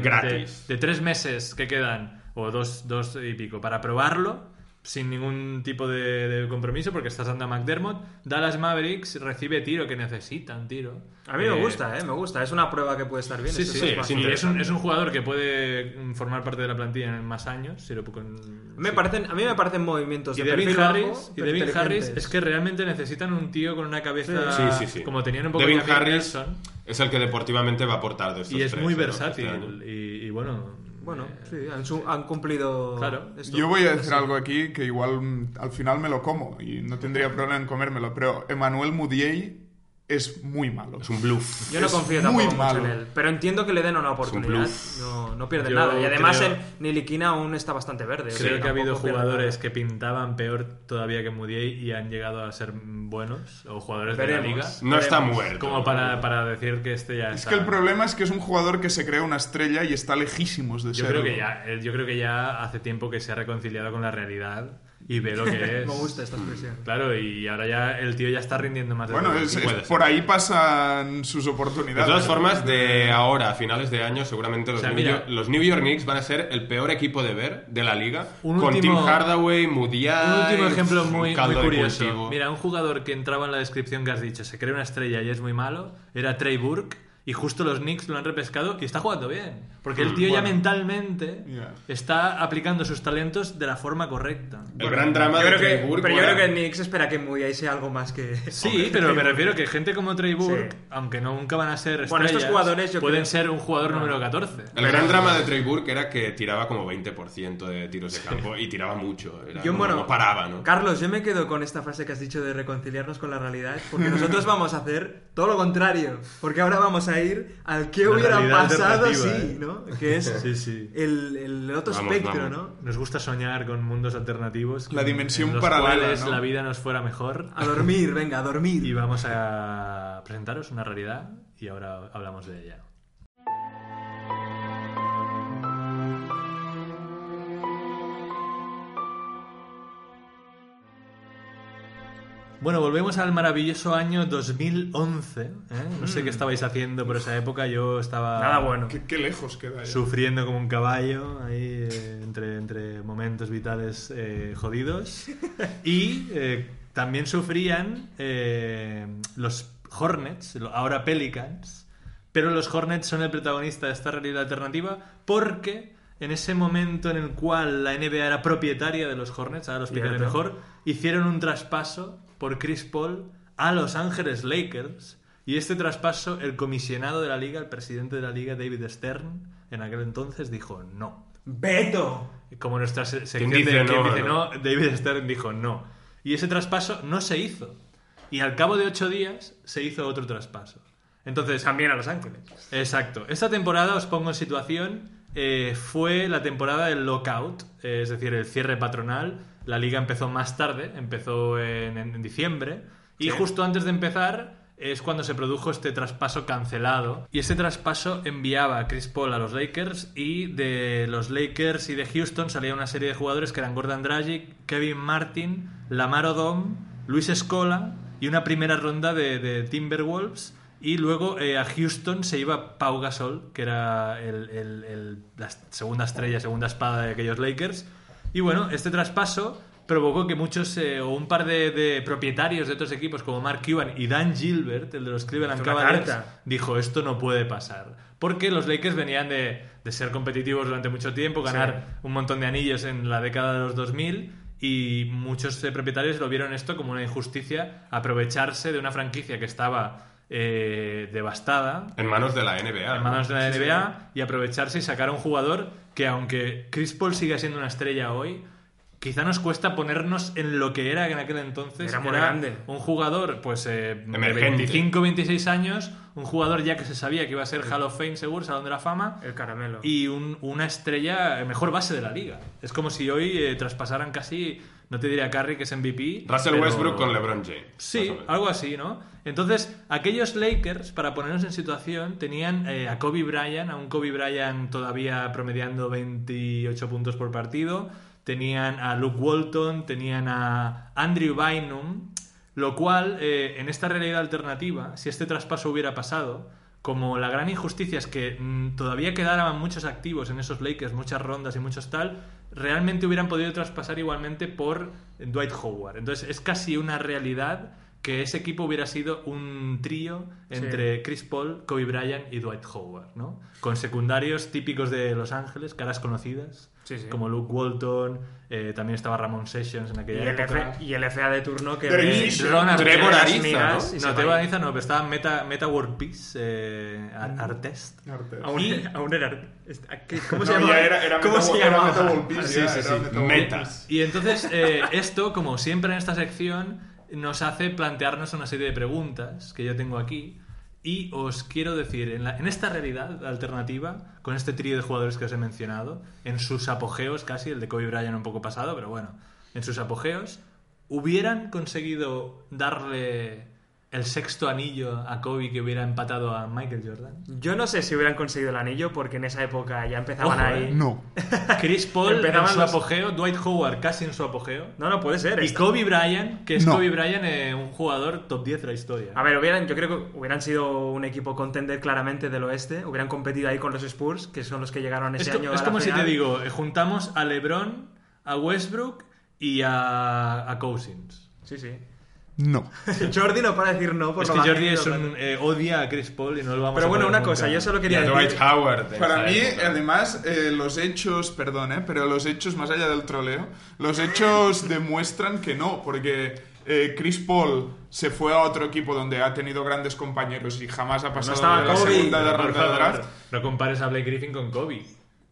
Speaker 2: de tres meses que quedan, o dos, dos y pico, para probarlo, sin ningún tipo de, de compromiso porque estás dando a McDermott. Dallas Mavericks recibe tiro que necesitan tiro.
Speaker 1: A mí me
Speaker 2: Eh,
Speaker 1: gusta, ¿eh? Me gusta. Es una prueba que puede estar bien.
Speaker 2: Sí, sí,
Speaker 1: es
Speaker 3: sí,
Speaker 2: es un, es un jugador que puede formar parte de la plantilla en más años. Si lo, con,
Speaker 1: Me
Speaker 2: sí.
Speaker 1: parecen, a mí me parecen movimientos
Speaker 2: Y
Speaker 1: de
Speaker 2: Devin Harris,
Speaker 1: bajo,
Speaker 2: y Devin Harris es que realmente necesitan un tío con una cabeza
Speaker 3: Sí, sí, sí.
Speaker 2: como tenían un poco
Speaker 3: Devin Harris
Speaker 2: Nelson.
Speaker 3: es el que deportivamente va a aportar de estos
Speaker 2: y es
Speaker 3: tres,
Speaker 2: muy versátil
Speaker 3: Este
Speaker 2: y bueno
Speaker 1: Bueno,
Speaker 2: eh,
Speaker 1: sí, han, su- han cumplido.
Speaker 2: Claro.
Speaker 1: esto.
Speaker 4: Yo voy a decir algo aquí que igual mm, al final me lo como y no tendría problema en comérmelo, pero Emmanuel Mudiay es muy malo.
Speaker 3: Es un bluff.
Speaker 1: Yo no
Speaker 4: es
Speaker 1: confío
Speaker 4: muy
Speaker 1: tampoco mucho en él. Pero entiendo que le den una oportunidad.
Speaker 3: bluff.
Speaker 1: No, no pierde
Speaker 2: Yo
Speaker 1: nada. Y además
Speaker 2: creo-
Speaker 1: el Niliquina aún está bastante verde. o
Speaker 2: creo
Speaker 1: sea,
Speaker 2: que ha habido jugadores que pintaban peor todavía que Mudiay y han llegado a ser buenos o jugadores de la
Speaker 1: Veremos.
Speaker 2: liga
Speaker 3: No está
Speaker 1: Veremos.
Speaker 3: muerto.
Speaker 2: como para, para decir que este ya
Speaker 4: Es
Speaker 2: está
Speaker 4: que el problema es que es un jugador que se crea una estrella y está lejísimos de
Speaker 2: yo
Speaker 4: serlo.
Speaker 2: creo que ya yo creo que ya hace tiempo que se ha reconciliado con la realidad y ve lo que es
Speaker 1: Me gusta esta expresión.
Speaker 2: claro y ahora ya el tío ya está rindiendo más de
Speaker 4: Bueno, es- es- por ahí pasan sus
Speaker 3: De
Speaker 4: oportunidades.
Speaker 3: todas formas, de ahora a finales de año, seguramente los,
Speaker 2: O sea,
Speaker 3: New,
Speaker 2: mira-
Speaker 3: York, los New York Knicks van a ser el peor equipo de ver de la liga.
Speaker 2: Un
Speaker 3: con
Speaker 2: último-
Speaker 3: Tim Hardaway, Mudiay.
Speaker 2: Un último ejemplo muy, muy
Speaker 3: de
Speaker 2: curioso. Mira, un jugador que entraba en la descripción que has dicho, se cree una estrella y es muy malo, era Trey Burke, y justo los Knicks lo han repescado y está jugando bien. Porque el tío ya
Speaker 4: bueno.
Speaker 2: mentalmente
Speaker 4: Ya.
Speaker 2: está aplicando sus talentos de la forma correcta.
Speaker 3: El gran drama de Trey Burke
Speaker 1: pero yo
Speaker 3: era-
Speaker 1: creo que Knicks espera que Mudiay sea algo más que.
Speaker 2: Sí, pero me refiero que gente como Trey Burke,
Speaker 1: Sí.
Speaker 2: aunque no nunca van a ser estrellas,
Speaker 1: Bueno, estos jugadores yo
Speaker 2: pueden
Speaker 1: creo-
Speaker 2: ser un jugador número 14.
Speaker 3: El gran drama de Trey Burke era que tiraba como 20% de tiros de campo y tiraba mucho. Era
Speaker 1: Yo,
Speaker 3: como-
Speaker 1: bueno,
Speaker 3: no paraba, ¿no?
Speaker 1: Carlos, yo me quedo con esta frase que has dicho de reconciliarnos con la realidad, porque nosotros vamos a hacer todo lo contrario, porque ahora vamos a ir al que
Speaker 2: La
Speaker 1: hubiera pasado sí,
Speaker 2: ¿eh?
Speaker 1: ¿no? Que es
Speaker 2: Sí, sí.
Speaker 1: El, el otro
Speaker 3: Vamos,
Speaker 1: espectro,
Speaker 3: vamos.
Speaker 1: ¿no?
Speaker 2: Nos gusta soñar con mundos alternativos.
Speaker 4: La
Speaker 2: en-
Speaker 4: dimensión
Speaker 2: en los
Speaker 4: paralela,
Speaker 2: cuales
Speaker 4: ¿no?
Speaker 2: la vida nos fuera mejor.
Speaker 1: A dormir, venga, a dormir.
Speaker 2: Y vamos a presentaros una realidad y ahora hablamos de ella. Bueno, volvemos al maravilloso año 2011. ¿eh? No sé qué estabais haciendo por esa época. Yo estaba
Speaker 1: Nada bueno.
Speaker 4: Qué, qué lejos queda ya.
Speaker 2: sufriendo como un caballo ahí eh, entre, entre momentos vitales eh, jodidos y eh, también sufrían eh, los Hornets, lo- ahora Pelicans, pero los Hornets son el protagonista de esta realidad alternativa porque en ese momento en el cual la NBA era propietaria de los Hornets, ahora los explicaré mejor, hicieron un traspaso por Chris Paul a Los Ángeles Lakers y este traspaso el comisionado de la liga, el presidente de la liga, David Stern, en aquel entonces dijo no.
Speaker 1: ¡Beto!
Speaker 2: Como nuestra se- sección
Speaker 3: dice
Speaker 2: de
Speaker 3: no,
Speaker 2: quien dice
Speaker 3: no?
Speaker 2: no, David Stern dijo no. Y ese traspaso no se hizo. Y al cabo de ocho días se hizo otro traspaso. Entonces,
Speaker 1: También a Los Ángeles.
Speaker 2: Exacto. Esta temporada, os pongo en situación, eh, fue la temporada del lockout, eh, es decir, el cierre patronal. La liga empezó más tarde, empezó en, en diciembre, y justo antes de empezar es cuando se produjo este traspaso cancelado. Y ese traspaso enviaba a Chris Paul a los Lakers y de los Lakers y de Houston salía una serie de jugadores que eran Gordon Dragic, Kevin Martin, Lamar Odom, Luis Escola y una primera ronda de, de Timberwolves. Y luego eh, a Houston se iba Pau Gasol, que era el- el- el- la segunda estrella, segunda espada de aquellos Lakers. Y bueno, este traspaso provocó que muchos eh, o un par de, de propietarios de otros equipos como Mark Cuban y Dan Gilbert, el de los Cleveland Cavaliers, dijo esto no puede pasar. Porque los Lakers venían de, de ser competitivos durante mucho tiempo, ganar un montón de anillos en la década de los 2000 y muchos eh, propietarios lo vieron esto como una injusticia, aprovecharse de una franquicia que estaba eh, devastada
Speaker 3: En manos de la NBA.
Speaker 2: en manos de la NBA y aprovecharse y sacar a un jugador que aunque Chris Paul siga siendo una estrella hoy, quizá nos cuesta ponernos en lo que era en aquel entonces.
Speaker 1: Era muy grande.
Speaker 2: Un jugador, pues, eh, de
Speaker 3: Emergente.
Speaker 2: 25, 26 años, un jugador ya que se sabía que iba a ser Hall of Fame seguro, Salón de la Fama,
Speaker 1: El caramelo.
Speaker 2: y un- una estrella, eh, mejor base de la liga. Es como si hoy eh, traspasaran casi, no te diría Curry, que es MVP.
Speaker 3: Russell
Speaker 2: pero-
Speaker 3: Westbrook con LeBron James.
Speaker 2: Sí, algo así, ¿no? Entonces, aquellos Lakers, para ponernos en situación, tenían eh, a Kobe Bryant, a un Kobe Bryant todavía promediando 28 puntos por partido, tenían a Luke Walton, tenían a Andrew Bynum, lo cual, eh, en esta realidad alternativa, si este traspaso hubiera pasado, como la gran injusticia es que mm, todavía quedaban muchos activos en esos Lakers, muchas rondas y muchos tal, realmente hubieran podido traspasar igualmente por Dwight Howard. Entonces es casi una realidad que ese equipo hubiera sido un trío entre Chris Paul, Kobe Bryant y Dwight Howard, ¿no? Con secundarios típicos de Los Ángeles, caras conocidas,
Speaker 1: Sí, sí.
Speaker 2: como Luke Walton, eh, también estaba Ramon Sessions en
Speaker 1: Y
Speaker 2: aquella
Speaker 1: el,
Speaker 2: época.
Speaker 1: F- y el FA de turno que
Speaker 2: Artest,
Speaker 3: Trevor Ariza, ¿no?
Speaker 1: y ahí.
Speaker 2: Ariza no, pero estaba Meta, Meta World Peace, eh, Ar- Artest.
Speaker 1: Aún,
Speaker 2: Y-
Speaker 1: aún era... ¿qué- ¿Cómo se
Speaker 4: No, era, era
Speaker 1: ¿Cómo
Speaker 4: Meta-
Speaker 1: se
Speaker 4: era
Speaker 1: llamaba?
Speaker 4: Meta World Peace,
Speaker 2: Sí,
Speaker 4: ya,
Speaker 2: sí,
Speaker 4: era
Speaker 2: sí.
Speaker 4: Meta.
Speaker 3: Metas.
Speaker 2: Y entonces, eh, esto, como siempre en esta sección, nos hace plantearnos una serie de preguntas que yo tengo aquí. Y os quiero decir, en, la- en esta realidad alternativa, con este trío de jugadores que os he mencionado, en sus apogeos casi, el de Kobe Bryant un poco pasado, pero bueno, en sus apogeos, ¿hubieran conseguido darle el sexto anillo a Kobe que hubiera empatado a Michael Jordan?
Speaker 1: Yo no sé si hubieran conseguido el anillo porque en esa época ya empezaban
Speaker 2: Ojo,
Speaker 1: ahí...
Speaker 2: eh.
Speaker 4: No.
Speaker 2: Chris Paul en su apogeo, Dwight Howard casi en su apogeo.
Speaker 1: No, no, puede ser.
Speaker 2: Y
Speaker 1: esta-
Speaker 2: Kobe Bryant, que es
Speaker 4: No.
Speaker 2: Kobe Bryant, eh, un jugador top 10 de la historia.
Speaker 1: A ver, hubieran, yo creo que hubieran sido un equipo contender claramente del oeste. Hubieran competido ahí con los Spurs, que son los que llegaron
Speaker 2: es
Speaker 1: ese año
Speaker 2: es
Speaker 1: a la
Speaker 2: como si te digo, eh, juntamos a LeBron, a Westbrook y a, a Cousins.
Speaker 1: Sí, sí.
Speaker 4: No.
Speaker 1: Jordi no para decir no por
Speaker 2: es
Speaker 1: lo
Speaker 2: que Jordi es un, eh, odia a Chris Paul y no lo vamos
Speaker 1: Pero
Speaker 2: a
Speaker 1: bueno,
Speaker 2: poner
Speaker 1: una cosa, yo solo
Speaker 3: Y
Speaker 1: quería
Speaker 3: a
Speaker 1: decir...
Speaker 3: Dwight Howard. en
Speaker 4: Para
Speaker 3: esa
Speaker 4: mí,
Speaker 3: época.
Speaker 4: además, eh, los hechos, perdón, eh, pero los hechos, más allá del troleo, los hechos demuestran que no, porque eh, Chris Paul se fue a otro equipo donde ha tenido grandes compañeros y jamás ha pasado
Speaker 1: estaba
Speaker 4: de la
Speaker 1: Kobe.
Speaker 4: segunda de
Speaker 2: por
Speaker 4: ronda de
Speaker 2: favor,
Speaker 4: draft.
Speaker 2: no compares a Blake Griffin con Kobe.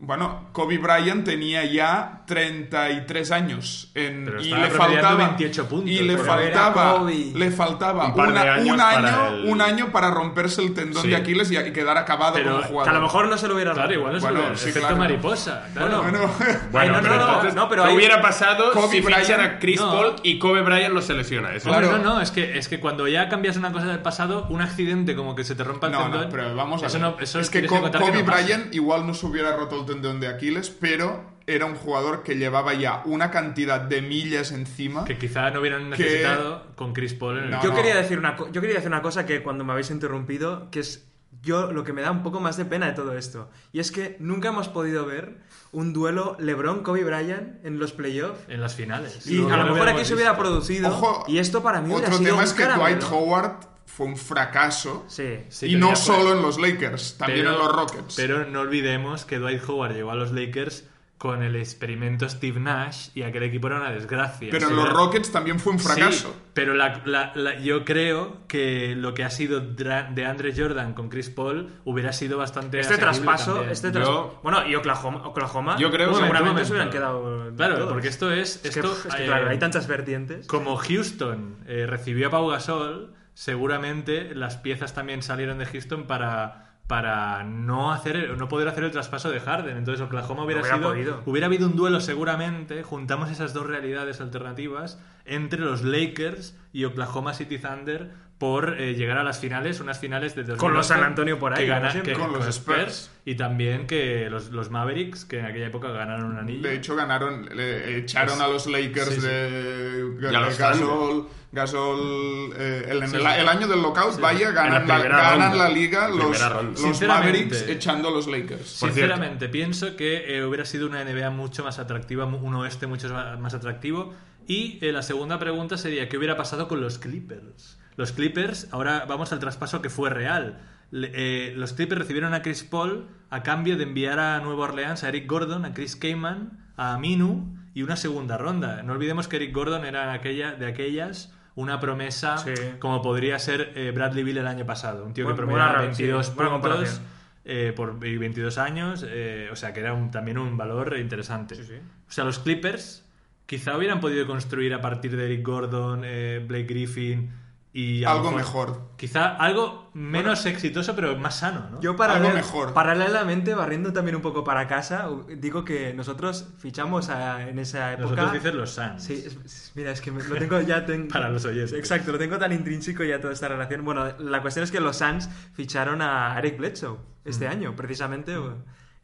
Speaker 4: Bueno, Kobe Bryant tenía ya 33 años en-
Speaker 2: Pero
Speaker 4: y le faltaba
Speaker 2: 28 puntos,
Speaker 4: y le faltaba le faltaba
Speaker 3: Un
Speaker 4: una- un año
Speaker 3: para el-
Speaker 4: un año para romperse el tendón
Speaker 3: Sí.
Speaker 4: de Aquiles y, quedar acabado
Speaker 2: Pero
Speaker 4: como
Speaker 2: que
Speaker 1: Que
Speaker 4: jugador.
Speaker 1: a lo mejor no se lo hubiera
Speaker 2: Claro,
Speaker 1: roto.
Speaker 2: igual es
Speaker 4: Bueno,
Speaker 2: el
Speaker 4: sí,
Speaker 2: efecto
Speaker 4: claro.
Speaker 2: mariposa. Claro.
Speaker 4: Bueno,
Speaker 3: Bueno,
Speaker 1: Ay, no,
Speaker 3: pero
Speaker 1: no, no,
Speaker 3: entonces,
Speaker 1: no, pero
Speaker 3: ¿qué
Speaker 1: ahí-
Speaker 3: hubiera pasado
Speaker 4: Kobe
Speaker 3: si fichan
Speaker 4: Bryant-
Speaker 3: a Chris
Speaker 2: No.
Speaker 3: Paul y Kobe Bryant no se lesiona? Eso
Speaker 2: Hombre,
Speaker 4: Claro.
Speaker 2: no, no, es que, es que cuando ya cambias una cosa del pasado, un accidente como que se te rompa el
Speaker 4: No,
Speaker 2: tendón.
Speaker 4: no, pero vamos a
Speaker 2: eso
Speaker 4: ver.
Speaker 2: no- eso
Speaker 4: es que Kobe
Speaker 2: no.
Speaker 4: Bryant igual no se hubiera roto el tendón de Aquiles, pero era un jugador que llevaba ya una cantidad de millas encima.
Speaker 2: Que quizá no hubieran
Speaker 4: Que-
Speaker 2: necesitado con Chris Paul en el
Speaker 4: No,
Speaker 1: Yo
Speaker 4: no.
Speaker 1: quería decir una yo quería decir una cosa que cuando me habéis interrumpido, que es yo lo que me da un poco más de pena de todo esto. Y es que nunca hemos podido ver un duelo LeBron-Kobe Bryant en los playoffs.
Speaker 2: en las finales.
Speaker 1: Y
Speaker 2: No-
Speaker 1: a lo mejor aquí se hubiera
Speaker 2: visto.
Speaker 1: producido.
Speaker 4: Ojo,
Speaker 1: y esto para mí
Speaker 4: Otro tema
Speaker 1: un
Speaker 4: es que
Speaker 1: caramelo.
Speaker 4: Dwight Howard fue un fracaso.
Speaker 1: Sí.
Speaker 2: Sí,
Speaker 4: y no
Speaker 2: fue.
Speaker 4: solo en los Lakers, también
Speaker 2: Pero-
Speaker 4: en los Rockets.
Speaker 2: Pero no olvidemos que Dwight Howard llegó a los Lakers con el experimento Steve Nash y aquel equipo era una desgracia.
Speaker 4: Pero en los
Speaker 2: era-
Speaker 4: Rockets también fue un fracaso.
Speaker 2: Sí, pero la- la- la- yo creo que lo que ha sido de Andre Jordan con Chris Paul hubiera sido bastante.
Speaker 1: Este traspaso,
Speaker 2: también.
Speaker 1: este
Speaker 3: Yo-
Speaker 1: tras- bueno, y Oklahoma, Oklahoma
Speaker 3: Yo creo que-
Speaker 1: seguramente
Speaker 2: momento,
Speaker 1: se hubieran quedado.
Speaker 2: Claro,
Speaker 1: todos.
Speaker 2: porque esto es.
Speaker 1: Es que,
Speaker 2: esto,
Speaker 1: es que,
Speaker 2: eh,
Speaker 1: claro, hay tantas vertientes.
Speaker 2: Como Houston eh, recibió a Pau Gasol, seguramente las piezas también salieron de Houston para para no hacer no poder hacer el traspaso de Harden. Entonces Oklahoma hubiera,
Speaker 1: hubiera
Speaker 2: sido
Speaker 1: podido.
Speaker 2: hubiera habido un duelo seguramente, juntamos esas dos realidades alternativas entre los Lakers y Oklahoma City Thunder por eh, llegar a las finales, unas finales de 2012
Speaker 1: Con los San Antonio por ahí,
Speaker 2: que gana-
Speaker 4: Con los Spurs.
Speaker 2: y también que los, los Mavericks que en aquella época ganaron un anillo.
Speaker 4: De hecho, ganaron, le echaron a los Lakers
Speaker 2: Sí, sí.
Speaker 4: de,
Speaker 3: los
Speaker 4: Gasol. Gasol eh, el, en el, el año del lockout, vaya, ganan,
Speaker 3: la
Speaker 4: la, ganan la liga los, los. Mavericks echando a los Lakers.
Speaker 2: Sinceramente, pienso que eh, hubiera sido una NBA mucho más atractiva, un oeste mucho más atractivo. Y eh, la segunda pregunta sería, ¿qué hubiera pasado con los Clippers? Los Clippers, ahora vamos al traspaso que fue real. Le- eh, los Clippers recibieron a Chris Paul a cambio de enviar a Nueva Orleans a Eric Gordon, a Chris Kaman, a Aminu y una segunda ronda. No olvidemos que Eric Gordon era aquella, de aquellas una promesa
Speaker 1: Sí.
Speaker 2: como podría ser eh, Bradley Bill el año pasado. Un tío que promediaba
Speaker 1: ra- sí,
Speaker 2: 22
Speaker 1: buena
Speaker 2: puntos eh, por y 22 años, eh, o sea que era un- también un valor interesante.
Speaker 1: Sí.
Speaker 2: O sea, los Clippers quizá hubieran podido construir a partir de Eric Gordon, eh, Blake Griffin y
Speaker 4: Algo mejor.
Speaker 2: Quizá algo menos exitoso pero más sano, ¿no?
Speaker 1: Yo paralel-
Speaker 4: Algo mejor.
Speaker 1: paralelamente, barriendo también un poco para casa, digo que nosotros fichamos a- en esa época...
Speaker 2: Nosotros dices los Suns.
Speaker 1: Sí, es- mira, es que me- lo tengo ya... ten-
Speaker 2: Para los oyentes.
Speaker 1: Exacto, lo tengo tan intrínseco ya toda esta relación. Bueno, la cuestión es que los Suns ficharon a Eric Bledsoe este año, precisamente.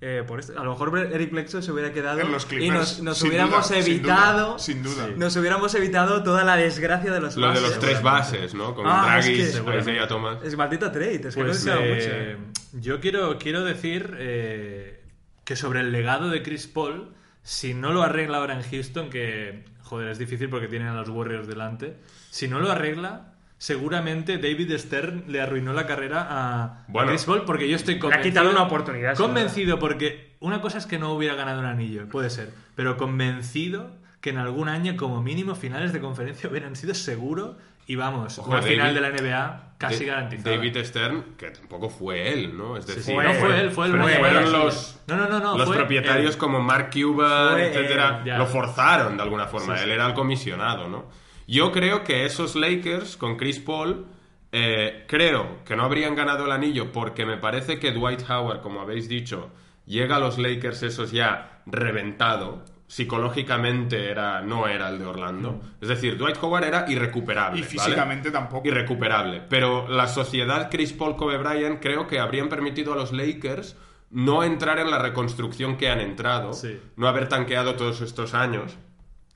Speaker 1: Eh, por esto. A lo mejor Eric Bledsoe se hubiera quedado
Speaker 4: En los
Speaker 1: y nos, nos
Speaker 4: sin
Speaker 1: hubiéramos
Speaker 4: duda, sin
Speaker 1: evitado.
Speaker 4: duda, Sin duda.
Speaker 1: Nos hubiéramos evitado toda la desgracia de los
Speaker 3: Lo de
Speaker 1: bases.
Speaker 3: los tres bases, ¿no? Con
Speaker 1: Ah, es
Speaker 3: Draghi,
Speaker 1: que-
Speaker 3: Isaiah Thomas.
Speaker 1: Es maldita trade, es que
Speaker 2: Pues
Speaker 1: no
Speaker 2: eh,
Speaker 1: mucho.
Speaker 2: yo quiero, quiero decir eh, que sobre el legado de Chris Paul, si no lo arregla ahora en Houston, que joder, es difícil porque tienen a los Warriors delante, si no lo arregla, seguramente David Stern le arruinó la carrera a, a
Speaker 3: Bueno.
Speaker 2: Chris Paul porque yo estoy
Speaker 1: Le ha
Speaker 2: convencido.
Speaker 1: quitado una oportunidad,
Speaker 2: Convencido porque una cosa es que no hubiera ganado un anillo, puede ser, pero convencido que en algún año como mínimo finales de conferencia hubieran sido seguro y vamos,
Speaker 3: Ojo,
Speaker 2: una
Speaker 3: David-
Speaker 2: final de la NBA casi
Speaker 3: Da-
Speaker 2: garantizada.
Speaker 3: David Stern, que tampoco fue él, ¿no? Es
Speaker 2: Sí,
Speaker 3: decir,
Speaker 2: sí, no fue él, fue dueño.
Speaker 3: fueron
Speaker 2: Sí.
Speaker 3: los,
Speaker 2: No, no, no, no,
Speaker 3: los
Speaker 2: fue
Speaker 3: propietarios
Speaker 2: él.
Speaker 3: como Mark Cuban,
Speaker 1: Fue
Speaker 3: etcétera,
Speaker 2: él,
Speaker 3: lo forzaron de alguna forma.
Speaker 2: Sí, sí.
Speaker 3: Él era el comisionado, ¿no? Yo creo que esos Lakers con Chris Paul, eh, creo que no habrían ganado el anillo porque me parece que Dwight Howard, como habéis dicho, llega a los Lakers esos ya reventado. Psicológicamente era, no era el de Orlando. Es decir, Dwight Howard era irrecuperable.
Speaker 4: Y
Speaker 3: ¿vale?
Speaker 4: físicamente tampoco.
Speaker 3: irrecuperable. Pero la sociedad Chris Paul Kobe Bryant creo que habrían permitido a los Lakers no entrar en la reconstrucción que han entrado,
Speaker 2: Sí.
Speaker 3: no haber tanqueado todos estos años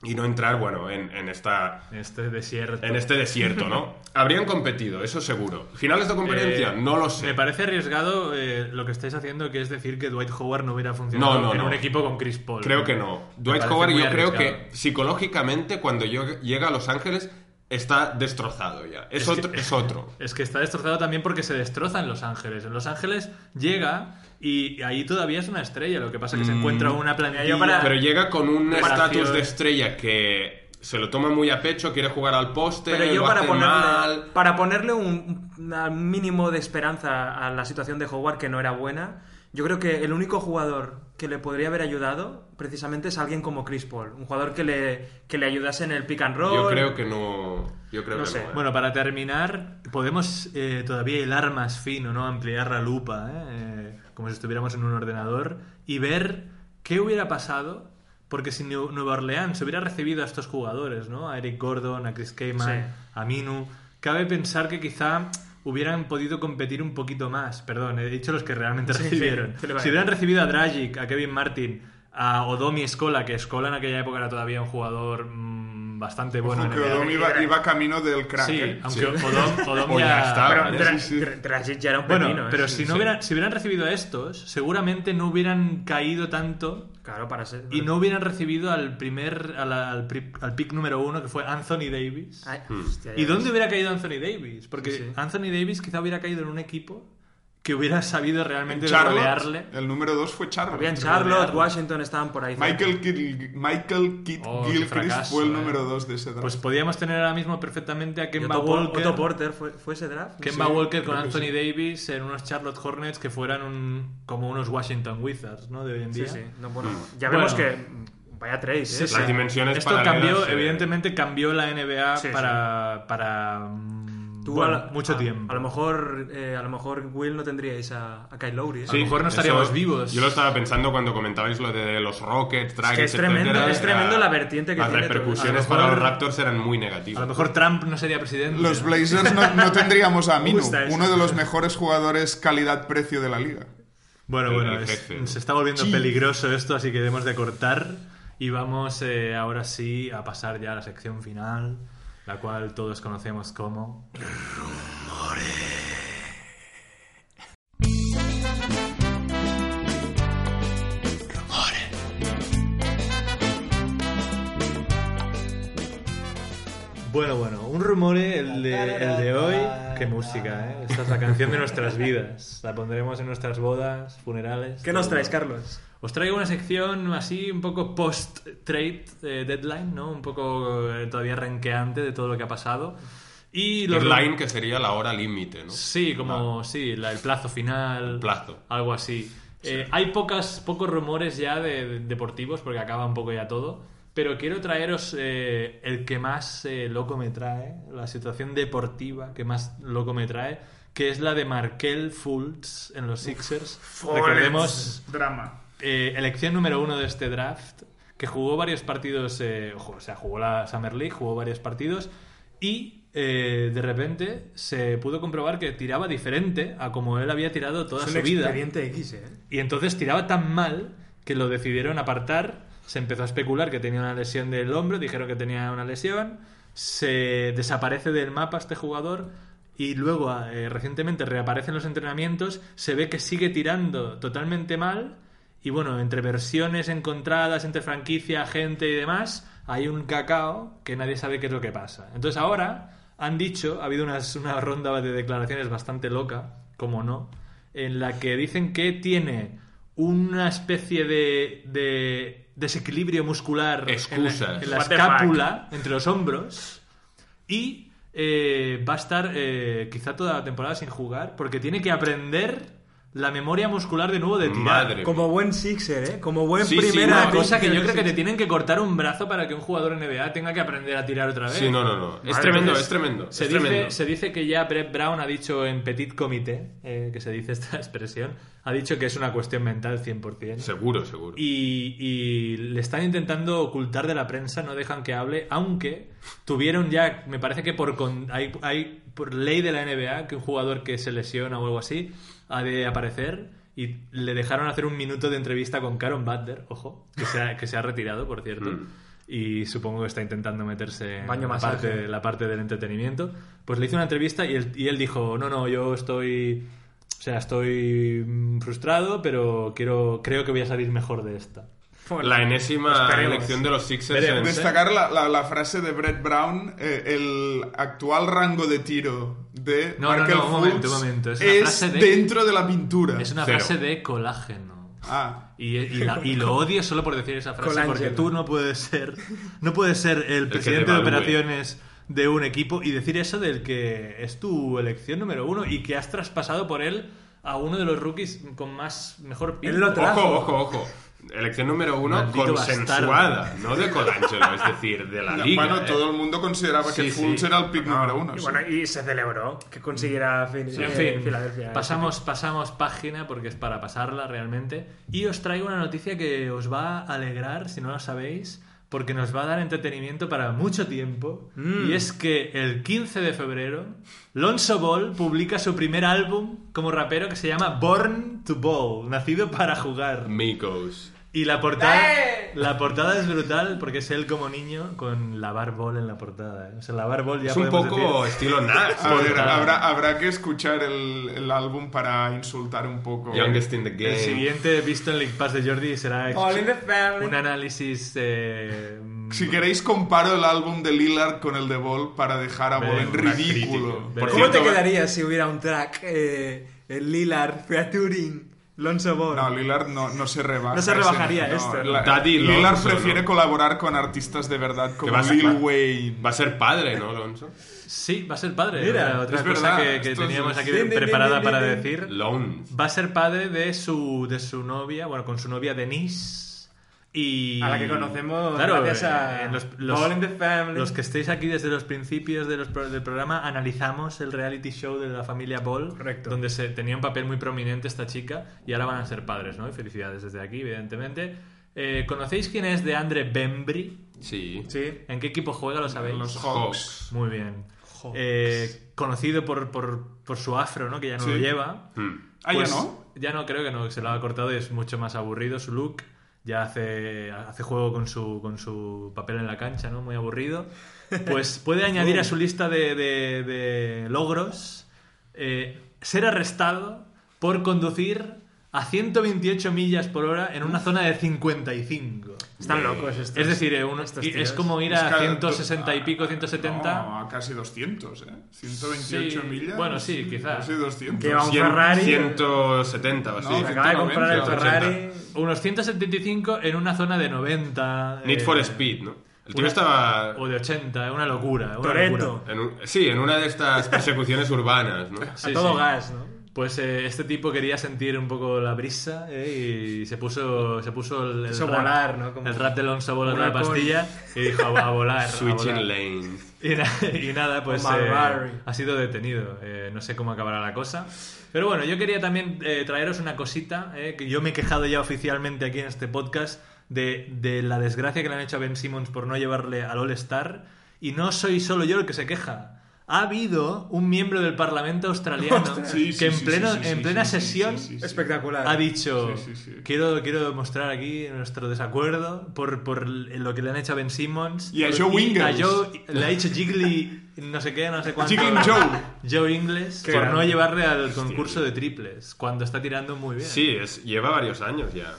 Speaker 3: y no entrar, bueno, en, en esta
Speaker 2: este desierto.
Speaker 3: en este desierto, ¿no? Habrían competido, eso seguro. Finales de conferencia,
Speaker 2: Eh,
Speaker 3: no lo sé.
Speaker 2: Me parece arriesgado eh, lo que estáis haciendo, que es decir que Dwight Howard no hubiera funcionado
Speaker 3: No, no,
Speaker 2: en
Speaker 3: no.
Speaker 2: un equipo con Chris Paul.
Speaker 3: Creo que no. Dwight Howard yo creo que psicológicamente cuando yo- llega a Los Ángeles está destrozado ya. Es,
Speaker 2: Es que-
Speaker 3: otro, es otro.
Speaker 2: Es que está destrozado también porque se destroza en Los Ángeles. En Los Ángeles llega y ahí todavía es una estrella. Lo que pasa es que se
Speaker 3: Mm.
Speaker 2: encuentra una plantilla.
Speaker 1: Yo para-
Speaker 3: Pero llega con un estatus de estrella que se lo toma muy a pecho, quiere jugar al poste,
Speaker 1: Pero yo
Speaker 3: lo
Speaker 1: para
Speaker 3: hace
Speaker 1: ponerle,
Speaker 3: mal.
Speaker 1: para ponerle un, un mínimo de esperanza a la situación de Howard, que no era buena, yo creo que el único jugador que le podría haber ayudado precisamente es alguien como Chris Paul. Un jugador que le, que le ayudase en el pick and roll.
Speaker 3: Yo creo que no. Yo creo
Speaker 1: No
Speaker 3: que
Speaker 1: sé.
Speaker 3: no. ¿eh?
Speaker 2: Bueno, para terminar, podemos eh, todavía hilar más fino, ¿no? Ampliar la lupa, ¿eh? Como si estuviéramos en un ordenador y ver qué hubiera pasado. Porque si Nueva Orleans hubiera recibido a estos jugadores, ¿no? A Eric Gordon, a Chris Kaman,
Speaker 1: Sí.
Speaker 2: a Minu, cabe pensar que quizá hubieran podido competir un poquito más. Perdón, he dicho los que realmente
Speaker 1: Sí,
Speaker 2: recibieron. si hubieran recibido a Dragic, a Kevin Martin, a Odomi Escola, que Escola en aquella época era todavía un jugador mm, bastante bueno.
Speaker 4: Ojo
Speaker 2: en
Speaker 4: que
Speaker 2: NBA.
Speaker 4: Odom iba, iba camino del crack.
Speaker 2: Sí,
Speaker 4: ¿eh?
Speaker 2: aunque Odom, Odom
Speaker 3: O
Speaker 2: ya...
Speaker 3: ya.
Speaker 1: Pero
Speaker 4: sí, sí.
Speaker 1: Dra- Dragic ya era un
Speaker 2: Bueno,
Speaker 1: pepino, ¿eh?
Speaker 2: pero
Speaker 1: Sí,
Speaker 2: si no
Speaker 1: sí.
Speaker 2: hubieran, si hubieran recibido a estos, seguramente no hubieran caído tanto
Speaker 1: Claro, para ser...
Speaker 2: y no hubieran recibido al primer, al, al, pick número uno, que fue Anthony Davis.
Speaker 1: Ay,
Speaker 3: Hmm.
Speaker 1: hostia,
Speaker 2: ¿Y
Speaker 1: ves.
Speaker 2: dónde hubiera caído Anthony Davis? Porque
Speaker 1: Sí, sí.
Speaker 2: Anthony Davis quizá hubiera caído en un equipo que hubiera sabido realmente
Speaker 4: Charlotte,
Speaker 2: rodearle.
Speaker 4: el número 2 fue Charlotte.
Speaker 1: Habían Charlotte. Washington estaban por ahí.
Speaker 4: Michael, Kidd- Michael Kidd
Speaker 2: Oh,
Speaker 4: Gilchrist
Speaker 2: fracaso,
Speaker 4: fue el
Speaker 2: eh.
Speaker 4: número 2 de ese draft.
Speaker 2: Pues podíamos tener ahora mismo perfectamente a Kemba
Speaker 1: Otto,
Speaker 2: Walker.
Speaker 1: Otto Porter fue, fue ese draft.
Speaker 2: Kemba
Speaker 4: Sí,
Speaker 2: Walker con Anthony Davis en unos Charlotte Hornets que fueran un, como unos Washington Wizards, ¿no? De hoy en
Speaker 1: Sí,
Speaker 2: día.
Speaker 1: sí. No, bueno, ya
Speaker 2: Bueno.
Speaker 1: vemos que vaya trade, ¿eh?
Speaker 2: Sí,
Speaker 3: Las dimensiones
Speaker 2: Esto
Speaker 3: paralelas,
Speaker 2: cambió,
Speaker 3: eh,
Speaker 2: evidentemente cambió la NBA
Speaker 1: Sí,
Speaker 2: para, para
Speaker 1: tú
Speaker 2: bueno,
Speaker 1: a la-
Speaker 2: mucho
Speaker 1: a-
Speaker 2: tiempo.
Speaker 1: A lo mejor, eh, a lo mejor Will no tendríais a, a Kyle Lowry. ¿eh?
Speaker 2: A lo mejor no estaríamos vivos.
Speaker 3: Yo lo estaba pensando cuando comentabais lo de los Rockets,
Speaker 1: que es tremendo,
Speaker 3: etcétera.
Speaker 1: es tremendo la vertiente que
Speaker 3: Las
Speaker 1: tiene todo.
Speaker 3: repercusiones
Speaker 2: A
Speaker 3: para los Raptors eran muy
Speaker 2: A
Speaker 3: negativas.
Speaker 2: lo mejor Trump no sería presidente.
Speaker 4: Los Blazers no, no tendríamos a Minu, uno de los mejores jugadores calidad-precio de la liga.
Speaker 2: Bueno,
Speaker 3: El-
Speaker 2: bueno, es- se está volviendo
Speaker 4: Sí.
Speaker 2: peligroso esto, así que debemos de cortar. Y vamos eh, ahora sí a pasar ya a la sección final, la cual todos conocemos como... Bueno, bueno, un rumore, el de, el de hoy. Qué música, ¿eh? Esta es la canción de nuestras vidas. La pondremos en nuestras bodas, funerales.
Speaker 1: ¿Qué nos traes, Carlos?
Speaker 2: Os traigo una sección así un poco post-trade eh, deadline, ¿no? Un poco eh, todavía renqueante de todo lo que ha pasado. Y los
Speaker 3: Deadline, que sería la hora límite, ¿no?
Speaker 2: Sí, como sí, la- el plazo final.
Speaker 3: El plazo.
Speaker 2: Algo así. Eh, hay pocas, pocos rumores ya de, de- deportivos porque acaba un poco ya todo. Pero quiero traeros eh, el que más eh, loco me trae, la situación deportiva que más loco me trae, que es la de Markel Fultz en los Sixers. Recordemos
Speaker 4: Drama.
Speaker 2: eh, elección número uno de este draft, que jugó varios partidos, eh, ojo, o sea, jugó la Summer League, jugó varios partidos y eh, de repente se pudo comprobar que tiraba diferente a como él había tirado toda
Speaker 1: Es
Speaker 2: su
Speaker 1: un
Speaker 2: vida.
Speaker 1: X, ¿eh?
Speaker 2: Y entonces tiraba tan mal que lo decidieron apartar. Se empezó a especular que tenía una lesión del hombro, dijeron que tenía una lesión. Se desaparece del mapa este jugador y luego eh, recientemente reaparece en los entrenamientos. Se ve que sigue tirando totalmente mal. Y bueno, entre versiones encontradas, entre franquicia, gente y demás, hay un cacao que nadie sabe qué es lo que pasa. Entonces ahora han dicho, ha habido unas- una ronda de declaraciones bastante loca, como no, en la que dicen que tiene una especie de, de desequilibrio muscular en la- en escápula, entre los hombros, y eh, va a estar eh, quizá toda la temporada sin jugar, porque tiene que aprender la memoria muscular de nuevo de tirar.
Speaker 3: Madre
Speaker 1: Como buen Sixer, ¿eh? Como buen
Speaker 3: Sí, sí,
Speaker 1: primera
Speaker 2: cosa que yo creo que te tienen que cortar un brazo para que un jugador NBA tenga que aprender a tirar otra vez.
Speaker 3: Sí, no, no, no. Es tremendo, es tremendo.
Speaker 2: Se
Speaker 3: es
Speaker 2: dice,
Speaker 3: tremendo.
Speaker 2: se dice que ya Brett Brown ha dicho en Petit Comité, eh, que se dice esta expresión, ha dicho que es una cuestión mental 100%.
Speaker 3: Seguro, seguro.
Speaker 2: Y, y le están intentando ocultar de la prensa, no dejan que hable, aunque tuvieron ya, me parece que por, con- hay, hay por ley de la NBA que un jugador que se lesiona o algo así ha de aparecer y le dejaron hacer un minuto de entrevista con Karen Butler, ojo, que se ha, que se ha retirado, por cierto.
Speaker 3: Mm.
Speaker 2: Y supongo que está intentando meterse en la parte, la parte del entretenimiento. Pues le hizo una entrevista y él, y él dijo, no, no, yo estoy... O sea, estoy mm, frustrado, pero quiero, creo que voy a salir mejor de esta.
Speaker 1: Bueno,
Speaker 3: La enésima
Speaker 1: esperemos.
Speaker 3: elección de los Sixers
Speaker 2: Veremos.
Speaker 4: Destacar la, la- la frase de Brett Brown, eh, el actual rango de tiro de
Speaker 2: No, no,
Speaker 4: Markel
Speaker 2: no, un momento,
Speaker 4: Fultz
Speaker 2: un momento. Es una
Speaker 4: es
Speaker 2: frase de-
Speaker 4: dentro de la pintura.
Speaker 2: Es una
Speaker 3: Cero.
Speaker 2: frase de colágeno.
Speaker 4: Ah,
Speaker 2: Y, y la- y lo odio solo por decir esa frase,
Speaker 1: Colangelo.
Speaker 2: porque tú no puedes ser, no puedes ser el presidente
Speaker 3: te
Speaker 2: de operaciones de un equipo y decir eso del que es tu elección número uno y que has traspasado por él a uno de los rookies con más mejor
Speaker 1: trajo.
Speaker 3: Ojo, ojo, ojo. Elección número uno
Speaker 2: Maldito
Speaker 3: consensuada, no de Colangelo, es decir, de la
Speaker 4: no,
Speaker 3: liga.
Speaker 4: bueno,
Speaker 3: ¿eh?
Speaker 4: todo el mundo consideraba que Fultz
Speaker 3: sí.
Speaker 4: era el pick número uno.
Speaker 1: Y
Speaker 4: sí.
Speaker 1: bueno, y se celebró que consiguiera fin-
Speaker 2: En
Speaker 1: eh,
Speaker 2: fin,
Speaker 1: Filadelfia.
Speaker 2: pasamos, pasamos página porque es para pasarla realmente. Y os traigo una noticia que os va a alegrar, si no lo sabéis, porque nos va a dar entretenimiento para mucho tiempo.
Speaker 1: Mm.
Speaker 2: Y es que el 15 de febrero, Lonzo Ball publica su primer álbum como rapero que se llama Born to Ball, nacido para jugar.
Speaker 3: Migos.
Speaker 2: Y la portada,
Speaker 1: ¡Eh!
Speaker 2: la portada es brutal porque es él como niño con lavar ball en la portada. ¿eh? O sea, lavar ball ya
Speaker 3: Es un poco
Speaker 2: decir-
Speaker 3: estilo Nash.
Speaker 4: A ver, habrá, habrá que escuchar el, el álbum para insultar un poco.
Speaker 3: Youngest in the game.
Speaker 2: El siguiente visto en League Pass de Jordi será un análisis. eh,
Speaker 4: Si queréis, comparo el álbum de Lillard con el de Ball para dejar a Ball en ridículo.
Speaker 2: Por
Speaker 1: ¿Cómo te
Speaker 3: cierto,
Speaker 1: quedaría si hubiera un track eh, el Lillard featuring Lonzo Ball?
Speaker 4: No, Lillard no, no se rebaja.
Speaker 1: No se
Speaker 4: ese-
Speaker 1: rebajaría esto.
Speaker 4: la-
Speaker 3: Daddy
Speaker 4: Lillard
Speaker 3: Lonzo,
Speaker 4: prefiere
Speaker 3: ¿no?
Speaker 4: colaborar con artistas de verdad como Lil Wayne.
Speaker 3: Va a ser padre, ¿no, Alonso?
Speaker 2: Sí, va a ser padre.
Speaker 1: Mira,
Speaker 2: Era otra
Speaker 4: es
Speaker 2: cosa
Speaker 4: verdad,
Speaker 2: que, que teníamos aquí
Speaker 1: Din, din, din,
Speaker 2: preparada
Speaker 1: din,
Speaker 2: para
Speaker 1: din.
Speaker 2: decir.
Speaker 3: Loans.
Speaker 2: Va a ser padre de su, de su novia, bueno, con su novia Denise. Y...
Speaker 1: A la que conocemos
Speaker 2: Claro,
Speaker 1: gracias a
Speaker 2: eh, los, los-
Speaker 1: All in the Family.
Speaker 2: los que estéis aquí desde los principios de los pro- del programa, analizamos el reality show de la familia Ball,
Speaker 1: Correcto.
Speaker 2: donde se tenía un papel muy prominente esta chica, y ahora van a ser padres, ¿no? Y felicidades desde aquí, evidentemente. Eh, ¿Conocéis quién es de Andre Bembry?
Speaker 3: Sí.
Speaker 1: Sí.
Speaker 2: ¿En qué equipo juega? ¿Lo sabéis?
Speaker 4: Los
Speaker 3: Hawks.
Speaker 2: Muy bien.
Speaker 1: Hawks.
Speaker 2: Eh, conocido por, por, por su afro, ¿no? Que ya no
Speaker 4: Sí.
Speaker 2: lo lleva.
Speaker 3: Hmm.
Speaker 4: Ah, ¿ya
Speaker 2: Pues,
Speaker 4: no?
Speaker 2: Ya no, creo que no, que se lo ha cortado y es mucho más aburrido su look. Ya hace, hace juego con su, con su papel en la cancha, ¿no? Muy aburrido. Pues puede añadir a su lista de, de- de logros eh, ser arrestado por conducir a 128 millas por hora en una zona de 55.
Speaker 1: Están locos estos.
Speaker 2: Es decir, eh, uno-
Speaker 1: estos
Speaker 2: es como ir a
Speaker 4: que-
Speaker 2: 160 y pico,
Speaker 4: ah,
Speaker 2: 170.
Speaker 4: No, a casi 200, ¿eh? 128
Speaker 2: Sí,
Speaker 4: millas.
Speaker 2: bueno, sí, quizá.
Speaker 4: Casi 200.
Speaker 1: Que va un
Speaker 3: Cien-
Speaker 1: Ferrari.
Speaker 3: 170 o así.
Speaker 4: No,
Speaker 1: acaba de comprar el
Speaker 3: 180.
Speaker 1: Ferrari.
Speaker 2: Unos 175 en una zona de 90.
Speaker 3: Need
Speaker 2: eh,
Speaker 3: for Speed, ¿no? El tío
Speaker 2: una-
Speaker 3: estaba...
Speaker 2: O de 80, una locura. Una locura.
Speaker 3: en un- sí, en una de estas persecuciones urbanas, ¿no?
Speaker 2: Sí,
Speaker 1: a todo
Speaker 2: sí.
Speaker 1: gas, ¿no?
Speaker 2: Pues eh, este tipo quería sentir un poco la brisa eh, y se puso, se puso el, el
Speaker 1: Quiso
Speaker 2: rap-
Speaker 1: volar, ¿no? Como-
Speaker 2: el rap de Alonso Bola la pastilla y dijo a, a volar. a
Speaker 3: Switching
Speaker 2: volar.
Speaker 3: lanes.
Speaker 2: Y, na- y nada, pues eh, ha sido detenido. Eh, no sé cómo acabará la cosa. Pero bueno, yo quería también eh, traeros una cosita, eh, que yo me he quejado ya oficialmente aquí en este podcast de, de la desgracia que le han hecho a Ben Simmons por no llevarle al All-Star. Y no soy solo yo el que se queja. Ha habido un miembro del Parlamento australiano
Speaker 4: Sí,
Speaker 2: que en, pleno,
Speaker 4: sí,
Speaker 2: en plena sesión.
Speaker 1: Espectacular.
Speaker 2: ha dicho
Speaker 4: Sí, sí, sí.
Speaker 2: Quiero, quiero mostrar aquí nuestro desacuerdo por, por lo que le han hecho a Ben Simmons
Speaker 4: Y a Joe Ingles.
Speaker 2: a Joe- le ha dicho Jiggly no sé qué no sé cuánto
Speaker 4: Jiggling Joe.
Speaker 2: Joe Ingles
Speaker 1: Qué
Speaker 2: por
Speaker 1: grande.
Speaker 2: no llevarle al concurso de triples cuando está tirando muy bien
Speaker 3: Sí, es, lleva varios años ya.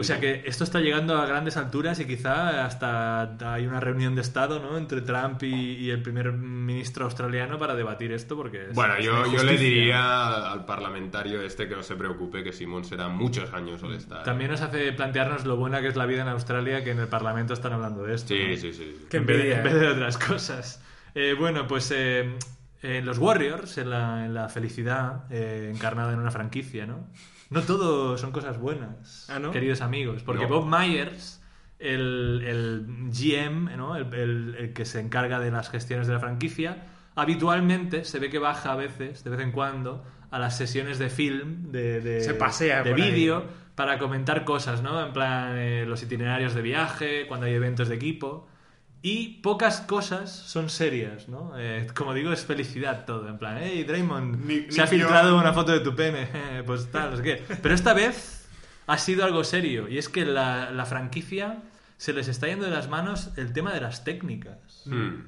Speaker 2: O sea que esto está llegando a grandes alturas y quizá hasta hay una reunión de estado ¿no? entre Trump y, y el primer ministro australiano para debatir esto porque es-
Speaker 3: Bueno,
Speaker 2: es
Speaker 3: yo, yo le diría al, al parlamentario este que no se preocupe, que Simón será muchos años All-Star.
Speaker 2: también nos hace plantearnos lo buena que es la vida en Australia que en el Parlamento están hablando de esto
Speaker 3: Sí,
Speaker 2: ¿no?
Speaker 3: sí, sí.
Speaker 1: Qué
Speaker 2: en, vez de,
Speaker 1: envidia,
Speaker 2: en vez
Speaker 1: eh.
Speaker 2: de otras cosas. Eh, bueno, pues eh, eh, los Warriors, en la, en la felicidad eh, encarnada en una franquicia, ¿no? No todo son cosas buenas,
Speaker 1: Ah, ¿no?
Speaker 2: queridos amigos, porque
Speaker 3: No.
Speaker 2: Bob Myers, el, el GM, ¿no? el, el- el que se encarga de las gestiones de la franquicia, habitualmente se ve que baja a veces, de vez en cuando, a las sesiones de film, de, de,
Speaker 1: Se pasea
Speaker 2: de vídeo, para comentar cosas, ¿no? En plan, eh, los itinerarios de viaje, cuando hay eventos de equipo. Y pocas cosas son serias, ¿no? Eh, como digo, es felicidad todo. En plan, hey, Draymond,
Speaker 4: Ni-
Speaker 2: se ha filtrado
Speaker 4: yo-
Speaker 2: una foto de tu pene. pues tal, no sé qué. Pero esta vez ha sido algo serio. Y es que la, la franquicia se les está yendo de las manos el tema de las técnicas.
Speaker 3: Hmm.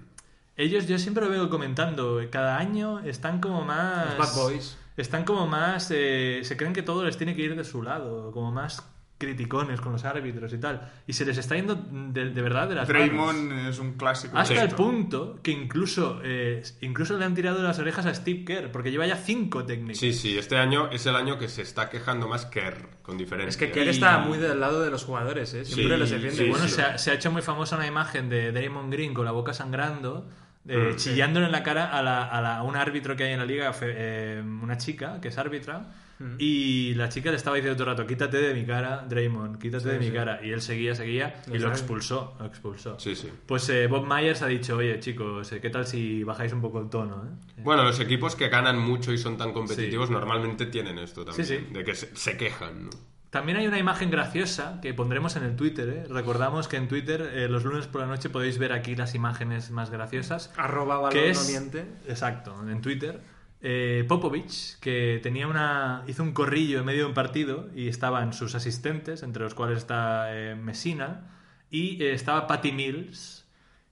Speaker 2: Ellos, yo siempre lo veo comentando, cada año están como más...
Speaker 1: Los Bad Boys.
Speaker 2: Están como más... eh, se creen que todo les tiene que ir de su lado, como más criticones con los árbitros y tal. Y se les está yendo de, de verdad de las manos.
Speaker 4: Draymond es un clásico. de
Speaker 2: Hasta el
Speaker 4: esto.
Speaker 2: punto que incluso, eh, incluso le han tirado las orejas a Steve Kerr, porque lleva ya cinco técnicas.
Speaker 3: Sí, sí, este año es el año que se está quejando más Kerr, con diferencia.
Speaker 1: Es que Kerr está muy del lado de los jugadores, ¿eh? Siempre
Speaker 3: Sí,
Speaker 1: los defiende.
Speaker 3: sí,
Speaker 2: bueno,
Speaker 3: sí.
Speaker 2: se, ha, se ha hecho muy famosa una imagen de Draymond Green con la boca sangrando, eh,
Speaker 3: Mm.
Speaker 2: chillándole en la cara a, la, a, la- a un árbitro que hay en la liga, fe- eh, una chica que es árbitra,
Speaker 1: Mm.
Speaker 2: y la chica le estaba diciendo todo el rato, quítate de mi cara, Draymond, quítate
Speaker 1: Sí,
Speaker 2: de mi cara. Y él seguía, seguía, y lo expulsó, lo expulsó.
Speaker 3: Sí, sí.
Speaker 2: Pues eh, Bob Myers ha dicho, oye chicos, eh, ¿qué tal si bajáis un poco el tono? eh?".
Speaker 3: Bueno, los equipos que ganan mucho y son tan competitivos
Speaker 2: Sí.
Speaker 3: normalmente tienen esto también.
Speaker 2: Sí, sí.
Speaker 3: De que se, se quejan, ¿no?
Speaker 2: También hay una imagen graciosa que pondremos en el Twitter. ¿eh? Recordamos que en Twitter eh, los lunes por la noche podéis ver aquí las imágenes más graciosas.
Speaker 1: Arroba balón
Speaker 2: que
Speaker 1: no
Speaker 2: es,
Speaker 1: miente.
Speaker 2: Exacto, en Twitter. Eh, Popovich, que tenía una, hizo un corrillo en medio de un partido y estaban sus asistentes, entre los cuales está eh, Messina, y eh, estaba Patty Mills,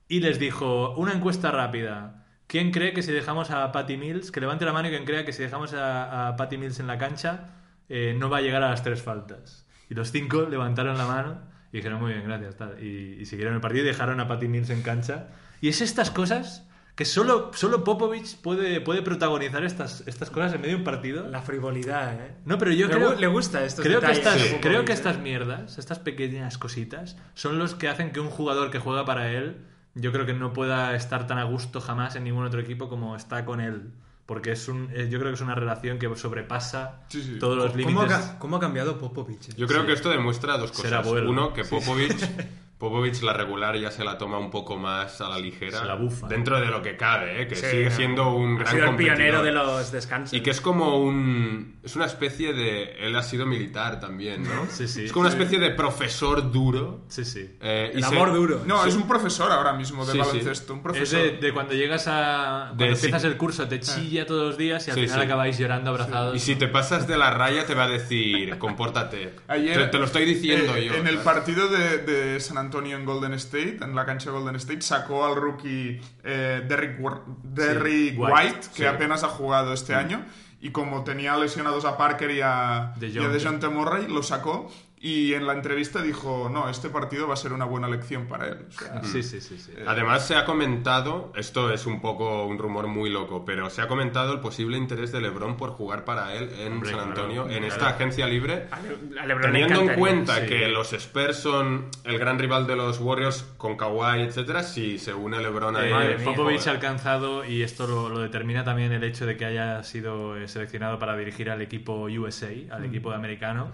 Speaker 2: y les dijo, una encuesta rápida. ¿Quién cree que si dejamos a Patty Mills, que levante la mano y quien crea que si dejamos a, Patty Mills en la cancha, eh, no va a llegar a las tres faltas? Y los cinco levantaron la mano y dijeron, muy bien, gracias. tal. Y, y siguieron el partido y dejaron a Patty Mills en cancha. Y es estas cosas que solo, solo Popovich puede, puede protagonizar estas, estas cosas en medio de un partido.
Speaker 1: La frivolidad, ¿eh?
Speaker 2: No, pero yo
Speaker 1: Le
Speaker 2: creo,
Speaker 1: le gusta estos
Speaker 2: creo que estas,
Speaker 1: Popovich,
Speaker 2: creo que
Speaker 1: ¿eh?
Speaker 2: estas mierdas, estas pequeñas cositas, son los que hacen que un jugador que juega para él, yo creo que no pueda estar tan a gusto jamás en ningún otro equipo como está con él. Porque es un, es- yo creo que es una relación que sobrepasa
Speaker 4: Sí, sí.
Speaker 2: todos los
Speaker 1: ¿Cómo ha,
Speaker 2: límites.
Speaker 1: cómo ha cambiado Popovich? eh?
Speaker 3: Yo creo
Speaker 2: Sí.
Speaker 3: que esto demuestra dos cosas. Uno, que Popovich, Popovich la regular ya se la toma un poco más a la ligera.
Speaker 2: Se la bufa.
Speaker 3: Dentro de lo que cabe, ¿eh? que
Speaker 1: Sí,
Speaker 3: sigue
Speaker 1: no.
Speaker 3: siendo un
Speaker 1: Ha
Speaker 3: gran
Speaker 1: sido el
Speaker 3: competidor.
Speaker 1: pionero de los descansos.
Speaker 3: Y que es como un... Es una especie de... Él ha sido militar también, ¿no?
Speaker 2: Sí, sí.
Speaker 3: Es como una especie de profesor duro.
Speaker 2: Sí, sí.
Speaker 3: eh, y
Speaker 1: El
Speaker 3: se-
Speaker 1: amor duro.
Speaker 4: No, es un profesor ahora mismo de
Speaker 3: Sí, sí.
Speaker 4: baloncesto. Un
Speaker 2: Es
Speaker 4: profesor.
Speaker 2: de, de cuando llegas a. Cuando
Speaker 3: De
Speaker 2: empiezas
Speaker 3: sí.
Speaker 2: el curso, te chilla todos los días y al
Speaker 3: Sí,
Speaker 2: final
Speaker 3: sí.
Speaker 2: acabáis llorando abrazados.
Speaker 3: Y si te pasas de la raya te va a decir, compórtate.
Speaker 4: Ayer,
Speaker 3: te, te lo estoy diciendo
Speaker 4: eh,
Speaker 3: yo.
Speaker 4: En el partido de, de San Antonio en Golden State, en la cancha de Golden State, sacó al rookie eh, Derrick,
Speaker 2: White,
Speaker 4: White, que
Speaker 3: sí.
Speaker 4: apenas ha jugado este año. Y como tenía lesionados a Parker y a.
Speaker 2: DeJounte
Speaker 4: Murray, lo sacó. Y en la entrevista dijo, no, este partido va a ser una buena lección para él. O sea,
Speaker 2: Sí, sí, sí. sí.
Speaker 3: Además se ha comentado, esto es un poco un rumor muy loco, pero se ha comentado el posible interés de LeBron por jugar para él en
Speaker 2: Hombre,
Speaker 3: San
Speaker 2: claro,
Speaker 3: Antonio, en
Speaker 2: claro.
Speaker 3: esta agencia libre.
Speaker 1: A Le- a LeBron
Speaker 3: Teniendo en cuenta
Speaker 2: sí.
Speaker 3: que los Spurs son el gran rival de los Warriors con Kawhi, etcétera, si se une LeBron a
Speaker 2: Eh,
Speaker 1: Madre mía,
Speaker 2: Popovich ha alcanzado, y esto lo, lo determina también el hecho de que haya sido eh, seleccionado para dirigir al equipo USA, al equipo de americano,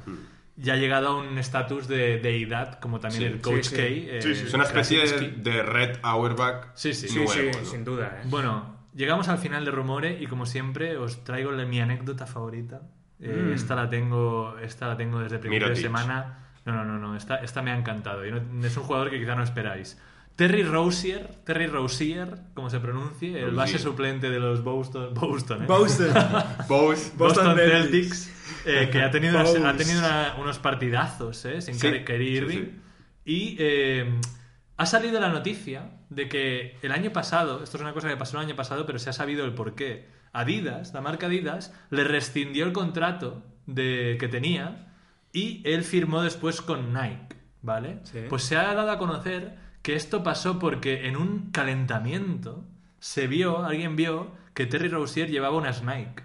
Speaker 2: ya ha llegado a un estatus de deidad, como también
Speaker 3: Sí,
Speaker 2: el Coach
Speaker 1: sí, sí.
Speaker 2: K. eh,
Speaker 4: Sí, sí,
Speaker 3: Es una especie de,
Speaker 2: Krasinski.
Speaker 3: de Red Auerbach
Speaker 2: Sí, sí,
Speaker 3: nuevo,
Speaker 1: sí,
Speaker 3: ¿no?
Speaker 1: sin duda, ¿eh?
Speaker 2: Bueno, llegamos al final de Rumore y como siempre os traigo la- mi anécdota favorita. Eh,
Speaker 1: Mm.
Speaker 2: Esta la tengo, esta la tengo desde principio de semana. No, no, no, no. Esta, esta me ha encantado. Y no- es un jugador que quizá no esperáis. Terry Rozier, Terry Rozier, como se pronuncie, el base suplente de los Boston, Boston, ¿eh?
Speaker 3: Bose.
Speaker 2: Boston
Speaker 1: Boston
Speaker 2: Celtics, eh, que ha tenido, unas- ha tenido una- unos partidazos ¿eh? sin
Speaker 3: Sí, sí,
Speaker 2: Irving.
Speaker 3: sí.
Speaker 2: Y eh, ha salido la noticia de que el año pasado, esto es una cosa que pasó el año pasado, pero se ha sabido el por qué. Adidas, la marca Adidas, le rescindió el contrato de, que tenía y él firmó después con Nike, ¿vale? Pues se ha dado a conocer que esto pasó porque en un calentamiento se vio, alguien vio que Terry Rozier llevaba unas Nike.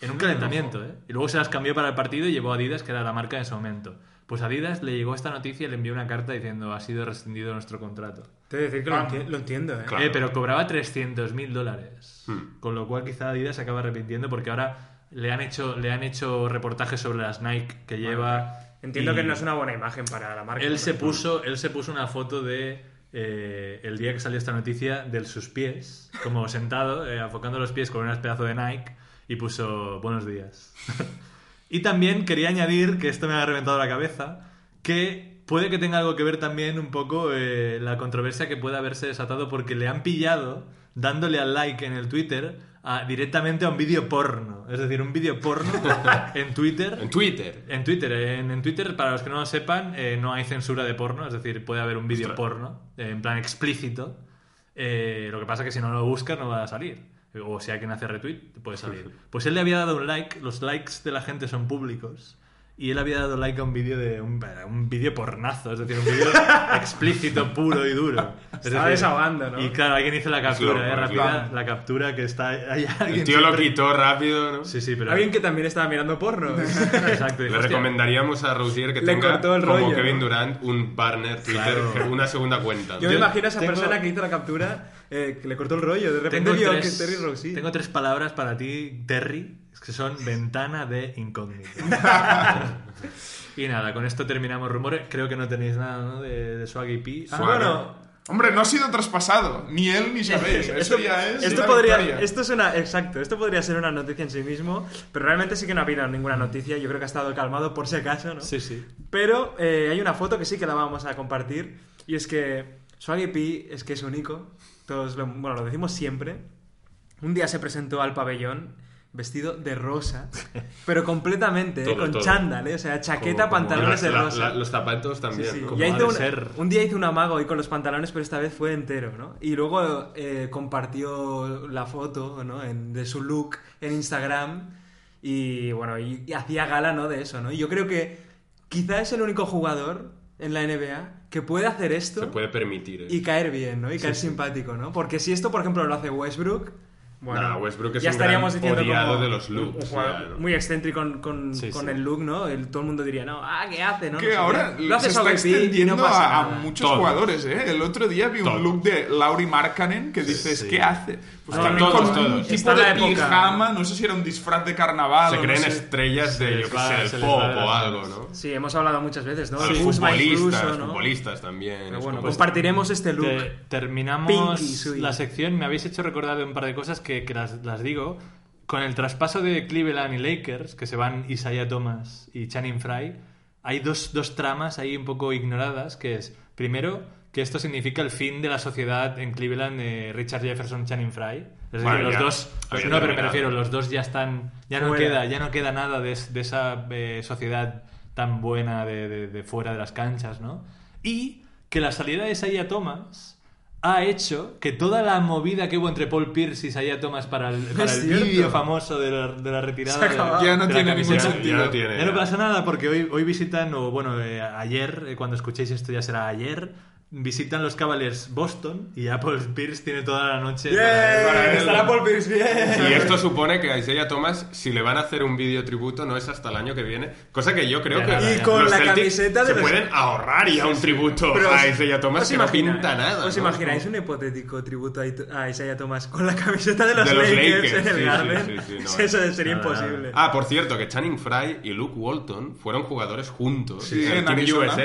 Speaker 2: En un calentamiento, ¿eh? Y luego se las cambió para el partido y llevó a Adidas, que era la marca en ese momento. Pues a Adidas le llegó esta noticia y le envió una carta diciendo ha sido rescindido nuestro contrato.
Speaker 1: Te voy a decir que lo, enti- lo entiendo, ¿eh?
Speaker 3: Claro.
Speaker 2: Eh, pero cobraba 300 mil dólares.
Speaker 3: Hmm.
Speaker 2: Con lo cual quizá Adidas se acaba arrepintiendo porque ahora le han hecho, le han hecho reportajes sobre las Nike que lleva...
Speaker 1: Entiendo que no es una buena imagen para la marca.
Speaker 2: Él se puso, él se puso una foto de eh, el día que salió esta noticia de sus pies, como sentado, eh, enfocando los pies con un pedazo de Nike y puso buenos días. y también quería añadir, que esto me ha reventado la cabeza, que puede que tenga algo que ver también un poco eh, la controversia que puede haberse desatado porque le han pillado dándole al like en el Twitter a- directamente a un vídeo porno. Es decir, un vídeo porno en Twitter.
Speaker 3: En Twitter.
Speaker 2: En Twitter, en, en Twitter, para los que no lo sepan, eh, no hay censura de porno, es decir, puede haber un vídeo porno, eh, en plan explícito. Eh, lo que pasa es que si no lo buscas no va a salir. O si alguien hace retweet, puede salir. Pues él le había dado un like, los likes de la gente son públicos. Y él había dado like a un vídeo de un, un vídeo pornazo, es decir, un vídeo explícito, puro y duro. Es
Speaker 1: Estaba
Speaker 2: decir,
Speaker 1: desahogando, ¿no?
Speaker 2: Y claro, alguien hizo la captura, eh,
Speaker 3: es
Speaker 2: rápida, la captura que está alguien
Speaker 3: El tío lo quitó rápido, ¿no?
Speaker 2: Sí, sí, pero
Speaker 1: Alguien que también estaba mirando porno.
Speaker 2: exacto.
Speaker 3: Le
Speaker 2: dijo, "Hostia,
Speaker 3: recomendaríamos a Rosier que
Speaker 1: Le
Speaker 3: tenga,
Speaker 1: el
Speaker 3: como
Speaker 1: rollo,
Speaker 3: Kevin
Speaker 1: ¿no?
Speaker 3: Durant, un partner Twitter,
Speaker 2: Claro.
Speaker 3: una segunda cuenta.
Speaker 1: Yo me imagino a esa
Speaker 2: tengo-
Speaker 1: persona que hizo la captura eh, que le cortó el rollo. De repente
Speaker 2: Tengo
Speaker 1: vio
Speaker 2: tres,
Speaker 1: que Terry Roxy.
Speaker 2: tengo tres palabras para ti, Terry, que son ventana de incógnito. y nada, con esto terminamos rumores. Creo que no tenéis nada ¿no? de, de Swaggy P. Ah,
Speaker 3: Swaggy.
Speaker 1: Bueno,
Speaker 4: Hombre, no ha sido traspasado. Ni él ni sabéis. Eso
Speaker 1: esto,
Speaker 4: ya es.
Speaker 1: esto podría,
Speaker 4: victoria.
Speaker 1: esto es una, exacto, esto podría ser una noticia en sí mismo, pero realmente sí que no ha habido ninguna noticia. Yo creo que ha estado calmado por si acaso, ¿no?
Speaker 2: Sí, sí.
Speaker 1: Pero eh, hay una foto que sí que la vamos a compartir y es que Swaggy P es que es único. Todos lo, bueno, lo decimos siempre. Un día se presentó al pabellón vestido de rosa, pero completamente, ¿eh? Con
Speaker 3: todo.
Speaker 1: chándal, ¿eh? o sea, chaqueta,
Speaker 3: Como-
Speaker 1: pantalones de
Speaker 3: la-
Speaker 1: rosa.
Speaker 3: la- los zapatos también.
Speaker 1: sí.
Speaker 2: Como
Speaker 1: hizo un,
Speaker 2: ser.
Speaker 1: un día hizo un amago ahí con los pantalones, pero esta vez fue entero, ¿no? Y luego eh, compartió la foto, ¿no? En- de su look en Instagram y, bueno, y, y hacía gala, ¿no? De eso, ¿no? Y yo creo que quizá es el único jugador en la NBA que puede hacer esto
Speaker 3: Se puede permitir. ¿eh?
Speaker 1: y caer bien, ¿no? Y caer simpático, ¿no? Porque si esto, por ejemplo, lo hace Westbrook... Bueno,
Speaker 3: Nah, Westbrook es
Speaker 1: ya
Speaker 3: un
Speaker 1: estaríamos
Speaker 3: gran
Speaker 1: diciendo como
Speaker 3: de los
Speaker 1: un-
Speaker 3: looks,
Speaker 1: un jugador muy excéntrico con, con,
Speaker 2: Sí,
Speaker 1: con
Speaker 2: sí.
Speaker 1: el look, ¿no? El- todo el mundo diría, no, ah, ¿qué hace? ¿no?
Speaker 4: Que ahora.
Speaker 1: Lo hace
Speaker 4: se está extendiendo
Speaker 1: no
Speaker 4: a, muchos jugadores, ¿eh? El otro día vi un look de Lauri Markkanen que dices,
Speaker 2: Sí.
Speaker 4: ¿qué hace? Pues
Speaker 1: No,
Speaker 4: también
Speaker 3: todos,
Speaker 4: con un
Speaker 3: todos.
Speaker 4: tipo de pijama, no sé si era un disfraz de carnaval
Speaker 3: Se creen
Speaker 4: no sé.
Speaker 3: estrellas de, yo
Speaker 2: va-
Speaker 3: sé, el pop o algo. ¿no?
Speaker 1: Sí, hemos hablado muchas veces, ¿no?
Speaker 3: Los futbolistas, futbolistas también.
Speaker 1: Pero bueno,
Speaker 3: como-
Speaker 1: compartiremos este look.
Speaker 2: Te- terminamos la sección. Me habéis hecho recordar de un par de cosas que, que las, las digo. Con el traspaso de Cleveland y Lakers, que se van Isaiah Thomas y Channing Frye, hay dos, dos tramas ahí un poco ignoradas, que es, primero, que esto significa el fin de la sociedad en Cleveland de Richard Jefferson Channing Frye. Es decir,
Speaker 3: Bueno,
Speaker 2: los
Speaker 3: ya
Speaker 2: dos...
Speaker 3: había
Speaker 2: No, pero me refiero, los dos ya están... Ya no,
Speaker 1: Fuera.
Speaker 2: queda, ya no queda nada de, es- de esa eh, sociedad tan buena de, de- de fuera de las canchas, ¿no? Y que la salida de Isaiah Thomas ha hecho que toda la movida que hubo entre Paul Pierce y Isaiah Thomas para el, para el
Speaker 1: cierto.
Speaker 2: vídeo famoso de la, de la retirada
Speaker 4: Ya no
Speaker 2: de la
Speaker 4: tiene ningún sentido.
Speaker 3: Ya no tiene.
Speaker 2: Ya no pasa nada porque hoy, hoy visitan, o bueno, eh, ayer, eh, cuando escuchéis esto ya será ayer, visitan los Cavaliers Boston y ya Paul Pierce tiene toda la noche
Speaker 1: ¡Bien!
Speaker 2: para- para ver-
Speaker 1: Estará Paul Pierce bien.
Speaker 3: Y esto supone que a Isaiah Thomas, si le van a hacer un vídeo tributo, no es hasta el año que viene. Cosa que yo creo
Speaker 2: Ya,
Speaker 3: que.
Speaker 1: Y con
Speaker 3: los
Speaker 1: la
Speaker 3: Celtics
Speaker 1: camiseta de
Speaker 3: se
Speaker 1: los-
Speaker 3: pueden ahorrar ya un tributo
Speaker 1: Pero
Speaker 3: a Isaiah Thomas
Speaker 1: ¿os
Speaker 3: que no pinta nada.
Speaker 1: ¿Os
Speaker 3: ¿no?
Speaker 1: imagináis un hipotético tributo a Isaiah Thomas con la camiseta de los,
Speaker 3: De los
Speaker 1: Lakers,
Speaker 3: Lakers,
Speaker 1: en el
Speaker 3: sí,
Speaker 1: Garden?
Speaker 3: sí, sí, no,
Speaker 1: Eso sería
Speaker 2: nada,
Speaker 1: imposible.
Speaker 3: Ah, por cierto, que Channing Frye y Luke Walton fueron jugadores juntos
Speaker 4: Sí,
Speaker 3: en, el
Speaker 4: en
Speaker 3: Team
Speaker 4: Arizona.
Speaker 3: USA.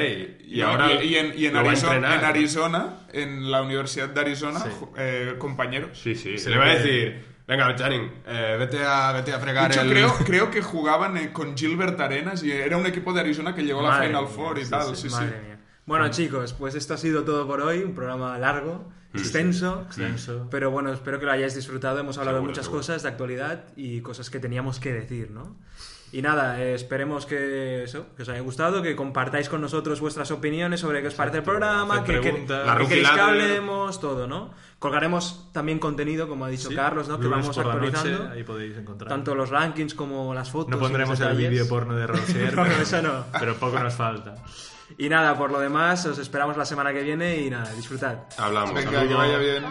Speaker 3: Y, ahora
Speaker 4: y, y en, y en Arizona. En Arizona, en la Universidad de Arizona, ju- eh, compañeros.
Speaker 3: Sí, sí.
Speaker 2: Se
Speaker 3: le va a decir, venga, Channing, eh, vete, a, vete a
Speaker 4: De
Speaker 3: fregar
Speaker 4: hecho,
Speaker 3: el...
Speaker 4: creo, creo que jugaban eh, con Gilbert Arenas y era un equipo de Arizona que llegó a la Final
Speaker 1: mía,
Speaker 4: Four y
Speaker 1: sí,
Speaker 4: tal.
Speaker 1: sí,
Speaker 4: Sí, sí.
Speaker 1: madre mía. Bueno, chicos, pues esto ha sido todo por hoy. Un programa largo, extenso.
Speaker 2: Extenso.
Speaker 1: Pero bueno, espero que lo hayáis disfrutado. Hemos hablado de
Speaker 3: Seguro,
Speaker 1: muchas
Speaker 3: seguro.
Speaker 1: cosas de actualidad y cosas que teníamos que decir, ¿no? Y nada, eh, esperemos que, eso, que os haya gustado, que compartáis con nosotros vuestras opiniones sobre qué os parece el programa, que, que.
Speaker 3: La
Speaker 1: que queréis que hablemos, todo, ¿no? Colgaremos también contenido, como ha dicho
Speaker 2: Sí,
Speaker 1: Carlos, ¿no? Que vamos
Speaker 2: por la
Speaker 1: actualizando.
Speaker 2: noche, ahí podéis encontrar.
Speaker 1: Tanto los rankings como las fotos.
Speaker 2: no pondremos el vídeo porno de Rosier,
Speaker 1: No,
Speaker 2: pero,
Speaker 1: eso no.
Speaker 2: pero poco nos falta.
Speaker 1: Y nada, por lo demás, os esperamos la semana que viene y nada, disfrutad.
Speaker 3: Hablamos.
Speaker 4: Venga, que vaya bien.